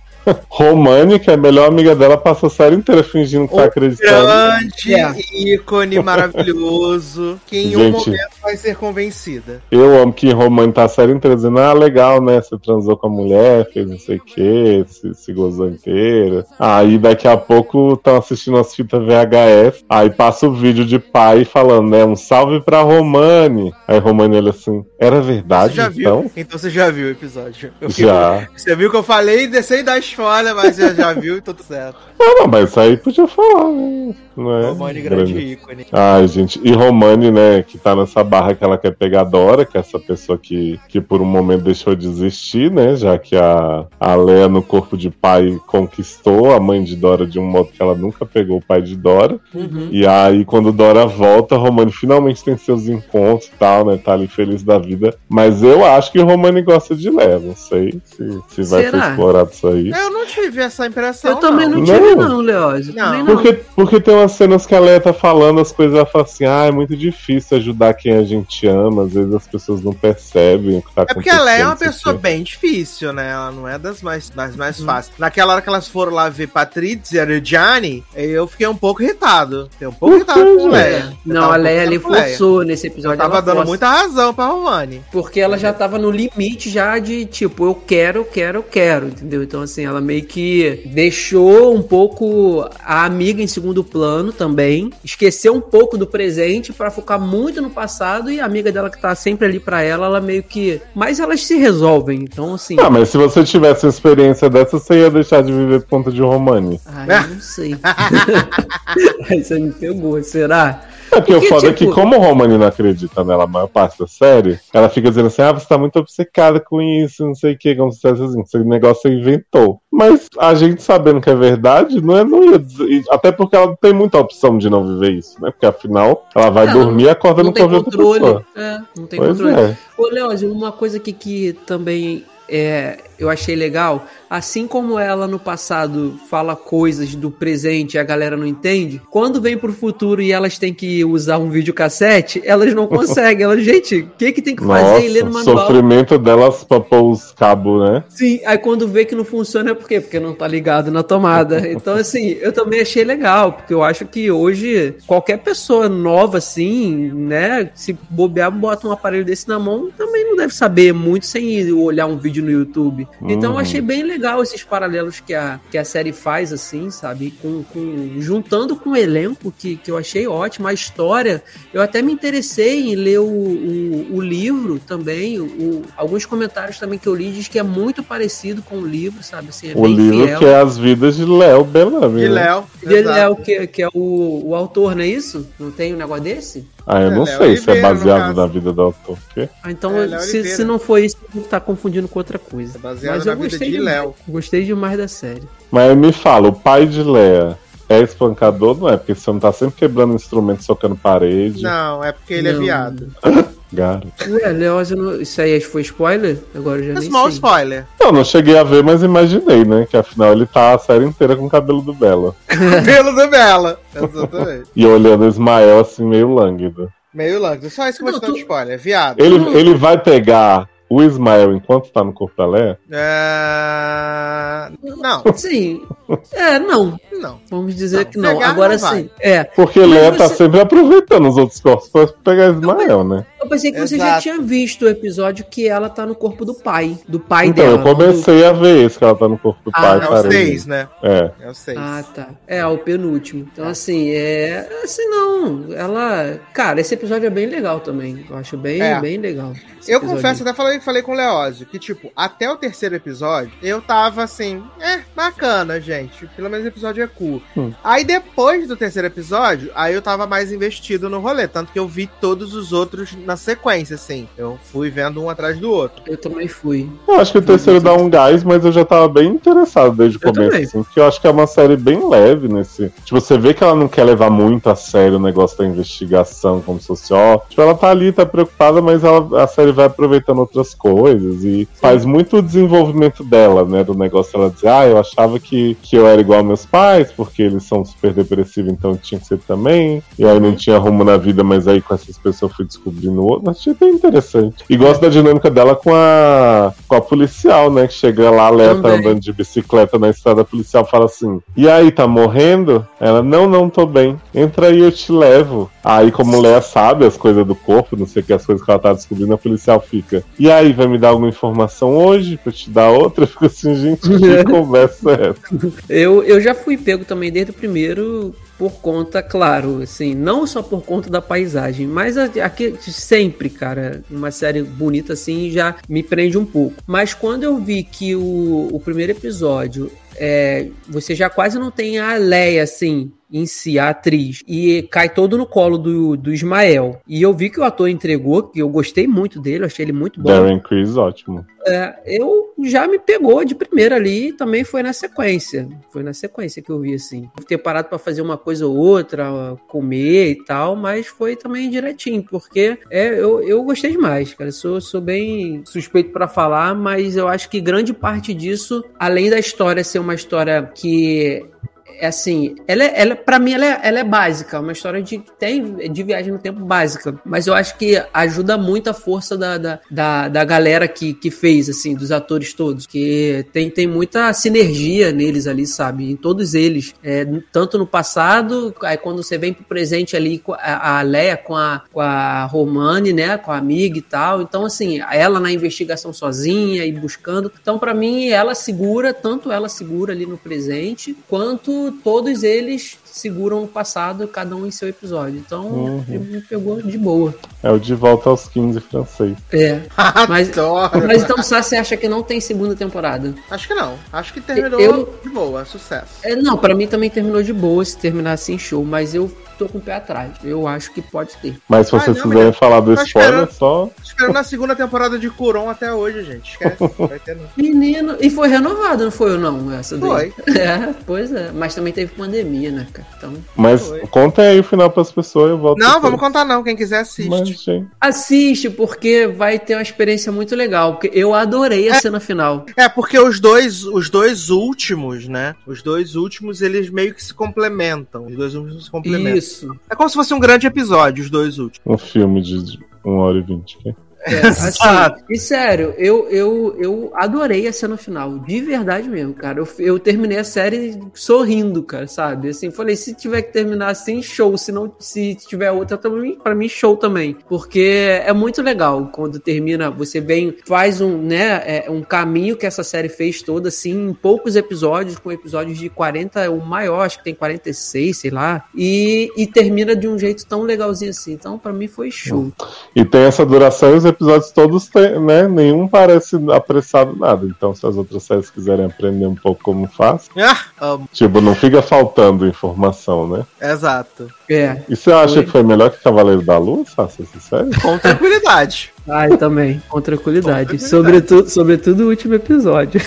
C: Romani, que é a melhor amiga dela, passa a série inteira fingindo que tá
B: O
C: acreditando.
B: Grande
D: É.
B: ícone <laughs> maravilhoso, que em um
C: Gente.
B: momento vai ser convencida.
C: Eu amo que Romani tá a série inteira dizendo, ah, legal, né? Você transou com a mulher, fez não sei o que, se, se gozou inteira. Aí daqui a pouco estão assistindo as fitas VHS, aí passa o vídeo de pai falando, né? Um salve pra Romani. Aí Romani ele assim, era verdade
B: Você já
C: então?
B: viu? Então você já viu o episódio. Eu fiquei-
C: Já.
B: Você viu que eu falei, sem dar spoiler, mas você já viu e tudo certo.
C: Não, não, mas isso aí podia falar, né? Não é?
B: Romani, grande ícone.
C: Ai, gente. E Romani, né, que tá nessa barra que ela quer pegar a Dora, que é essa pessoa que, que por um momento deixou de existir, né? Já que a, a Leia no corpo de pai conquistou a mãe de Dora de um modo que ela nunca pegou o pai de Dora.
D: Uhum.
C: E aí, quando Dora volta, Romani finalmente tem seus encontros e tal, né? Tá ali feliz da vida. Mas eu acho que o Romani gosta de Leia. Não sei se, se vai
D: Será?
C: ser explorado isso aí.
B: Eu não tive essa impressão.
D: Eu também não,
C: Não.
D: tive, não.
B: Não.
D: Também não.
C: Porque, porque tem umas cenas que a Leia tá falando as coisas, ela fala assim, ah, é muito difícil ajudar quem a gente ama, às vezes as pessoas não percebem o que tá
B: É
C: acontecendo.
B: porque ela é uma pessoa bem difícil, né? Ela não é das mais, das mais fáceis. Naquela hora que elas foram lá ver Patrícia e Gianni, eu fiquei um pouco irritado. Fiquei um pouco
C: Por
B: irritado com
C: gente?
B: Leia. Eu
D: Não,
B: tava
D: a Leia ali
B: Leia.
D: forçou nesse
B: Eu
D: episódio.
B: tava
D: ela
B: dando
D: força.
B: muita razão pra Romani.
D: Porque ela já tava no limite já de tipo, eu quero, eu quero, eu quero, entendeu? Então, assim, ela meio que deixou um pouco a amiga em segundo plano também, esqueceu um pouco do presente pra focar muito no passado e a amiga dela que tá sempre ali pra ela, ela meio que. Mas elas se resolvem, então, assim.
C: Ah, mas se você tivesse uma experiência dessa, você ia deixar de viver por conta de Romani.
D: Ai, eu não sei. Aí <laughs> você me pegou, será?
C: É porque,
D: Porque,
C: o foda é
D: tipo-
C: que, como o Romani não acredita nela a maior parte da série, ela fica dizendo assim: ah, você tá muito obcecada com isso, não sei o que, como se fosse assim, esse negócio você inventou. Mas a gente sabendo que é verdade, não, é, não ia dizer. Até porque ela não tem muita opção de não viver isso, né? Porque afinal, ela vai
D: É,
C: dormir e acorda
D: Não
C: no
D: tem controle. É, não tem
C: Pois
D: controle.
C: é.
D: Ô, Leózio, uma coisa aqui que também é, eu achei legal, assim como ela no passado fala coisas do presente e a galera não entende, quando vem pro futuro e elas têm que usar um videocassete, elas não <laughs> conseguem. Elas, gente, o que que tem que fazer e ler no
C: Nossa,
D: manual?
C: sofrimento delas pra pôr os cabos, né?
D: Sim, aí quando vê que não funciona é por quê? Porque não tá ligado na tomada. <laughs> Então, assim, eu também achei legal, porque eu acho que hoje qualquer pessoa nova, assim, né, se bobear, bota um aparelho desse na mão, também não deve saber muito sem olhar um vídeo no YouTube. Então, eu
C: Uhum.
D: achei bem legal esses paralelos que a, que a série faz, assim, sabe? Com, com- juntando com o elenco, que, que eu achei ótimo, a história. Eu até me interessei em ler o, o, o livro também. O, alguns comentários também que eu li diz que é muito parecido com o livro, sabe? Assim, é
C: o
D: bem
C: livro
D: fiel.
C: que é as vidas de Léo Bellamy.
B: E
C: né?
B: Léo.
D: E ele
B: exato.
D: é o que, que é o, o autor, não é isso? Não tem um negócio desse?
C: Ah, eu
B: É,
C: não
B: Léo
C: sei se é
B: Oliveira,
C: baseado na vida do autor. quê?
D: Ah, então,
B: É,
D: se,
B: Oliveira.
D: se não for isso, tá confundindo com outra coisa.
B: É baseado
D: Mas
B: na
D: eu
B: vida
D: gostei
B: de. Léo.
D: Gostei demais da série.
C: Mas me fala, o pai de Léa é espancador, não é? Porque você não tá sempre quebrando instrumento, socando parede.
B: Não, é porque ele é
D: Não.
B: viado. <laughs>
C: Garoto.
D: Ué, não- isso aí foi spoiler? Agora eu já
B: É
D: nem
B: small
D: sei.
B: spoiler.
C: Não, não cheguei a ver, mas imaginei, né? Que afinal ele tá a série inteira com o cabelo do Bela. <laughs>
B: Cabelo do Bela. Exatamente.
C: E olhando o Ismael assim, meio lânguido.
B: Meio lânguido. Só isso que eu vou te dar
D: tu-
B: spoiler. Viado.
C: Ele, ele vai pegar o Ismael enquanto tá no corpo da Léa?
B: É... Não, <laughs>
D: Sim. É, não.
B: não.
D: Vamos dizer
B: Não,
D: que não.
B: pegar
D: Agora
B: não
D: sim. É.
C: Porque
D: Mas
C: Léa tá
D: você-
C: sempre aproveitando os outros corpos pra pegar Ismael, né?
D: Eu pensei que você já
B: Exato.
D: tinha visto o episódio que ela tá no corpo do pai. Do pai
C: Então,
D: dela.
C: eu comecei a ver esse que ela tá no corpo do
D: Ah,
C: pai.
B: É o
C: parei.
B: 6, né?
C: É.
B: É o 6.
D: Ah, tá. É, o penúltimo. Então, assim, é. Assim, não. Ela. Cara, esse episódio é bem legal também. Eu acho bem,
B: É.
D: bem legal.
B: Eu
D: episódio.
B: confesso, até falei, falei com o Leózio, que, tipo, até o terceiro episódio, eu tava assim, é, bacana, gente. Pelo menos o episódio é curto.
C: Hum.
B: Aí depois do terceiro episódio, aí eu tava mais investido no rolê. Tanto que eu vi todos os outros na sequência, assim. Eu fui vendo um atrás do outro.
D: Eu também fui.
C: Eu acho que o terceiro dá um gás, mas eu já tava bem interessado desde o
D: Eu
C: começo,
D: também.
C: assim, porque eu acho que é uma série bem leve nesse. Tipo, você vê que ela não quer levar muito a sério o negócio da investigação como social. Tipo, ela tá ali, tá preocupada, mas ela, a série vai aproveitando outras coisas e faz muito o desenvolvimento dela, né? Do negócio ela dizer, ah, eu achava que, que eu era igual aos meus pais, porque eles são super depressivos, então tinha que ser também. E aí não tinha rumo na vida, mas aí com essas pessoas eu fui descobrindo outro. Achei bem interessante. E gosto da dinâmica dela com a, com a policial, né? Que chega lá, a Léa tá andando de bicicleta na estrada, a policial fala assim: E aí, tá morrendo? Ela, não, não tô bem. Entra aí, eu te levo. Aí, como Léa sabe as coisas do corpo, não sei o que, as coisas que ela tá descobrindo, a policial fica. E aí, vai me dar alguma informação hoje pra te dar outra? <laughs> Eu fico assim, gente, que conversa é essa?
D: Eu, eu já fui pego também desde o primeiro por conta, claro, assim, não só por conta da paisagem, mas aqui sempre, cara, uma série bonita assim já me prende um pouco. Mas quando eu vi que o, o primeiro episódio é, você já quase não tem a Leia, assim, em si, a atriz. E cai todo no colo do, do Ismael. E eu vi que o ator entregou, que eu gostei muito dele, achei ele muito bom.
C: Darren Criss, ótimo.
D: É, eu já me pegou de primeira ali e também foi na sequência. Foi na sequência que eu vi, assim. Ter parado pra fazer uma coisa ou outra, comer e tal, mas foi também direitinho, porque é, eu, eu gostei demais, cara. Sou, sou bem suspeito pra falar, mas eu acho que grande parte disso, além da história ser uma história que assim, ela, é- ela para mim ela é, ela é básica, uma história de tem de viagem no tempo básica, mas eu acho que ajuda muito a força da, da, da, da galera que, que fez assim, dos atores todos, que tem, tem muita sinergia neles ali, sabe? Em todos eles, é, tanto no passado, aí quando você vem pro presente ali com a, a Leia com a com a Romane, né, com a amiga e tal. Então assim, ela na investigação sozinha e buscando. Então para mim ela segura, tanto ela segura ali no presente, quanto todos eles seguram no passado, cada um em seu episódio. Então,
C: Uhum.
D: me pegou de boa.
C: É o De Volta aos 15 francês.
D: É. <laughs> Mas-. Mas então, Sá, você acha que não tem segunda temporada?
B: Acho que não. Acho que terminou
D: Eu-
B: de boa, sucesso.
D: É, não, pra mim também terminou de boa, se terminar assim, show. Mas eu tô com o pé atrás. Eu acho que pode ter.
C: Mas se
B: Ah,
C: vocês
B: não,
C: quiserem falar do spoiler,
B: esperando.
C: só.
B: Esperando a segunda temporada de Curon até hoje, gente. Esquece. não <laughs> Vai ter, não.
D: Menino, e foi renovado, não foi ou não? Essa daí?
B: Foi. <laughs>
D: É, pois é. Mas também teve pandemia, né, cara? Então,
C: Mas
B: Foi.
C: contem aí o final pras pessoas, eu volto.
B: Não,
C: depois.
B: vamos contar não. Quem quiser assiste.
C: Mas,
D: assiste, porque vai ter uma experiência muito legal. Porque eu adorei a cena final.
B: É, porque os dois, os dois últimos, né? Os dois últimos, eles meio que se complementam. Os dois últimos se complementam.
D: Isso.
B: É como se fosse um grande episódio, os dois últimos.
C: um filme de 1 hora e 20. aqui.
D: É, <laughs> assim, e sério, eu, eu, eu adorei a cena final, de verdade mesmo, cara. Eu, eu terminei a série sorrindo, cara, sabe? Assim, falei, se tiver que terminar assim, show. Se não, se tiver outra também, pra mim, show também. Porque é muito legal quando termina, você vem, faz um, né, é, um caminho que essa série fez toda, assim, em poucos episódios, com episódios de 40, o maior, acho que tem 46, sei lá, e, e termina de um jeito tão legalzinho assim. Então, pra mim, foi show.
C: E tem essa duração episódios todos têm, né? Nenhum parece apressado nada. Então, se as outras séries quiserem aprender um pouco como faz,
B: Ah, amo.
C: tipo, não fica faltando informação, né?
B: Exato.
D: É.
C: E você acha
D: Foi.
C: que foi melhor que Cavaleiro da Lua, Sassi, essa série?
B: Com tranquilidade.
D: Ai, também, com tranquilidade.
B: Com tranquilidade.
D: Sobretudo, sobretudo o último episódio.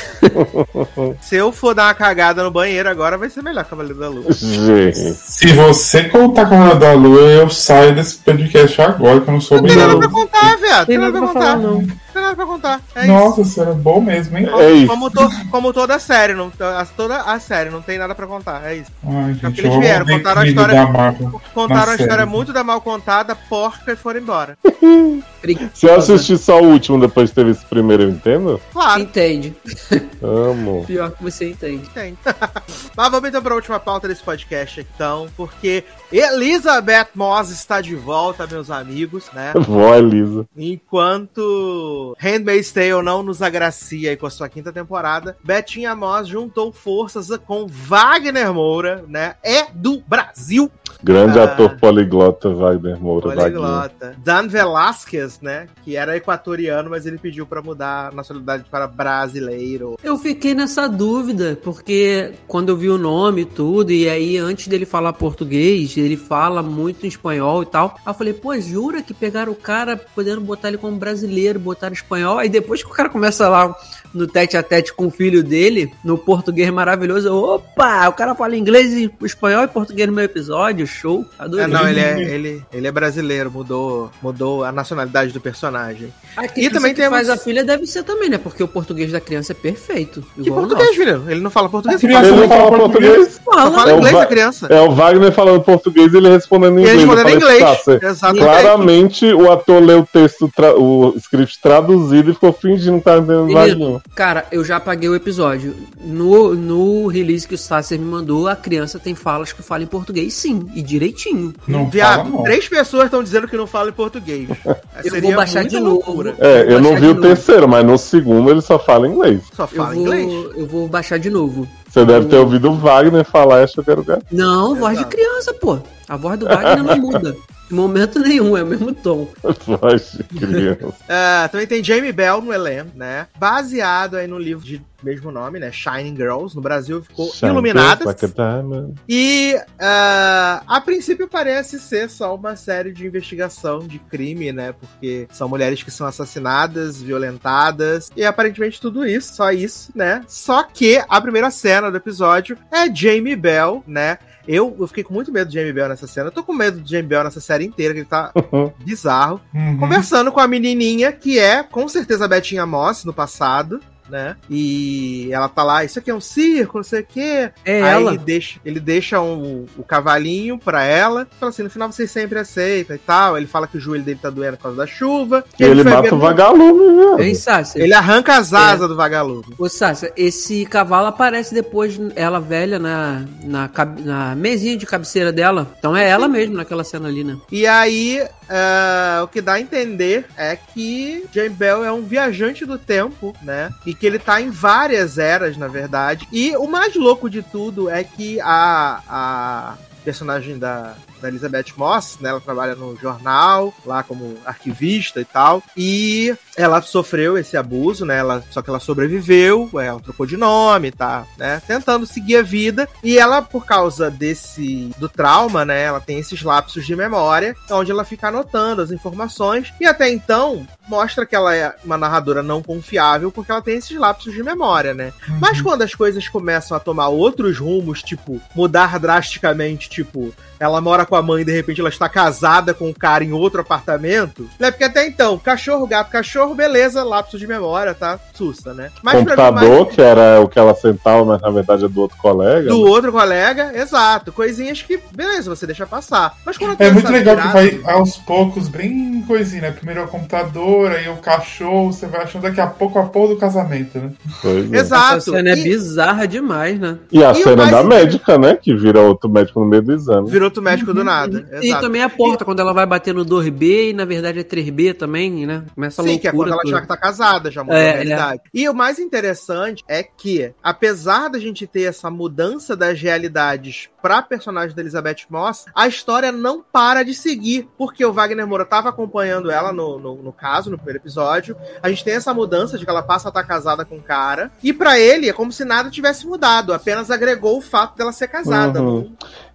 D: <laughs>
B: Se eu for dar uma cagada no banheiro agora, vai ser melhor Cavaleiro da Lua.
C: Gente.
E: Se você contar com a da Lua, eu saio desse podcast agora, que eu não sou
B: Não tem nada
E: obrigado.
B: pra contar, viado.
D: Tem nada pra falar, não.
B: Não tem nada pra contar. É
E: Nossa, isso era bom mesmo, hein?
C: É isso.
B: Como, to- como toda a série, não, toda a série, não tem nada pra contar. É isso.
E: Ai,
B: Porque
E: gente,
B: eles vieram, contaram a história-. Contaram a história
E: série.
B: muito da mal contada, porca e foram embora. <laughs>
C: Se eu assistir só o último depois de ter visto o primeiro, eu entendo?
B: Claro,
D: Entende.
C: Amo. <laughs>
D: Pior que você entende.
B: tem. <laughs> Mas vamos então pra última pauta desse podcast, então, porque Elizabeth Moss está de volta, meus amigos, né?
C: Vó Elisa.
B: Enquanto Handmaid's Tale não nos agracia aí com a sua quinta temporada, Betinha Moss juntou forças com Wagner Moura, né? É do Brasil.
C: Grande
B: Ah.
C: ator poliglota Wagner Moura.
B: Poliglota. Dan Velasquez, né? Que era equatoriano, mas ele pediu pra mudar a nacionalidade para brasileiro.
D: Eu fiquei nessa dúvida, porque quando eu vi o nome e tudo, e aí antes dele falar português, ele fala muito em espanhol e tal. Aí eu falei, pô, jura que pegaram o cara podendo botar ele como brasileiro, botaram espanhol? Aí depois que o cara começa lá no tete a tete com o filho dele, no português maravilhoso, eu, opa, o cara fala inglês, e espanhol e português no meu episódio, show, adorei.
B: É, não, ele é, ele, ele é brasileiro, mudou, mudou a nacionalidade do personagem.
D: A
B: E
D: criança
B: também
D: que
B: temos-
D: faz a filha deve ser também, né? Porque o português da criança é perfeito.
B: Que português, menino? Ele não fala português, ele fala,
C: não fala português?
B: só fala
C: É o
B: inglês
C: Va-
B: a criança.
C: É o Wagner falando português e ele respondendo em
B: E ele
C: inglês.
B: respondendo em inglês.
C: "Tá,
B: Exatamente.
C: Claramente o ator leu o texto, tra- o script traduzido e ficou fingindo que tá entendendo
D: Menino, Cara, eu já apaguei o episódio. No, no release que o Sasser me mandou, a criança tem falas que fala em português, sim, e direitinho.
E: Não fala,
B: Viado,
E: não.
B: três pessoas estão dizendo que não fala em português. <laughs>
D: Eu vou baixar de novo.
C: É,
D: Vou
C: eu não vi
D: de
C: o
D: novo.
C: terceiro, mas no segundo ele só fala inglês.
B: Só
D: Eu
B: fala
D: vou,
B: inglês.
D: eu vou baixar de novo.
C: Você deve ter ouvido o Wagner falar essa quero ver.
D: Não, voz de
B: Exato.
D: criança, pô. A voz do Wagner não muda. <laughs> Em momento nenhum, é o mesmo tom. <laughs>
C: Voz de criança. <laughs>
B: Ah, também tem Jamie Bell no elenco, né? Baseado aí no livro de mesmo nome, né? Shining Girls. No Brasil ficou
C: Shine
B: Iluminadas.
C: like a diamond.
B: E ah, a princípio parece ser só uma série de investigação de crime, né? Porque são mulheres que são assassinadas, violentadas, e aparentemente tudo isso, só isso, né? Só que a primeira cena do episódio é Jamie Bell, né? Eu, eu fiquei com muito medo de Jamie Bell nessa cena. Eu tô com medo de Jamie Bell nessa série inteira, que ele tá <laughs> bizarro.
E: Uhum.
B: Conversando com a menininha, que é com certeza a Betinha Moss no passado, né? E ela tá lá, isso aqui é um circo, não sei o quê.
D: É
B: Aí
D: ela.
B: ele deixa, ele deixa um- o cavalinho pra ela. Fala assim, no final vocês sempre aceitam e tal. Ele fala que o joelho dele tá doendo por causa da chuva.
C: E ele
B: foi
C: mata
B: ver
C: o vagalume, velho.
D: Sasser?
B: Ele arranca as asas do vagalume.
D: Ô, Sasha, esse cavalo aparece depois, ela velha, na, na, na mesinha de cabeceira dela. Então é ela mesmo naquela cena ali, né?
B: E aí, ah, o que dá a entender é que Jane Bell é um viajante do tempo, né? E que ele tá em várias eras, na verdade. E o mais louco de tudo é que a, a personagem da da Elizabeth Moss, né? Ela trabalha no jornal, lá como arquivista e tal. E ela sofreu esse abuso, né? Ela, só que ela sobreviveu, ela trocou de nome, tá, né? Tentando seguir a vida. E ela, por causa desse do trauma, né? Ela tem esses lapsos de memória, onde ela fica anotando as informações. E até então mostra que ela é uma narradora não confiável, porque ela tem esses lapsos de memória, né? Mas quando as coisas começam a tomar outros rumos, tipo, mudar drasticamente, tipo, ela mora com a mãe e de repente ela está casada com um cara em outro apartamento, né? Porque até então, cachorro, gato, cachorro, beleza, lapso de memória, tá? Sussa, né? Mas
C: Computador,
B: mais-
C: que era o que ela sentava, mas na verdade é do outro colega.
B: do
C: né?
B: outro colega, exato. Coisinhas que, beleza, você deixa passar. Mas quando
E: É muito
B: essa
E: legal que
B: virada-
E: vai aos poucos, bem coisinha, né? Primeiro é o computador, aí o cachorro, você vai achando daqui a pouco a porra do casamento, né?
C: Pois é.
B: Exato.
D: Essa cena é
B: E-
D: bizarra demais, né?
C: E a
B: E o
C: cena
B: mais
C: da médica, né? Que vira outro médico no meio do exame.
B: Virou outro médico do nada.
D: E
B: Exato.
D: também a porta, quando ela vai bater no 2B e na verdade é 3B também, né? Começa a
B: Sim, que é quando ela já tá casada, já mudou
D: É,
B: a realidade. E o mais interessante é que, apesar da gente ter essa mudança das realidades pra personagem da Elizabeth Moss, a história não para de seguir, porque o Wagner Moura tava acompanhando ela no, no, no caso, no primeiro episódio. A gente tem essa mudança de que ela passa a estar casada com um cara, e pra ele é como se nada tivesse mudado, apenas agregou o fato dela ser casada.
C: Uhum.
B: Não-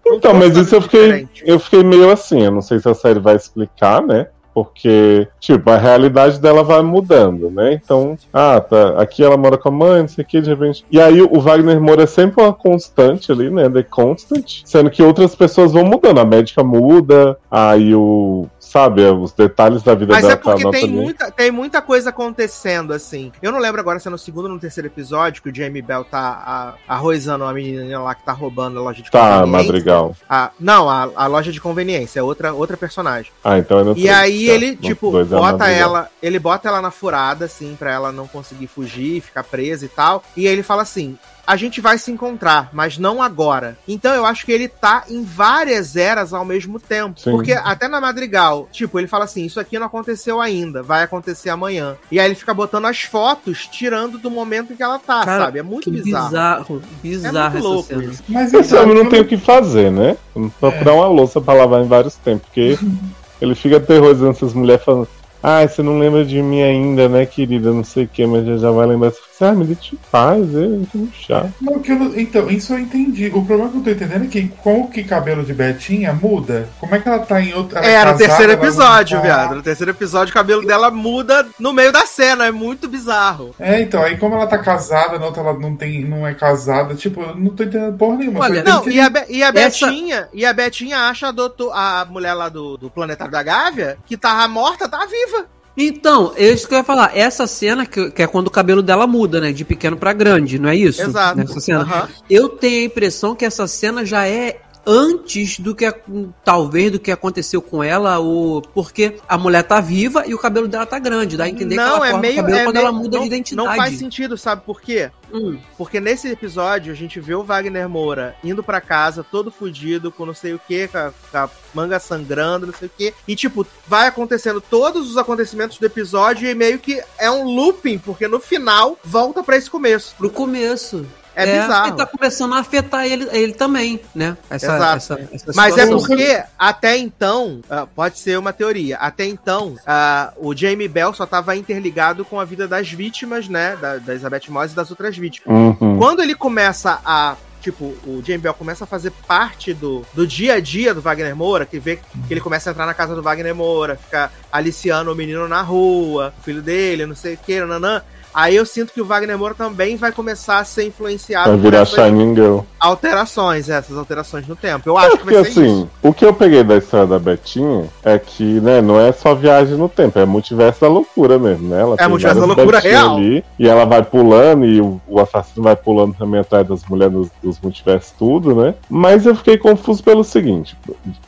B: não
C: Então, mas isso eu fiquei,
B: diferente.
C: eu fiquei meio assim, eu não sei se a série vai explicar, né? Porque, tipo, a realidade dela vai mudando, né? Então, ah, tá, aqui ela mora com a mãe, não sei o que, de repente. E aí o Wagner Moura é sempre uma constante ali, né? The Constant, sendo que outras pessoas vão mudando. A médica muda, aí o. Sabe, os detalhes da vida
B: Mas
C: dela
B: é porque
C: tá
B: tem muita, tem muita coisa acontecendo, assim. Eu não lembro agora se é no segundo ou no terceiro episódio que o Jamie Bell tá a, arrozando a menina lá que tá roubando a loja de
C: Tá,
B: conveniência.
C: Madrigal.
B: A- não, a, a loja de conveniência, é outra, outra personagem.
C: Ah, então é no
B: E aí
C: tá.
B: ele,
C: No
B: tipo,
C: é
B: bota ela, ele bota ela na furada, assim, pra ela não conseguir fugir, ficar presa e tal. E aí ele fala assim: a gente vai se encontrar, mas não agora. Então eu acho que ele tá em várias eras ao mesmo tempo.
C: Sim.
B: Porque até na Madrigal, tipo, ele fala assim: isso aqui não aconteceu ainda, vai acontecer amanhã. E aí ele fica botando as fotos, tirando do momento em que ela tá,
D: Cara,
B: sabe? É muito
D: Que
B: bizarro.
D: bizarro,
B: É
D: bizarro
B: muito
D: essa
B: louco
D: cena.
B: isso.
E: Mas
C: Esse
E: então,
C: homem não tem o que fazer, né? Procurar uma louça pra lavar em vários tempos, porque <laughs> ele fica aterrorizando essas mulheres falando. Ah, você não lembra de mim ainda, né, querida? Não sei o que, mas já, já vai lembrar. Você fala, ah, me deixa em paz, é muito chato.
E: Não, que eu não- então, isso eu entendi. O problema que eu tô entendendo é que com o que cabelo de Betinha muda, como é que ela tá em outra. ela
B: É, no
E: casada,
B: terceiro
E: ela não
B: episódio,
E: tá-
B: viado. No terceiro episódio, o cabelo dela muda no meio da cena. É muito bizarro.
E: É, então, aí como ela tá casada, na outra ela não, tem, não é casada, tipo, eu não tô entendendo porra nenhuma.
D: Olha,
B: Não, e a, Be- e a
D: Essa-
B: Betinha, e a Betinha acha a, doutor, a mulher lá do, do Planetário da Gávea, que tava morta, tá viva.
D: Então, é isso que eu ia falar. Essa cena, que, que é quando o cabelo dela muda, né? De pequeno pra grande, não é isso?
B: Exato.
D: Nessa cena.
B: Aham.
D: Eu tenho a impressão que essa cena já é antes do que talvez do que aconteceu com ela, ou porque a mulher tá viva e o cabelo dela tá grande, dá a entender que
B: Não,
D: ela
B: é meio.
D: o cabelo
B: é
D: quando
B: meio-
D: ela muda
B: não,
D: de identidade.
B: Não faz sentido, sabe por quê?
D: Hum.
B: Porque nesse episódio a gente vê o Wagner Moura indo pra casa todo fudido, com não sei o que, com, a- com a manga sangrando, não sei o que. E, tipo, vai acontecendo todos os acontecimentos do episódio e meio que é um looping, porque no final volta pra esse começo.
D: Pro começo.
B: É bizarro.
D: E tá começando a afetar ele, ele também, né? Essa,
B: Exato.
D: essa, essa
B: Mas é porque, até então, ah, pode ser uma teoria, até então, ah, o Jamie Bell só tava interligado com a vida das vítimas, né, da, da Elizabeth Moss e das outras vítimas.
C: Uhum.
B: Quando ele começa a. Tipo, o Jamie Bell começa a fazer parte do, do dia a dia do Wagner Moura, que vê que ele começa a entrar na casa do Wagner Moura, fica aliciando o menino na rua, o filho dele, não sei o que, nanã. Aí eu sinto que o Wagner Moura também vai começar a ser influenciado
C: Vai virar
B: essas
C: Shining Girl.
B: alterações, essas alterações no tempo. Eu
C: É
B: acho que
C: porque
B: vai ser
C: assim,
B: isso.
C: o que eu peguei da história da Betinha é que, né, não é só viagem no tempo, é multiverso da loucura mesmo, né? Ela tem
B: multiverso da loucura real.
C: Ali, e ela vai pulando e o, o assassino vai pulando também atrás das mulheres dos, dos multiversos, tudo, né? Mas eu fiquei confuso pelo seguinte,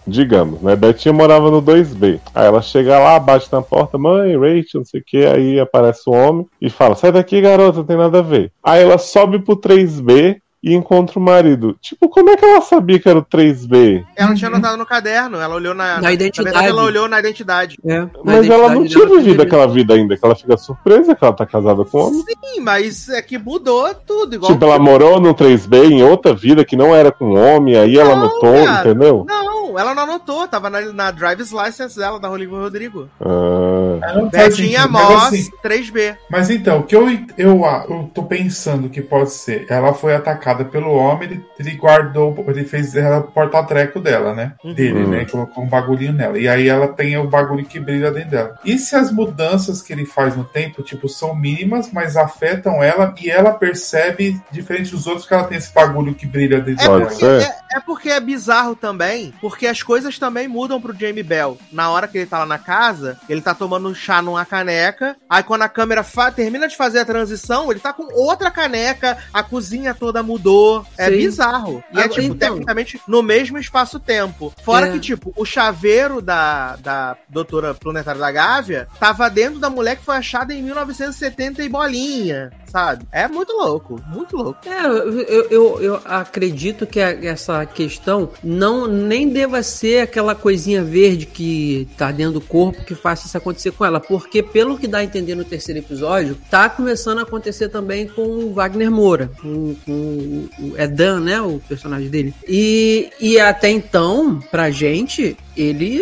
C: digamos, né? Betinha morava no 2B. Aí ela chega lá, bate na porta, mãe, Rachel, não sei o que, aí aparece o homem e fala: sai daqui, garota, não tem nada a ver. Aí ela sobe pro 3B e encontra o marido. Tipo, como é que ela sabia que era o 3B?
B: Ela não tinha anotado no caderno, ela olhou na.
D: Na identidade.
B: verdade, ela olhou na identidade.
D: É, na
C: Mas ela não
D: identidade
C: tinha vivido aquela vida ainda, que ela fica surpresa que ela tá casada com homem.
B: Sim, mas é que mudou tudo, igual.
C: Tipo, ela morou no 3B em outra vida que não era com homem, aí ela
B: Não,
C: notou,
B: viado.
C: entendeu?
B: Não, ela não anotou, tava na, na driver's license dela, da Rodrigo.
C: Ah,
E: não faz
B: Betinha Moss
E: assim,
B: 3B.
E: Mas então, o que eu, eu, eu tô pensando que pode ser, ela foi atacada pelo homem, ele, ele guardou, ele fez ela porta-treco dela, né? Dele,
C: Uhum.
E: né? Colocou um bagulhinho nela. E aí ela tem o bagulho que brilha dentro dela. E se as mudanças que ele faz no tempo, tipo, são mínimas, mas afetam ela e ela percebe, diferente dos outros, que ela tem esse bagulho que brilha dentro
B: É
E: dela.
B: porque, é, é porque é bizarro também, porque as coisas também mudam pro Jamie Bell. Na hora que ele tá lá na casa, ele tá tomando um chá numa caneca, aí quando a câmera termina de fazer a transição, ele tá com outra caneca, a cozinha toda mudou. É
D: Sim.
B: bizarro. E é,
D: Agora,
B: tipo,
D: então-
B: tecnicamente, no mesmo espaço-tempo. Fora
D: É.
B: que, tipo, o chaveiro da, da doutora Planetária da Gávea tava dentro da mulher que foi achada em 1970 e bolinha, sabe? É muito louco, muito louco.
D: É, eu, eu, eu- acredito que a- essa questão não nem deva ser aquela coisinha verde que tá dentro do corpo que faça isso acontecer com ela, porque pelo que dá a entender no terceiro episódio, tá começando a acontecer também com o Wagner Moura, com, com o, o- é Dan, né, o personagem dele. E, e até então, pra gente, ele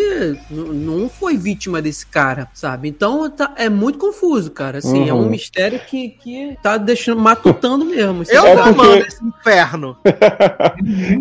D: não foi vítima desse cara, sabe? Então tá- é muito confuso, cara. Assim, é um
C: Uhum.
D: mistério que, que tá deixando matutando mesmo.
B: Eu
C: É porque-
B: amando esse inferno. <laughs>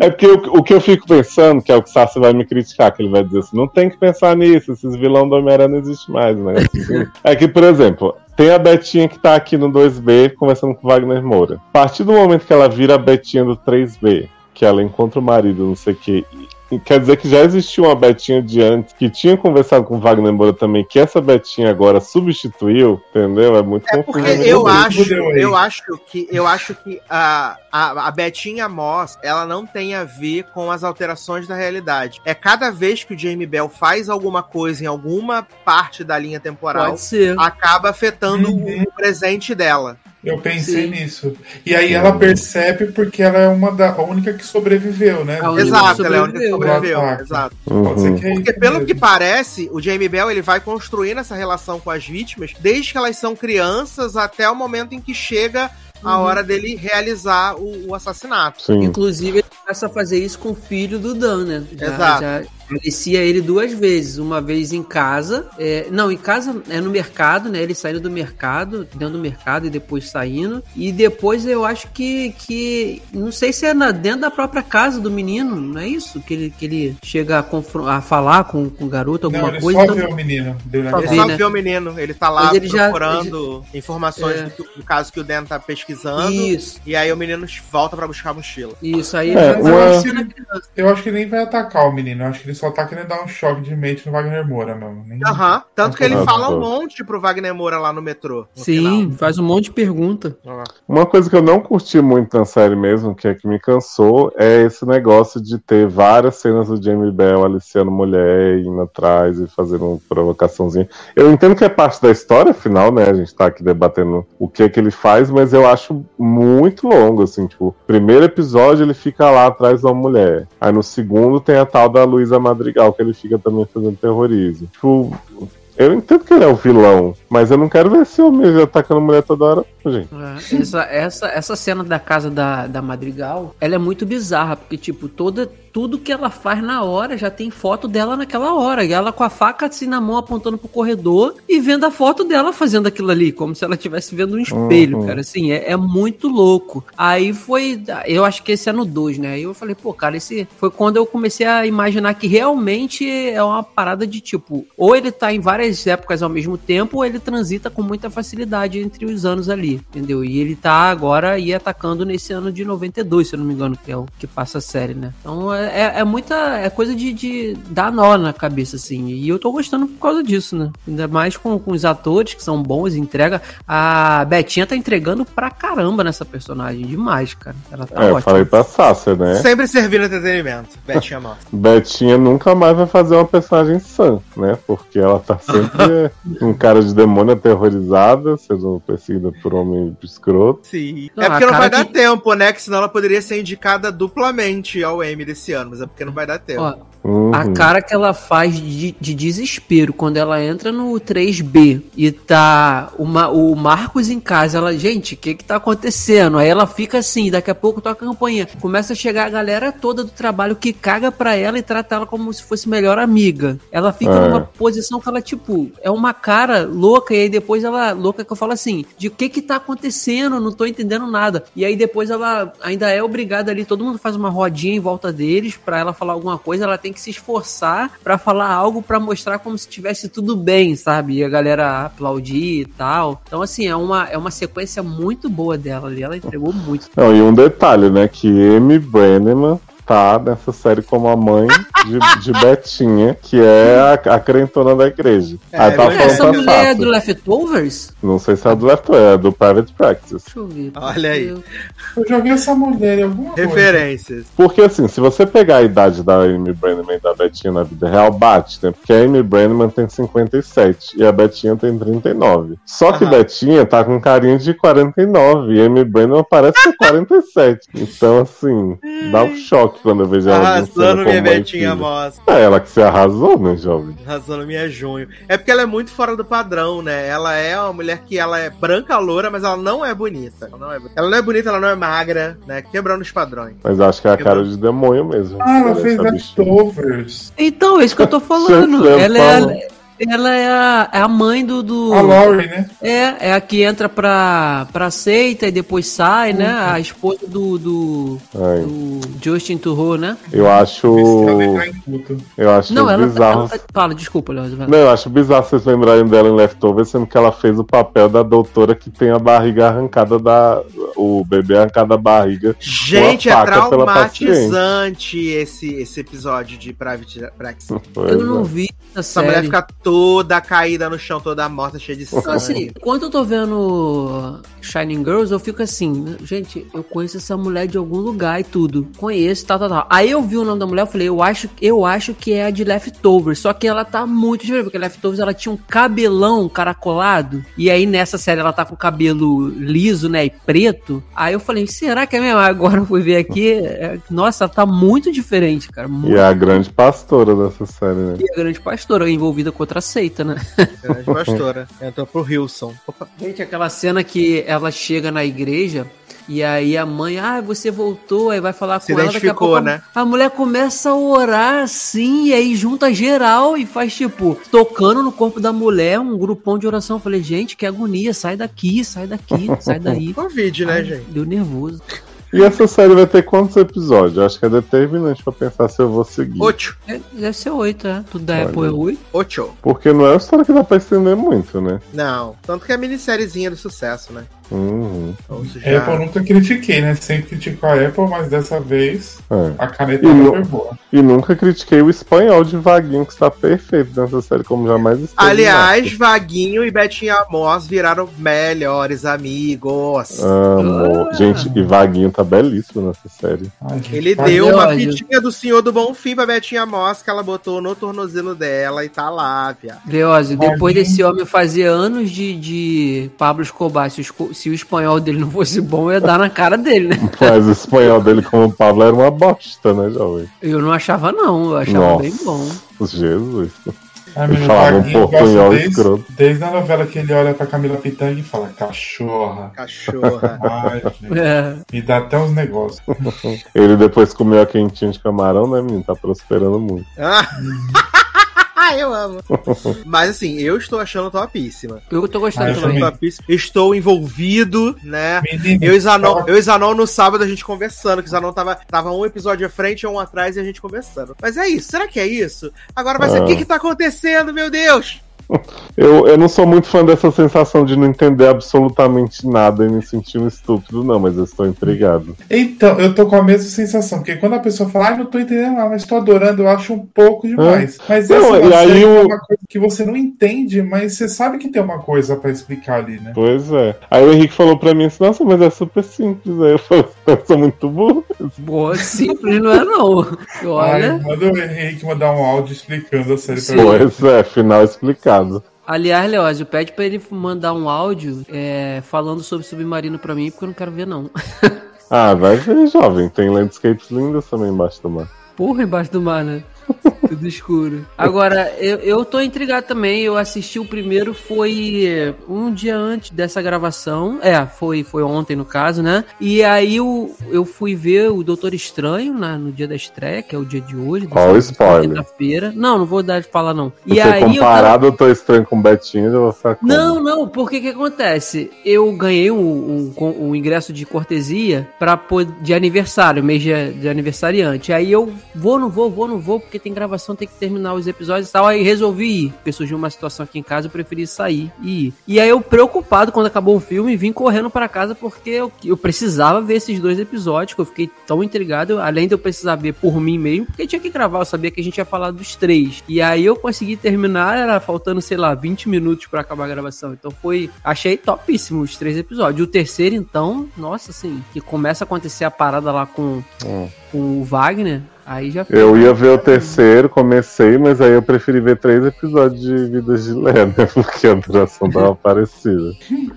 C: É porque o, o que eu fico pensando, que é o que o Sassi vai me criticar, que ele vai dizer assim, não tem que pensar nisso, esses vilão do Homem-Aranha não existe mais, né? <laughs> É que, por exemplo, tem a Betinha que tá aqui no 2B conversando com o Wagner Moura. A partir do momento que ela vira a Betinha do 3B, que ela encontra o marido, não sei o quê, e quer dizer que já existia uma Betinha de antes que tinha conversado com o Wagner Moura também, que essa Betinha agora substituiu, entendeu? É muito
B: É
C: confuso.
B: porque eu acho, eu acho que eu acho que a, a, a Betinha Moss, ela não tem a ver com as alterações da realidade. É cada vez que o Jamie Bell faz alguma coisa em alguma parte da linha temporal, acaba afetando
E: Uhum.
B: o presente dela.
E: Eu pensei
D: Sim.
E: nisso. E aí ela percebe porque ela é uma da a única que sobreviveu, né?
B: Exato,
D: que
B: ela é a única que
D: sobreviveu.
B: sobreviveu. Exato.
E: Pode ser
C: Uhum.
E: que é
B: Porque pelo
E: mesmo.
B: que parece, o Jamie Bell ele vai construindo essa relação com as vítimas desde que elas são crianças até o momento em que chega a
D: Uhum.
B: hora dele realizar o, o assassinato.
C: Sim.
D: Inclusive, ele começa a fazer isso com o filho do Dan, né? Já,
B: Exato.
D: Já alicia ele duas vezes. Uma vez em casa. é, não, em casa é no mercado, né? Ele saindo do mercado, dentro do mercado e depois saindo. E depois eu acho que. que não sei se é na, dentro da própria casa do menino, não é isso? Que ele, que ele chega a, a falar com, com o garoto, alguma
E: Não, ele
D: coisa.
E: só
D: então-
E: vê o menino.
B: Ele
D: vê,
B: só
D: né?
B: vê o menino, ele tá lá
D: ele já-
B: procurando informações
D: É.
B: do, que- do caso que o Dan tá pesquisando.
D: Isso,
B: E aí o menino volta pra buscar a mochila.
D: isso. Aí
C: É,
D: ele vai
C: uma-
D: conhecendo a criança.
E: Eu acho que ele nem vai atacar o menino. Eu acho que ele só tá querendo dar um choque de mente no Wagner Moura mesmo. Nem...
B: Aham. Tanto que ele fala um monte pro Wagner Moura lá no metrô. no
D: Sim,
B: final.
D: faz um monte de pergunta.
C: Uma coisa que eu não curti muito na série mesmo, que é que me cansou, é esse negócio de ter várias cenas do Jamie Bell aliciando mulher, indo atrás e fazendo uma provocaçãozinha. Eu entendo que é parte da história, afinal, né? A gente tá aqui debatendo o que é que ele faz, mas eu acho muito longo, assim, tipo, primeiro episódio ele fica lá atrás uma mulher. Aí no segundo tem a tal da Luísa Madrigal, que ele fica também fazendo terrorismo. Tipo, eu entendo que ele é o vilão, mas eu não quero ver esse homem atacando mulher toda hora, gente.
D: É, essa, essa, essa cena da casa da, da Madrigal, ela é muito bizarra, porque, tipo, toda, tudo que ela faz na hora já tem foto dela naquela hora. E ela com a faca assim na mão apontando pro corredor e vendo a foto dela fazendo aquilo ali, como se ela estivesse vendo um espelho,
C: Uhum.
D: cara. Assim, é, é muito louco. Aí foi. Eu acho que esse é no 2, né? Aí eu falei, pô, cara, esse foi quando eu comecei a imaginar que realmente é uma parada de tipo, ou ele tá em várias épocas ao mesmo tempo, ou ele transita com muita facilidade entre os anos ali, entendeu? E ele tá agora aí atacando nesse ano de 92, se eu não me engano, que é o que passa a série, né? Então é, é- é muita. É coisa de, de dar nó na cabeça, assim. E eu tô gostando por causa disso, né? Ainda mais com, com os atores que são bons, entrega. A Betinha tá entregando pra caramba nessa personagem. Demais, cara. Ela tá
C: é, eu
D: ótima.
C: falei pra Sácia, né?
B: Sempre servindo entretenimento. Betinha Moss. <laughs>
C: Betinha nunca mais vai fazer uma personagem sã, né? Porque ela tá sempre <laughs> um cara de demônio aterrorizada, sendo perseguida por homem escroto.
B: Sim.
D: Não,
B: é porque não vai
D: cara
B: dar
D: que-
B: tempo, né? Que senão ela poderia ser indicada duplamente ao Emmy desse ano, mas é porque não vai dar tempo.
D: Ó,
C: Uhum.
D: A cara que ela faz de, de desespero quando ela entra no 3B e tá uma, o Marcos em casa. Ela, gente, o que que tá acontecendo? Aí ela fica assim, daqui a pouco toca a campanha. Começa a chegar a galera toda do trabalho que caga pra ela e trata ela como se fosse melhor amiga. Ela fica
C: É.
D: numa posição que ela, tipo, é uma cara louca e aí depois ela, louca que eu falo assim, de o que que tá acontecendo? Não tô entendendo nada. E aí depois ela ainda é obrigada ali, todo mundo faz uma rodinha em volta deles pra ela falar alguma coisa, ela tem que se esforçar pra falar algo pra mostrar como se tivesse tudo bem, sabe? E a galera aplaudir e tal. Então assim, é uma, é uma sequência muito boa dela ali, ela entregou muito.
C: Não, e um detalhe, né? Que Amy Brenneman tá nessa série como a mãe de, de Betinha, que é a, a crentona da igreja.
B: É,
C: Aí tá falando
D: Essa
C: tá
D: mulher é do Leftovers?
C: Não sei se é do Left, é do Private Practice.
D: Deixa eu ver.
B: Olha aí.
D: Eu-
E: Eu já vi essa mulher em alguma coisa.
B: Referências.
C: Porque assim, se você pegar a idade da Amy Brenneman e da Betinha na vida real, bate, né? Porque a Amy Brenneman tem 57 e a Betinha tem 39. Só que
B: Aham.
C: Betinha tá com carinha de 49 e Amy Brenneman parece ser 47. Então, assim, dá um choque quando eu vejo ela.
B: Arrasando minha Betinha. Moss.
C: É ela que se arrasou, né, jovem?
B: Arrasando minha junho. É porque ela é muito fora do padrão, né? Ela é uma mulher que ela é branca, loura, mas ela não é bonita. Ela não é, ela não é bonita, ela não é magra, né? Quebrando os padrões.
C: Mas acho que é a cara de demônio mesmo.
E: Ah, ela
C: Essa
E: fez leftovers.
D: Então, é isso que eu tô <laughs> falando. Ela é, ela é a, é a mãe do. do
E: A Laurie, né?
D: é, é a que entra pra, pra seita e depois sai, né? A esposa do, do, do Justin Turro, né?
C: eu acho.
E: Ela culto.
C: Eu acho
D: Não, ela,
C: bizarro.
D: ela tá- Fala, desculpa, Léo.
C: Não, eu acho bizarro vocês lembrarem dela em Leftovers, sendo que ela fez o papel da doutora que tem a barriga arrancada da. O bebê arrancado da barriga.
B: Gente, é traumatizante esse, esse episódio de Private Practice. <laughs>
C: Pois
D: Eu não
C: é.
D: vi essa
B: Essa
D: série.
B: mulher fica toda caída no chão, toda morta, cheia de
D: Então,
B: sangue.
D: assim, quando eu tô vendo Shining Girls, eu fico assim, gente, eu conheço essa mulher de algum lugar e tudo. Conheço, tal, tal, tal. Aí eu vi o nome da mulher, eu falei, eu acho, eu acho que é a de Leftovers. Só que ela tá muito diferente, porque Leftovers ela tinha um cabelão caracolado. E aí nessa série ela tá com o cabelo liso, né, e preto. Aí eu falei, será que é mesmo? Agora eu fui ver aqui, é- nossa, ela tá muito diferente, cara. Muito
C: E é a grande pastora dessa série, né?
D: e a grande pastora envolvida com outra seita, né?
B: Grande pastora. Entrou pro Wilson. Opa.
D: Gente, aquela cena que ela chega na igreja e aí a mãe, ah, você voltou, aí vai falar
B: Se
D: com ela, daqui a pouco
B: né?
D: a mulher começa a orar assim, e aí junta geral e faz tipo, tocando no corpo da mulher, um grupão de oração. Eu falei, gente, que agonia, sai daqui, sai daqui, sai daí. <laughs>
B: Covid, né,
D: Ai,
B: gente?
D: Deu nervoso.
C: E essa série vai ter quantos episódios? Eu acho que é determinante pra pensar se eu vou seguir.
B: Ocho.
D: É, deve ser oito, é. Tudo da
C: Olha.
D: Apple é oito.
B: Ocho.
C: Porque não é uma história que dá pra estender muito, né?
B: Não. Tanto que é minissériezinha do sucesso, né?
C: Uhum.
B: Então, já...
E: Apple eu nunca critiquei, né? Sempre critico a Apple, mas dessa vez
C: É.
E: a caneta
C: E
E: foi boa.
C: E nunca critiquei o espanhol de Vaguinho, que está perfeito nessa série, como jamais esteve.
B: Aliás, Vaguinho e Betinha Moss viraram melhores amigos.
C: Amo.
D: Ah.
C: Gente, e Vaguinho tá belíssimo nessa série.
E: Ai,
B: Ele
E: faz-
B: deu uma
D: ódio.
B: fitinha do Senhor do Bom Fim pra Betinha Moss que ela botou no tornozelo dela e tá lá, viado.
D: Depois
E: Vaguinho.
D: desse homem fazer anos de, de Pablo Escobar, se o, se o espanhol dele não fosse bom, ia dar na cara dele, né? <laughs>
C: Mas o espanhol dele como o Pablo era uma bosta, né, jovem?
D: Eu não achava, não. Eu achava
C: Nossa.
D: bem bom.
C: Jesus.
E: Ai,
C: Ele
E: menino,
C: falava um portunhol escroto.
E: desde a novela que ele olha pra Camila Pitanga e fala, cachorra.
B: Cachorra. <laughs>
E: Ai, gente,
D: É.
E: me dá até uns negócios.
C: Ele depois comeu a quentinha de camarão, né, menino? Tá prosperando muito.
B: Ah, eu amo. <laughs> Mas assim, eu estou achando topíssima.
D: Eu tô gostando
E: Ah, eu
B: Estou,
D: também.
B: topíssima. estou envolvido, né?
E: Menino,
B: Eu e Zanon,
E: tava-
B: eu e Zanon no sábado a gente conversando, que o Zanon tava, tava um episódio à frente e um atrás e a gente conversando. Mas é isso, será que é isso? Agora vai ser,
C: Ah.
B: o que que tá acontecendo, meu Deus? <laughs>
C: Eu, eu não sou muito fã dessa sensação de não entender absolutamente nada e me sentir um estúpido, não, mas eu estou intrigado.
E: Então, eu tô com a mesma sensação, porque quando a pessoa fala, ai, não tô entendendo nada, mas tô adorando, eu acho um pouco demais. Mas
C: Não,
E: essa é
C: e
E: uma
C: aí
E: é
C: o-
E: uma coisa que você não entende, mas você sabe que tem uma coisa pra explicar ali, né?
C: Pois é. Aí o Henrique falou pra mim assim, nossa, mas é super simples. Aí eu falei, <laughs> eu sou muito burro.
D: Boa, simples não é, não.
E: Ai,
D: Olha.
E: manda o Henrique mandar um áudio explicando a série pra
D: Sim.
E: mim.
C: Pois é, final explicado.
D: Aliás, Leózio, pede pra ele mandar um áudio é, falando sobre submarino pra mim, porque eu não quero ver, não.
C: Ah, vai ver, jovem. Tem landscapes lindas também embaixo do mar.
D: Porra, embaixo do mar, né? Tudo escuro. Agora, eu, eu tô intrigado também. Eu assisti o primeiro, foi um dia antes dessa gravação. É, foi, foi ontem no caso, né? E aí eu, eu fui ver o Doutor Estranho na, no dia da estreia, que é o dia de hoje.
C: Ó, o spoiler.
D: Quinta-feira. Não, não vou dar de falar, não.
C: Se
D: E
C: você
D: aí
C: comparado, eu tô estranho com o Betinho, eu vou ficar como?
D: Não, não, porque que acontece? Eu ganhei um, um, com- um ingresso de cortesia pra, de aniversário, mês de, de aniversariante. Aí eu vou, não vou, vou, não vou, porque tem gravação, tem que terminar os episódios e tal. Aí resolvi ir. Porque surgiu uma situação aqui em casa, eu preferi sair e ir. E aí eu, preocupado quando acabou o filme, vim correndo pra casa porque eu, eu precisava ver esses dois episódios, que eu fiquei tão intrigado, além de eu precisar ver por mim mesmo, porque tinha que gravar, eu sabia que a gente ia falar dos três. E aí eu consegui terminar, era faltando, sei lá, 20 minutos pra acabar a gravação. Então foi, achei topíssimo os três episódios. O terceiro, então, nossa, assim, que começa a acontecer a parada lá com,
C: Hum.
D: com o Wagner, aí já foi.
C: Eu ia ver o terceiro, comecei, mas aí eu preferi ver três episódios de Vidas de Lé, né? <laughs> Porque a duração tava parecida.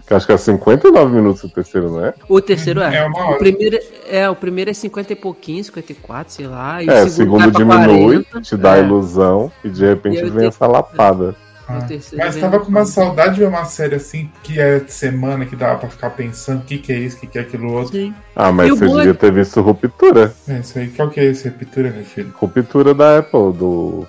C: Que acho que é 59 minutos o terceiro, não é?
D: O terceiro é.
E: É uma
D: o
E: hora.
D: primeiro é, o primeiro é 50 e pouquinho, 54, sei lá. E
C: É,
D: o
C: o
D: segundo,
C: segundo diminui,
D: 40,
C: te dá
D: é.
C: ilusão, e de repente
D: E o
C: vem essa lapada.
E: Ah,
D: terceiro
E: Mas tava com uma saudade de ver uma série assim, que é de semana, que dava pra ficar pensando o que, que é isso, o que, que é aquilo outro.
D: Sim.
C: Ah, mas
D: E o
C: você devia ter visto Ruptura.
E: É isso aí. Qual que é esse Repitura, meu filho?
C: Ruptura da Apple, do,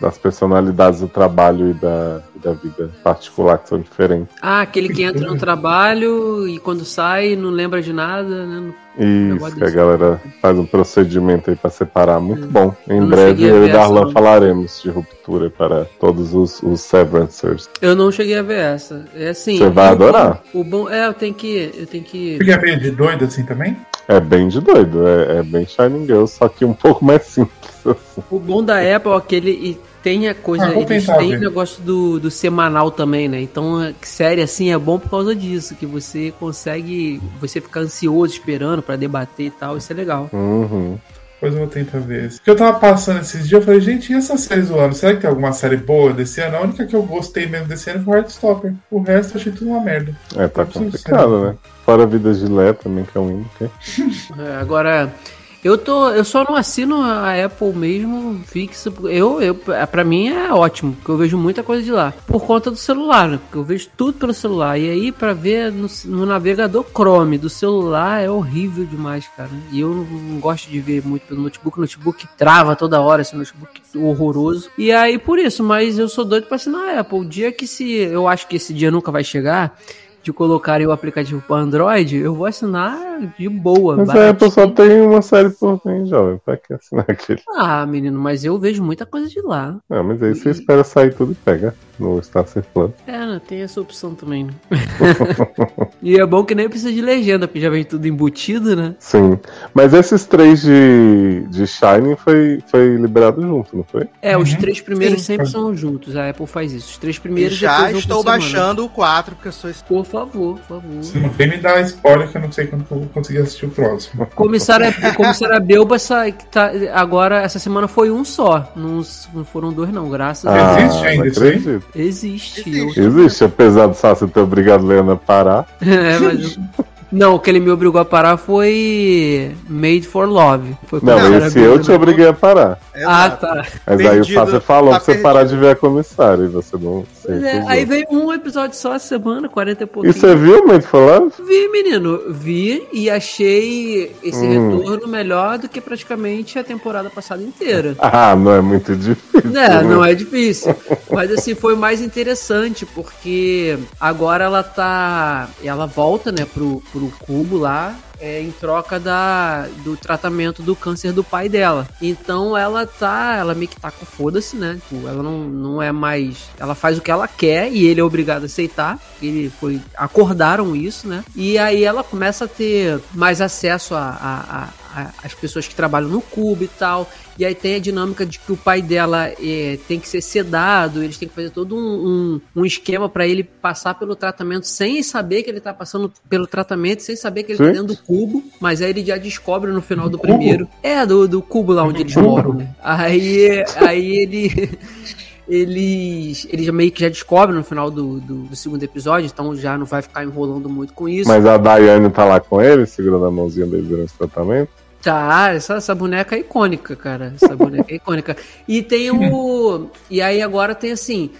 C: das personalidades do trabalho e da, e da vida particular que são diferentes.
D: Ah, aquele que entra no <laughs> trabalho e quando sai não lembra de nada, né?
C: Isso, que a galera faz um procedimento aí pra separar. Muito bom. Em
D: não
C: breve eu e Darlan
D: não.
C: falaremos de ruptura para todos os, os Severancers.
D: Eu não cheguei a ver essa. É assim.
C: Você vai
D: o
C: adorar.
D: bom- O bom é, eu tenho que, eu tenho que.
E: Porque é meio de doido assim também?
C: É bem de doido, é, é bem Shining Girl, só que um <laughs> pouco mais simples. assim.
D: O bom da Apple é aquele e tem a coisa,
E: Ah,
D: eles têm o negócio do, do semanal também, né? Então, a série assim é bom por causa disso, que você consegue, você fica ansioso esperando pra debater e tal, isso é legal.
C: Uhum.
E: Depois eu vou tentar ver esse. Porque eu tava passando esses dias, eu falei, gente, e essas séries do ano? Será que tem alguma série boa desse ano? A única que eu gostei mesmo desse ano foi Heartstopper. O resto eu achei tudo uma merda.
C: É, tá
E: ser
C: complicado, né? Fora Vida de Lé também, que é um hino. ok?
D: É, agora, eu tô, eu só não assino a Apple mesmo fixa. Eu, eu, para mim é ótimo, porque eu vejo muita coisa de lá. Por conta do celular, né? Porque eu vejo tudo pelo celular. E aí, pra ver no, no navegador Chrome do celular é horrível demais, cara. E eu não, não gosto de ver muito pelo notebook. O notebook trava toda hora, esse notebook horroroso. E aí, por isso, mas eu sou doido pra assinar a Apple. O dia que se. Eu acho que esse dia nunca vai chegar. De colocarem o aplicativo para Android, eu vou assinar de boa.
C: Mas a
D: baratinho.
C: Apple só tem uma série por mês, jovem. Pra que assinar aquele?
D: Ah, menino, mas eu vejo muita coisa de lá.
C: Não, mas aí você espera sair tudo e pega no Star Plus.
D: É, né? Tem essa opção também, né? <laughs> <laughs> e é bom que nem precisa de legenda, porque já vem tudo embutido, né?
C: Sim. Mas esses três de, de Shining foi, foi liberado junto, não foi?
D: É, os
E: Uhum.
D: três primeiros
B: Sim.
D: sempre são juntos. A Apple faz isso. Os três
B: E
D: primeiros
B: já
D: depois vão
B: estou baixando o 4, porque eu sou esse.
D: Por favor, por favor.
E: Se não tem me dar spoiler que eu não sei quando que eu vou conseguir assistir o próximo. <laughs>
D: Comissária, comissária Belba sa- que tá, agora, essa semana foi um só. Não, não foram dois, não. Graças a Deus.
E: Existe ainda
C: não
E: isso aí?
D: Existe. Eu-
C: Existe, apesar do Sassi ter obrigado Leandro a parar. <laughs>
D: É, mas- <laughs> Não, o que ele me obrigou a parar foi Made for Love. Foi
C: Não, esse eu te obriguei a parar.
D: Ah, tá.
C: Mas aí o
B: Perdido,
C: Sassi falou
B: tá
C: pra você parar de ver a comissária e você não.
D: Pois é,
C: recusou.
D: aí veio um episódio só essa semana, 40 e pouquinho.
C: E você viu for Love?
D: Vi, menino, vi e achei esse
C: Hum.
D: retorno melhor do que praticamente a temporada passada inteira. <laughs>
C: Ah, não é muito difícil.
D: É,
C: né?
D: não é difícil. Mas assim, foi mais interessante, porque agora ela tá. Ela volta, né, pro, pro cubo lá. É, em troca da, do tratamento do câncer do pai dela. Então ela tá. Ela meio que tá com foda-se, né? Tipo, ela não, não é mais. Ela faz o que ela quer e ele é obrigado a aceitar. Ele foi. Acordaram isso, né? E aí ela começa a ter mais acesso a, a- a- a- as pessoas que trabalham no cubo e tal. E aí tem a dinâmica de que o pai dela é, tem que ser sedado, eles têm que fazer todo um, um, um esquema pra ele passar pelo tratamento sem saber que ele tá passando pelo tratamento, sem saber que ele tá
C: Gente.
D: dentro do cubo, mas aí ele já descobre no final do
E: Do cubo?
D: primeiro. É, do, do cubo lá onde eles moram, né? Aí, aí ele. Eles, eles meio que já descobrem no final do, do, do segundo episódio, então já não vai ficar enrolando muito com isso.
C: Mas a Daiane tá lá com ele, segurando a mãozinha dele durante o tratamento.
D: Tá, essa, essa boneca é icônica, cara. Essa boneca é icônica. E tem o. E aí agora tem assim.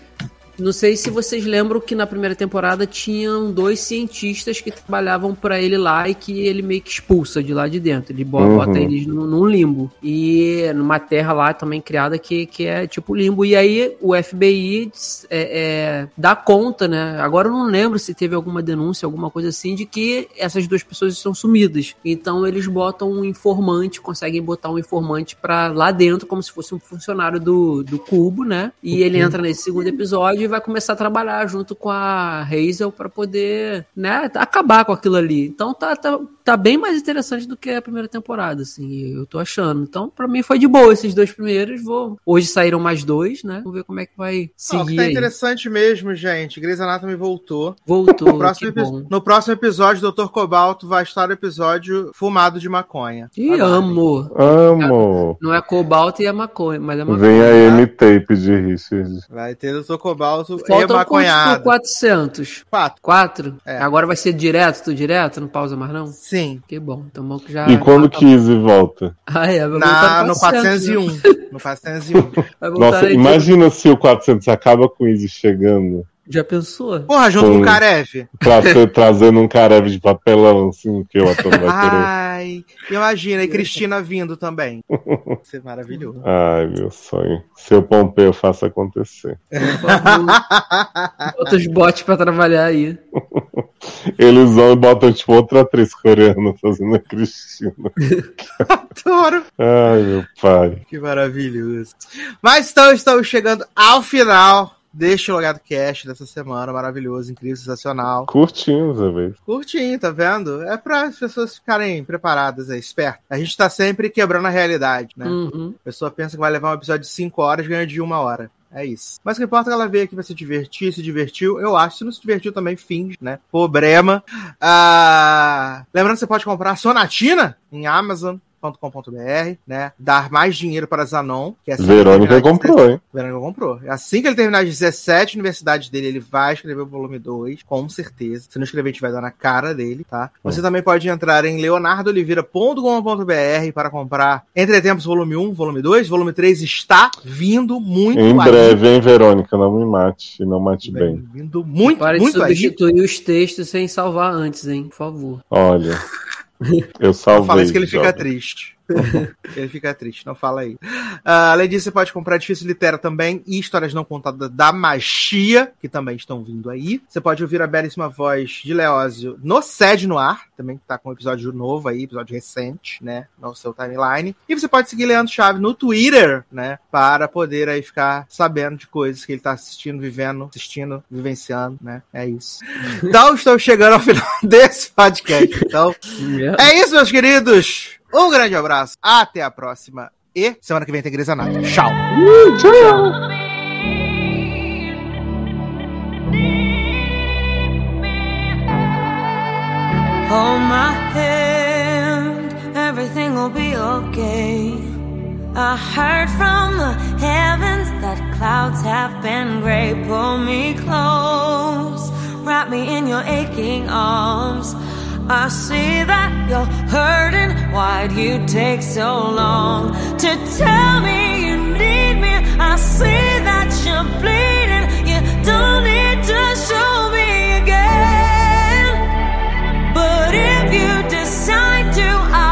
D: Não sei se vocês lembram que na primeira temporada tinham dois cientistas que trabalhavam pra ele lá e que ele meio que expulsa de lá de dentro. Ele bo-
C: Uhum.
D: bota eles num, num limbo. E numa terra lá também criada que, que é tipo limbo. E aí o FBI é, é, dá conta, né? Agora eu não lembro se teve alguma denúncia, alguma coisa assim, de que essas duas pessoas estão sumidas. Então eles botam um informante, conseguem botar um informante pra lá dentro, como se fosse um funcionário do, do cubo, né? E ele entra nesse segundo episódio vai começar a trabalhar junto com a Hazel pra poder, né, acabar com aquilo ali. Então tá, tá, tá bem mais interessante do que a primeira temporada, assim, eu tô achando. Então, pra mim foi de boa esses dois primeiros. Vou... Hoje saíram mais dois, né? Vamos ver como é que vai
B: o que
D: seguir
B: tá
D: aí.
B: interessante mesmo, gente. Grey's Anatomy voltou.
D: Voltou,
B: No próximo,
D: que
B: epi-
D: bom.
B: no próximo episódio, o Dr. Cobalto vai estar no episódio fumado de maconha.
D: Ih,
B: Aguardem.
D: amo.
C: Amo.
D: Não é cobalto e é maconha, mas é maconha.
C: Vem a M-Tape de Richard.
B: Vai ter Dr. Cobalto e
D: Faltam por
B: maconhado.
D: 400?
B: Quatro.
D: Quatro?
B: É.
D: Agora vai ser direto, tudo direto? Não pausa mais não?
B: Sim.
D: Que bom, então bom que já...
C: E quando que Izzy volta?
D: Ah, é, vai
B: Na,
D: voltar
B: no 401.
D: né?
B: No 401.
D: Vai <laughs> voltar
C: Nossa, imagina se o 400 acaba com Izzy chegando.
D: Já pensou?
B: Porra, junto
C: Foi.
B: com o Karev.
C: Pra <laughs> trazendo um carev de papelão, assim, que o ator vai querer.
B: Ai, imagina. E Cristina vindo também. <laughs> Vai ser maravilhoso.
C: Ai, meu sonho. Seu Pompeu faça acontecer.
D: Por favor. Bota os bots pra trabalhar aí. <laughs>
C: Eles vão e botam, tipo, outra atriz coreana fazendo a Cristina.
B: Adoro.
C: Ai, meu pai.
B: Que maravilhoso. Mas então estamos chegando ao final deste Logado Cast dessa semana. Maravilhoso, incrível, sensacional.
C: Curtinho, Zé vez.
B: Curtinho, tá vendo? É para as pessoas ficarem preparadas aí, espertas. A gente tá sempre quebrando a realidade, né?
D: Uhum.
B: A pessoa pensa que vai levar um episódio de 5 horas ganha de uma hora. É isso. Mas o que importa é que ela veio aqui pra se divertir, se divertiu. Eu acho. Se não se divertiu também, finge, né? Problema. Ah, Lembrando que você pode comprar a Sonatina em Amazon.com.br, né? Dar mais dinheiro para Zanon, que é assim que
C: Verônica
B: de
C: comprou, hein?
B: Verônica comprou. Assim que ele terminar as 17 universidades dele, ele vai escrever o volume 2, com certeza. Se não escrever, a gente vai dar na cara dele, tá? Você também pode entrar em leonardoliveira.com.br para comprar Entretempos volume 1, volume 2. Volume 3 está vindo muito
C: Em
B: aí.
C: breve, hein, Verônica? Não me mate. E não mate
B: Vem
C: bem.
B: Vindo muito,
D: Para de
B: muito aí.
D: substituir os textos sem salvar antes, hein? Por favor.
C: Olha. Eu
B: Não
C: salvei.
B: fala isso que ele fica
C: jovem.
B: triste. <laughs> ele fica triste, não fala aí. Ah, além disso, você pode comprar Difícil Litera também e Histórias Não Contadas da Magia, que também estão vindo aí. Você pode ouvir a belíssima voz de Leózio no Sede no Ar, também que tá com um episódio novo aí, episódio recente, né, no seu timeline. E você pode seguir Leandro Chave no Twitter, né, para poder aí ficar sabendo de coisas que ele tá assistindo, vivendo, assistindo, vivenciando, né, é isso. <laughs> Então, estou chegando ao final <laughs> desse podcast. Então, é isso, meus queridos. Um grande abraço. Até a próxima. E semana que vem tem Grey's Anatomy. Tchau.
A: Hold my hand, everything will be okay. I heard from the heavens that clouds have been gray. Pull me close, wrap me in your aching arms. I see that you're hurting. Why'd you take so long to tell me you need me? I see that you're bleeding. You don't need to show me again. But if you decide to, I'll